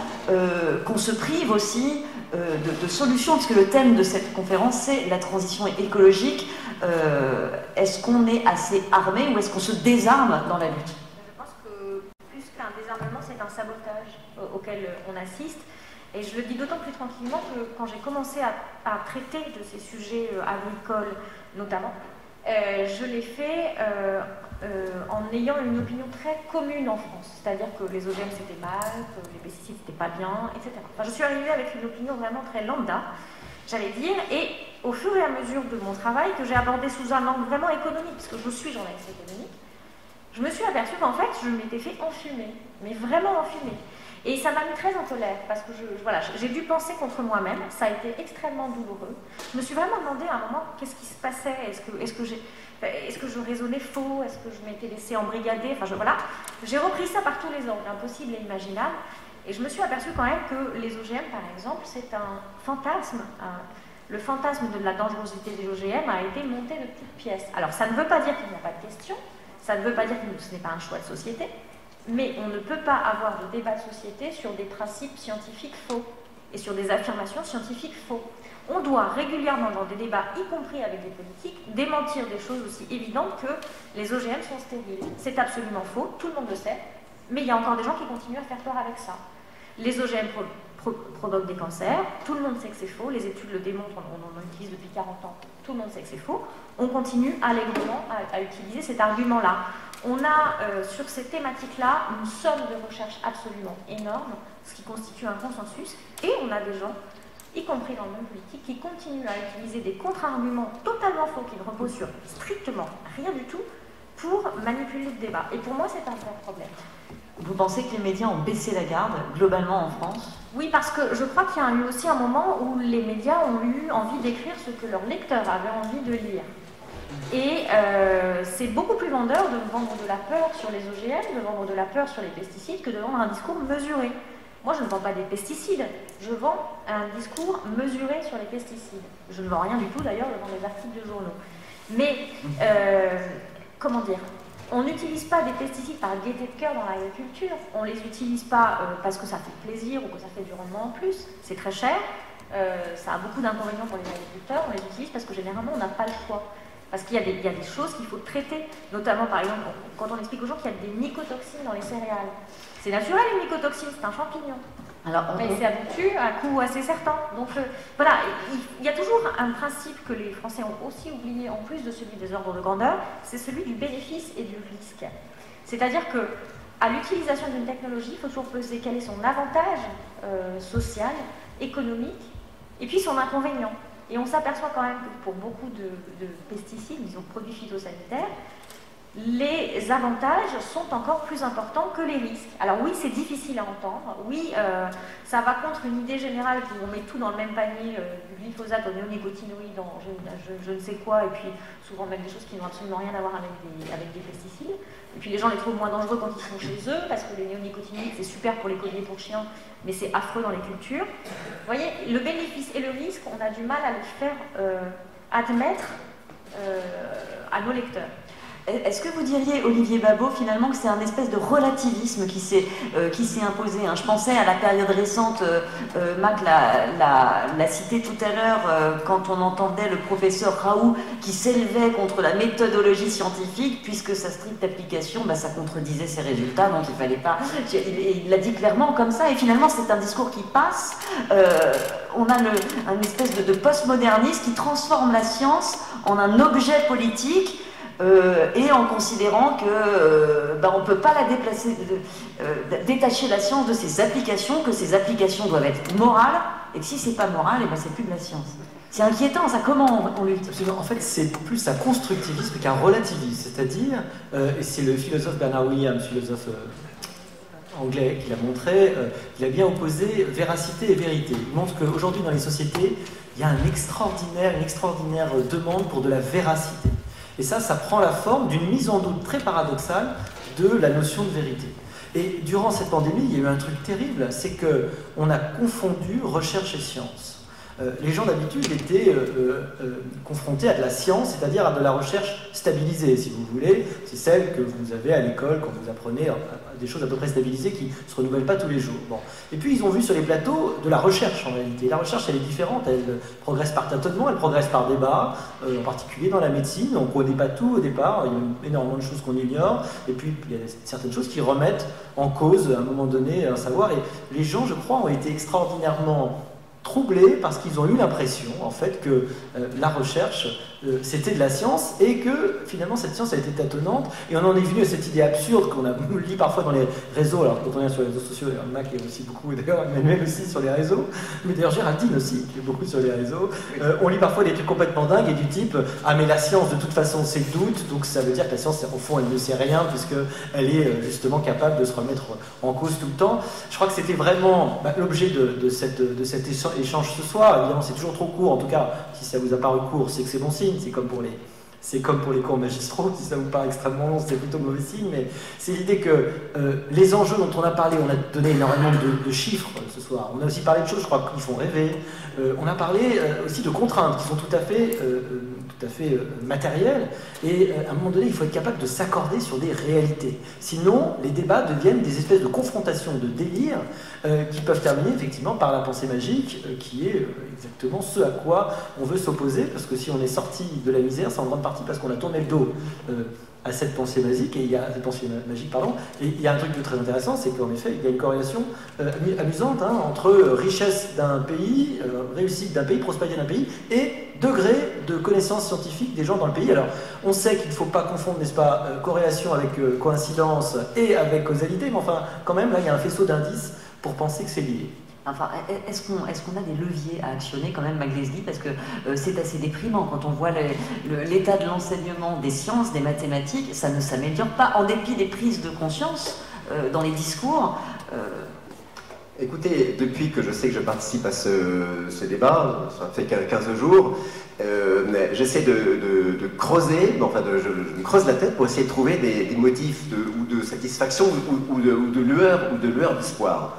qu'on se prive aussi euh, de, solutions, parce que le thème de cette conférence, c'est la transition écologique. Euh, est-ce qu'on est assez armé ou est-ce qu'on se désarme dans la lutte? Je pense que plus qu'un désarmement, c'est un sabotage auquel on assiste. Et je le dis d'autant plus tranquillement que quand j'ai commencé à, traiter de ces sujets euh, agricoles notamment, je l'ai fait euh, en ayant une opinion très commune en France. C'est-à-dire que les OGM c'était mal, que les pesticides c'était pas bien, etc. Enfin, je suis arrivée avec une opinion vraiment très lambda, j'allais dire, et au fur et à mesure de mon travail, que j'ai abordé sous un angle vraiment économique, parce que je suis journaliste économique, je me suis aperçue qu'en fait, je m'étais fait enfumer, mais vraiment enfumer. Et ça m'a mis très en colère, parce que voilà, j'ai dû penser contre moi-même, ça a été extrêmement douloureux. Je me suis vraiment demandé à un moment qu'est-ce qui se passait, est-ce que, est -ce que j'ai est-ce que je raisonnais faux? Est-ce que je m'étais laissé embrigader? Enfin, voilà. J'ai repris ça par tous les angles, impossible et imaginable. Et je me suis aperçue quand même que les OGM, par exemple, c'est un fantasme. le fantasme de la dangerosité des OGM a été monté de toutes pièces. Alors, ça ne veut pas dire qu'il n'y a pas de question, ça ne veut pas dire que ce n'est pas un choix de société, mais on ne peut pas avoir de débat de société sur des principes scientifiques faux et sur des affirmations scientifiques faux on doit régulièrement, dans des débats, y compris avec des politiques, démentir des choses aussi évidentes que les OGM sont stériles. C'est absolument faux, tout le monde le sait, mais il y a encore des gens qui continuent à faire peur avec ça. Les OGM provoque des cancers. Tout le monde sait que c'est faux, les études le démontrent, on, en utilise depuis 40 ans, tout le monde sait que c'est faux. On continue allègrement à, utiliser cet argument-là. On a euh, sur ces thématiques-là une somme de recherche absolument énorme, ce qui constitue un consensus, et on a des gens, y compris dans le monde politique, qui continuent à utiliser des contre-arguments totalement faux, qui ne reposent sur strictement rien du tout, pour manipuler le débat. Et pour moi, c'est un vrai problème. Vous pensez que les médias ont baissé la garde globalement en France? Oui, parce que je crois qu'il y a eu aussi un moment où les médias ont eu envie d'écrire ce que leurs lecteurs avaient envie de lire. Et euh, c'est beaucoup plus vendeur de vendre de la peur sur les OGM, de vendre de la peur sur les pesticides, que de vendre un discours mesuré. Moi, je ne vends pas des pesticides, je vends un discours mesuré sur les pesticides. Je ne vends rien du tout d'ailleurs, je vends des articles de journaux. Mais, euh, comment dire? On n'utilise pas des pesticides par gaieté de cœur dans l'agriculture. On ne les utilise pas euh, parce que ça fait plaisir ou que ça fait du rendement en plus. C'est très cher. Euh, ça a beaucoup d'inconvénients pour les agriculteurs. On les utilise parce que généralement, on n'a pas le choix. Parce qu'il y, y, a des choses qu'il faut traiter. Notamment, par exemple, quand on explique aux gens qu'il y a des mycotoxines dans les céréales. C'est naturel, une mycotoxine, c'est un champignon. Alors, Mais c'est abattu à un coût assez certain. Donc euh, voilà, il y a toujours un principe que les Français ont aussi oublié, en plus de celui des ordres de grandeur, c'est celui du bénéfice et du risque. C'est-à-dire que à l'utilisation d'une technologie, il faut toujours peser quel est son avantage euh, social, économique, et puis son inconvénient. Et on s'aperçoit quand même que pour beaucoup de, de pesticides, disons produits phytosanitaires, les avantages sont encore plus importants que les risques. Alors oui, c'est difficile à entendre. Oui, euh, ça va contre une idée générale où on met tout dans le même panier, euh, du glyphosate aux néonicotinoïdes, dans je, ne sais quoi, et puis souvent même des choses qui n'ont absolument rien à voir avec des, avec des pesticides. Et puis les gens les trouvent moins dangereux quand ils sont chez eux, parce que les néonicotinoïdes, c'est super pour les colliers pour chiens, mais c'est affreux dans les cultures. Vous voyez, le bénéfice et le risque, on a du mal à le faire euh, admettre à nos lecteurs. Est-ce que vous diriez, Olivier Babot, finalement, que c'est un espèce de relativisme qui s'est euh, imposé hein? Je pensais à la période récente, euh, euh Mac l'a cité tout à l'heure, quand on entendait le professeur Raoult qui s'élevait contre la méthodologie scientifique, puisque sa stricte application, bah, ça contredisait ses résultats, donc il fallait pas... Il l'a dit clairement comme ça, et finalement c'est un discours qui passe. on a le, un espèce de, de postmodernisme qui transforme la science en un objet politique euh, et en considérant que euh, ben, on ne peut pas la déplacer, euh, détacher la science de ses applications, que ses applications doivent être morales, et que si c'est pas moral, et eh ben c'est plus de la science. C'est inquiétant, ça. Comment on, lutte? En fait, c'est plus un constructivisme qu'un relativisme. C'est-à-dire, et c'est le philosophe Bernard Williams, philosophe anglais, qui l'a montré, il a bien opposé véracité et vérité. Il montre qu'aujourd'hui, dans les sociétés, il y a un extraordinaire, une extraordinaire demande pour de la véracité. Et ça, ça prend la forme d'une mise en doute très paradoxale de la notion de vérité. Et durant cette pandémie, il y a eu un truc terrible, c'est qu'on a confondu recherche et science. Euh, les gens d'habitude étaient euh, euh, confrontés à de la science, c'est-à-dire à de la recherche stabilisée, si vous voulez. C'est celle que vous avez à l'école quand vous apprenez des choses à peu près stabilisées qui ne se renouvellent pas tous les jours. Et puis ils ont vu sur les plateaux de la recherche en réalité. La recherche, elle est différente, elle progresse par tâtonnement, elle progresse par débat, en particulier dans la médecine. On ne connaît pas tout au départ, il y a énormément de choses qu'on ignore, et puis il y a certaines choses qui remettent en cause à un moment donné un savoir. Et les gens, je crois, ont été extraordinairement troublés parce qu'ils ont eu l'impression en fait que euh, la recherche euh, c'était de la science et que finalement cette science a été tâtonnante. Et on en est venu à cette idée absurde qu'on a lit parfois dans les réseaux. Alors quand on est sur les réseaux sociaux Mac est aussi beaucoup d'ailleurs Emmanuel aussi sur les réseaux. Mais d'ailleurs Géraldine aussi qui est beaucoup sur les réseaux. Euh, on lit parfois des trucs complètement dingues et du type ah mais la science de toute façon c'est le doute donc ça veut dire que la science au fond elle ne sait rien puisque elle est justement capable de se remettre en cause tout le temps. Je crois que c'était vraiment bah, l'objet de, de, cette, de cet échange ce soir. Évidemment, c'est toujours trop court. En tout cas, si ça vous a paru court, c'est que c'est bon signe. C'est comme pour les, c'est comme pour les cours magistraux, si ça vous paraît extrêmement long, c'est plutôt mauvais signe, mais c'est l'idée que euh, les enjeux dont on a parlé, on a donné énormément de, chiffres euh, ce soir, on a aussi parlé de choses, je crois, qui font rêver, euh, on a parlé aussi de contraintes qui sont tout à fait tout à fait euh, matériel. Et euh, à un moment donné, il faut être capable de s'accorder sur des réalités. Sinon, les débats deviennent des espèces de confrontations, de délires, euh, qui peuvent terminer effectivement par la pensée magique, qui est exactement ce à quoi on veut s'opposer, parce que si on est sorti de la misère, c'est en grande partie parce qu'on a tourné le dos à cette pensée magique, et il y a cette pensée magique, pardon, et il y a un truc de très intéressant, c'est qu'en effet, il y a une corrélation euh, amusante hein, entre richesse d'un pays, euh, réussite d'un pays, prospérité d'un pays, et degré de connaissance scientifique des gens dans le pays. Alors, on sait qu'il ne faut pas confondre, n'est-ce pas, euh, corrélation avec coïncidence et avec causalité, mais enfin, quand même, là, il y a un faisceau d'indices pour penser que c'est lié. Est-ce qu'on a des leviers à actionner quand même, Maglesby Parce que euh, c'est assez déprimant quand on voit l'état de l'enseignement des sciences, des mathématiques, ça ne s'améliore pas en dépit des prises de conscience euh, dans les discours. Euh. Écoutez, depuis que je sais que je participe à ce, débat, ça fait 15 jours, j'essaie de, creuser, enfin je, me creuse la tête pour essayer de trouver des, motifs de, satisfaction de lueur ou de lueur d'espoir.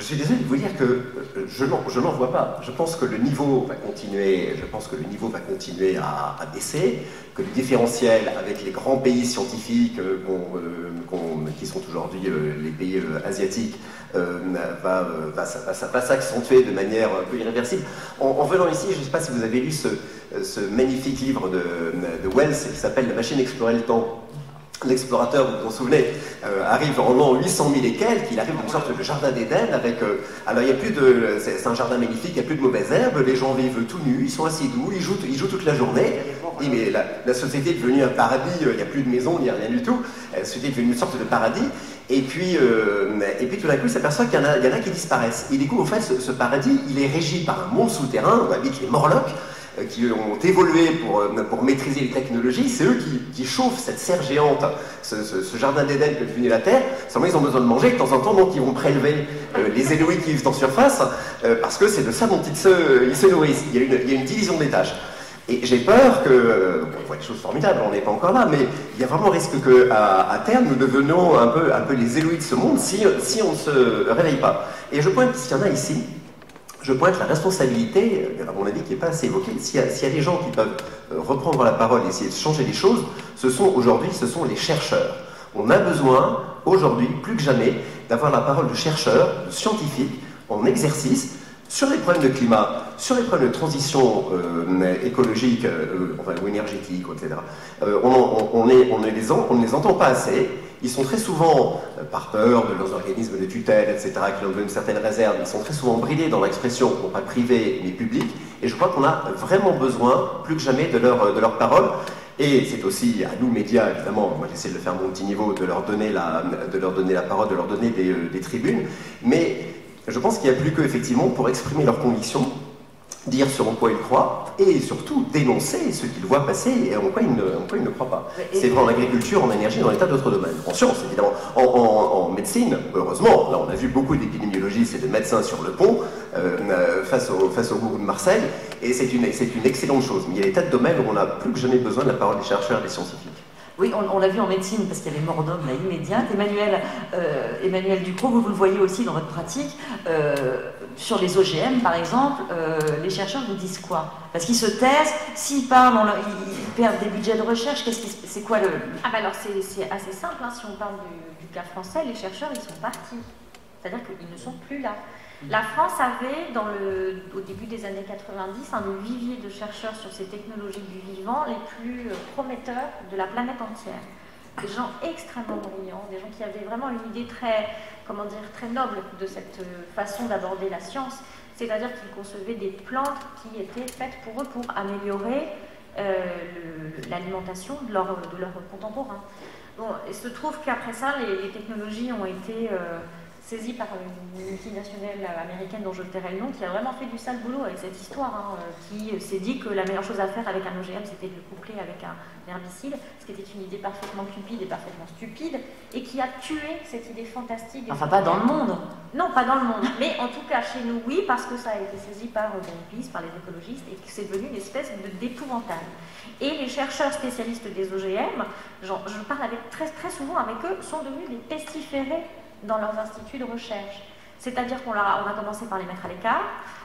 Je suis désolé de vous dire que euh, je n'en vois pas. Je pense que le niveau va continuer, je pense que le niveau va continuer à, baisser, que le différentiel avec les grands pays scientifiques euh, euh, qui sont aujourd'hui les pays asiatiques va, va, s'accentuer de manière un peu irréversible. En, venant ici, je ne sais pas si vous avez lu ce, magnifique livre de, de Wells qui s'appelle La machine explorer le temps L'explorateur, vous vous en souvenez, euh, arrive en l'an 800 000 et quelques, il arrive dans une sorte de jardin d'Éden avec... Euh, alors il y a plus de... C'est un jardin magnifique, il n'y a plus de mauvaises herbes, les gens vivent tout nus, ils sont assez doux, ils jouent, ils jouent toute la journée. Mais la, société est devenue un paradis, euh, il n'y a plus de maison, il n'y a rien du tout. La société est devenue une sorte de paradis. Et puis, et puis tout d'un coup, il s'aperçoit qu'il y, y, en a qui disparaissent. Et du coup, en fait, ce, ce paradis, il est régi par un monde souterrain où habitent les Morlocks, euh, qui ont évolué pour, euh, pour maîtriser les technologies, c'est eux qui, chauffent cette serre géante, ce, jardin d'Éden que devenue la Terre. Seulement, ils ont besoin de manger, de temps en temps, donc ils vont prélever euh, les Éloïs qui vivent en surface, parce que c'est de ça dont ils se, ils se nourrissent. Il y, a une, division des tâches. Et j'ai peur que, on voit des choses formidables, on n'est pas encore là, mais il y a vraiment risque qu'à à terme, nous devenions un peu, un peu les Éloïs de ce monde si, si on ne se réveille pas. Et je pointe qu'il y en a ici, je pointe la responsabilité, à mon avis, qui n'est pas assez évoquée. S'il y, a des gens qui peuvent euh, reprendre la parole et essayer de changer les choses, ce sont aujourd'hui, ce sont les chercheurs. On a besoin, aujourd'hui, plus que jamais, d'avoir la parole de chercheurs, de scientifiques, en exercice, sur les problèmes de climat, sur les problèmes de transition euh, écologique euh, ou énergétique, etc. on, les, on ne les entend pas assez. Ils sont très souvent, euh, par peur de leurs organismes de tutelle, etc., qui leur donnent une certaine réserve, ils sont très souvent bridés dans l'expression, non pas privée, mais publique. Et je crois qu'on a vraiment besoin, plus que jamais, de leur, de leur parole. Et c'est aussi à nous, médias, évidemment, moi j'essaie de le faire à mon petit niveau, de leur donner la, de leur donner la parole, de leur donner des, euh, des tribunes. Mais je pense qu'il n'y a plus que, effectivement, pour exprimer leurs convictions, dire sur en quoi il croit et surtout dénoncer ce qu'il voit passer et en quoi il ne, en quoi il ne croit pas. C'est vrai en agriculture, en énergie, dans tas d'autres domaines. En sciences, évidemment. En, médecine, heureusement, là on a vu beaucoup d'épidémiologistes et de médecins sur le pont euh, face, au, face au gourou de Marseille et c'est une, une excellente chose. Mais il y a des tas de domaines où on a plus que jamais besoin de la parole des chercheurs et des scientifiques. Oui, on, l'a vu en médecine parce qu'il y avait mort d'homme immédiate. Emmanuel, euh, Emmanuel Ducrot, vous, le voyez aussi dans votre pratique. Euh, sur les OGM, par exemple, euh, les chercheurs vous disent quoi? Parce qu'ils se taisent, s'ils parlent, ils perdent des budgets de recherche. Qu'est-ce qui, c'est quoi le Ah ben alors c'est, assez simple. Hein. Si on parle du, cas français, les chercheurs ils sont partis. C'est-à-dire qu'ils ne sont plus là. La France avait, au début des années 90, un des viviers de chercheurs sur ces technologies du vivant les plus euh, prometteurs de la planète entière. Des gens extrêmement brillants, des gens qui avaient vraiment une idée très, comment dire, très noble de cette euh, façon d'aborder la science. C'est-à-dire qu'ils concevaient des plantes qui étaient faites pour eux pour améliorer euh, l'alimentation de leurs leur contemporains. Bon, il se trouve qu'après ça, les, technologies ont été saisi par une multinationale américaine dont je tairai le nom, qui a vraiment fait du sale boulot avec cette histoire, hein, euh, qui s'est dit que la meilleure chose à faire avec un OGM, c'était de le coupler avec un herbicide, ce qui était une idée parfaitement cupide et parfaitement stupide, et qui a tué cette idée fantastique. Enfin, pas dans le monde Non, pas dans le monde, mais en tout cas chez nous, oui, parce que ça a été saisi par euh, Greenpeace, par les écologistes, et que c'est devenu une espèce d'épouvantail. Et les chercheurs spécialistes des OGM, je parle avec, très, très souvent avec eux, sont devenus des pestiférés dans leurs instituts de recherche. C'est-à-dire qu'on a, commencé par les mettre à l'écart.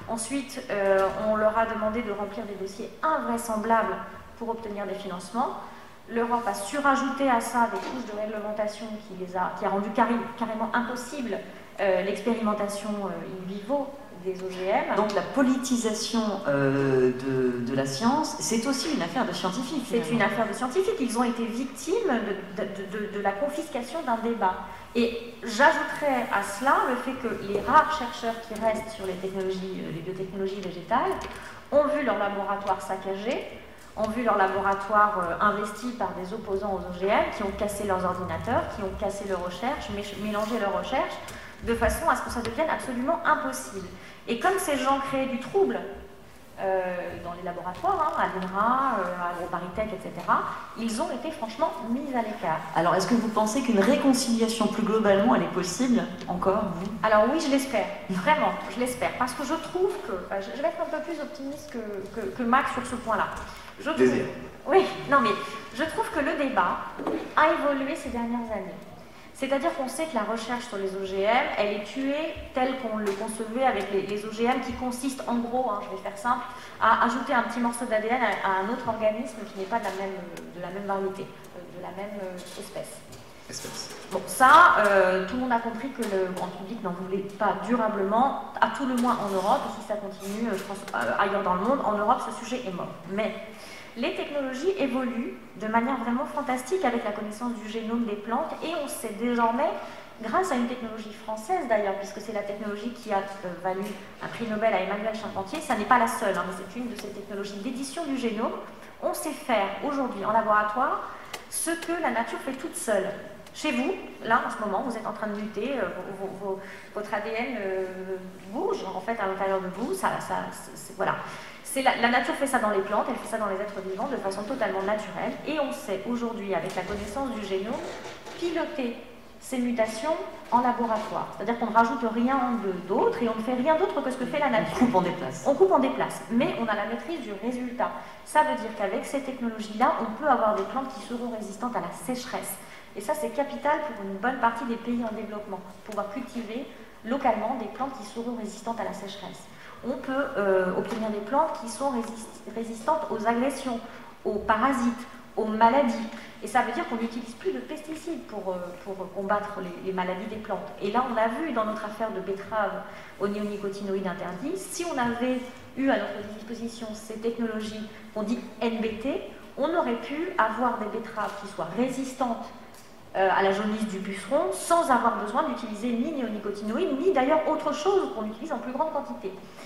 Ensuite, euh, on leur a demandé de remplir des dossiers invraisemblables pour obtenir des financements. L'Europe a surajouté à ça des couches de réglementation qui, les a, qui a rendu carrément impossible euh, l'expérimentation euh, in vivo des OGM. Donc la politisation euh, de, de, la science, c'est aussi une affaire de scientifiques. C'est une affaire de scientifiques. Ils ont été victimes de, de, de la confiscation d'un débat. Et j'ajouterais à cela le fait que les rares chercheurs qui restent sur les technologies, les biotechnologies végétales, ont vu leur laboratoire saccagé, ont vu leur laboratoire euh, investi par des opposants aux OGM qui ont cassé leurs ordinateurs, qui ont cassé leurs recherches, mélangé leurs recherches, de façon à ce que ça devienne absolument impossible. Et comme ces gens créaient du trouble euh, dans les laboratoires, hein, à l'INRA, euh, à AgroParisTech, etc., ils ont été franchement mis à l'écart. Alors, est-ce que vous pensez qu'une réconciliation plus globalement, elle est possible encore, vous? Alors oui, je l'espère, vraiment, je l'espère, parce que je trouve que, je vais être un peu plus optimiste que, que, que Max sur ce point-là. Je trouve, oui, non mais je trouve que le débat a évolué ces dernières années. C'est-à-dire qu'on sait que la recherche sur les OGM, elle est tuée telle qu'on le concevait avec les, OGM qui consistent en gros, hein, je vais faire simple, à ajouter un petit morceau d'ADN à, un autre organisme qui n'est pas de la même, de la même variété, euh, de la même euh, espèce. Espèce. Bon, ça, euh, tout le monde a compris que le grand public n'en voulait pas durablement, à tout le moins en Europe, et si ça continue, je pense, ailleurs dans le monde, en Europe, ce sujet est mort. Mais les technologies évoluent de manière vraiment fantastique avec la connaissance du génome des plantes et on sait désormais, grâce à une technologie française d'ailleurs, puisque c'est la technologie qui a euh, valu un prix Nobel à Emmanuel Charpentier, ça n'est pas la seule, hein, mais c'est une de ces technologies d'édition du génome, on sait faire aujourd'hui en laboratoire ce que la nature fait toute seule. Chez vous, là en ce moment, vous êtes en train de muter, euh, votre ADN euh, bouge en fait à l'intérieur de vous, ça, ça voilà. La, nature fait ça dans les plantes, elle fait ça dans les êtres vivants de façon totalement naturelle. Et on sait aujourd'hui, avec la connaissance du génome, piloter ces mutations en laboratoire. C'est-à-dire qu'on ne rajoute rien d'autre et on ne fait rien d'autre que ce que fait la nature. On coupe en déplace. On coupe en déplace, mais on a la maîtrise du résultat. Ça veut dire qu'avec ces technologies-là, on peut avoir des plantes qui seront résistantes à la sécheresse. Et ça, c'est capital pour une bonne partie des pays en développement, pouvoir cultiver localement des plantes qui seront résistantes à la sécheresse on peut euh, obtenir des plantes qui sont résistantes aux agressions, aux parasites, aux maladies. Et ça veut dire qu'on n'utilise plus de pesticides pour, euh, combattre les, maladies des plantes. Et là, on a vu dans notre affaire de betterave aux néonicotinoïdes interdits, si on avait eu à notre disposition ces technologies qu'on dit NBT, on aurait pu avoir des betteraves qui soient résistantes euh, à la jaunisse du puceron sans avoir besoin d'utiliser ni néonicotinoïdes, ni d'ailleurs autre chose qu'on utilise en plus grande quantité.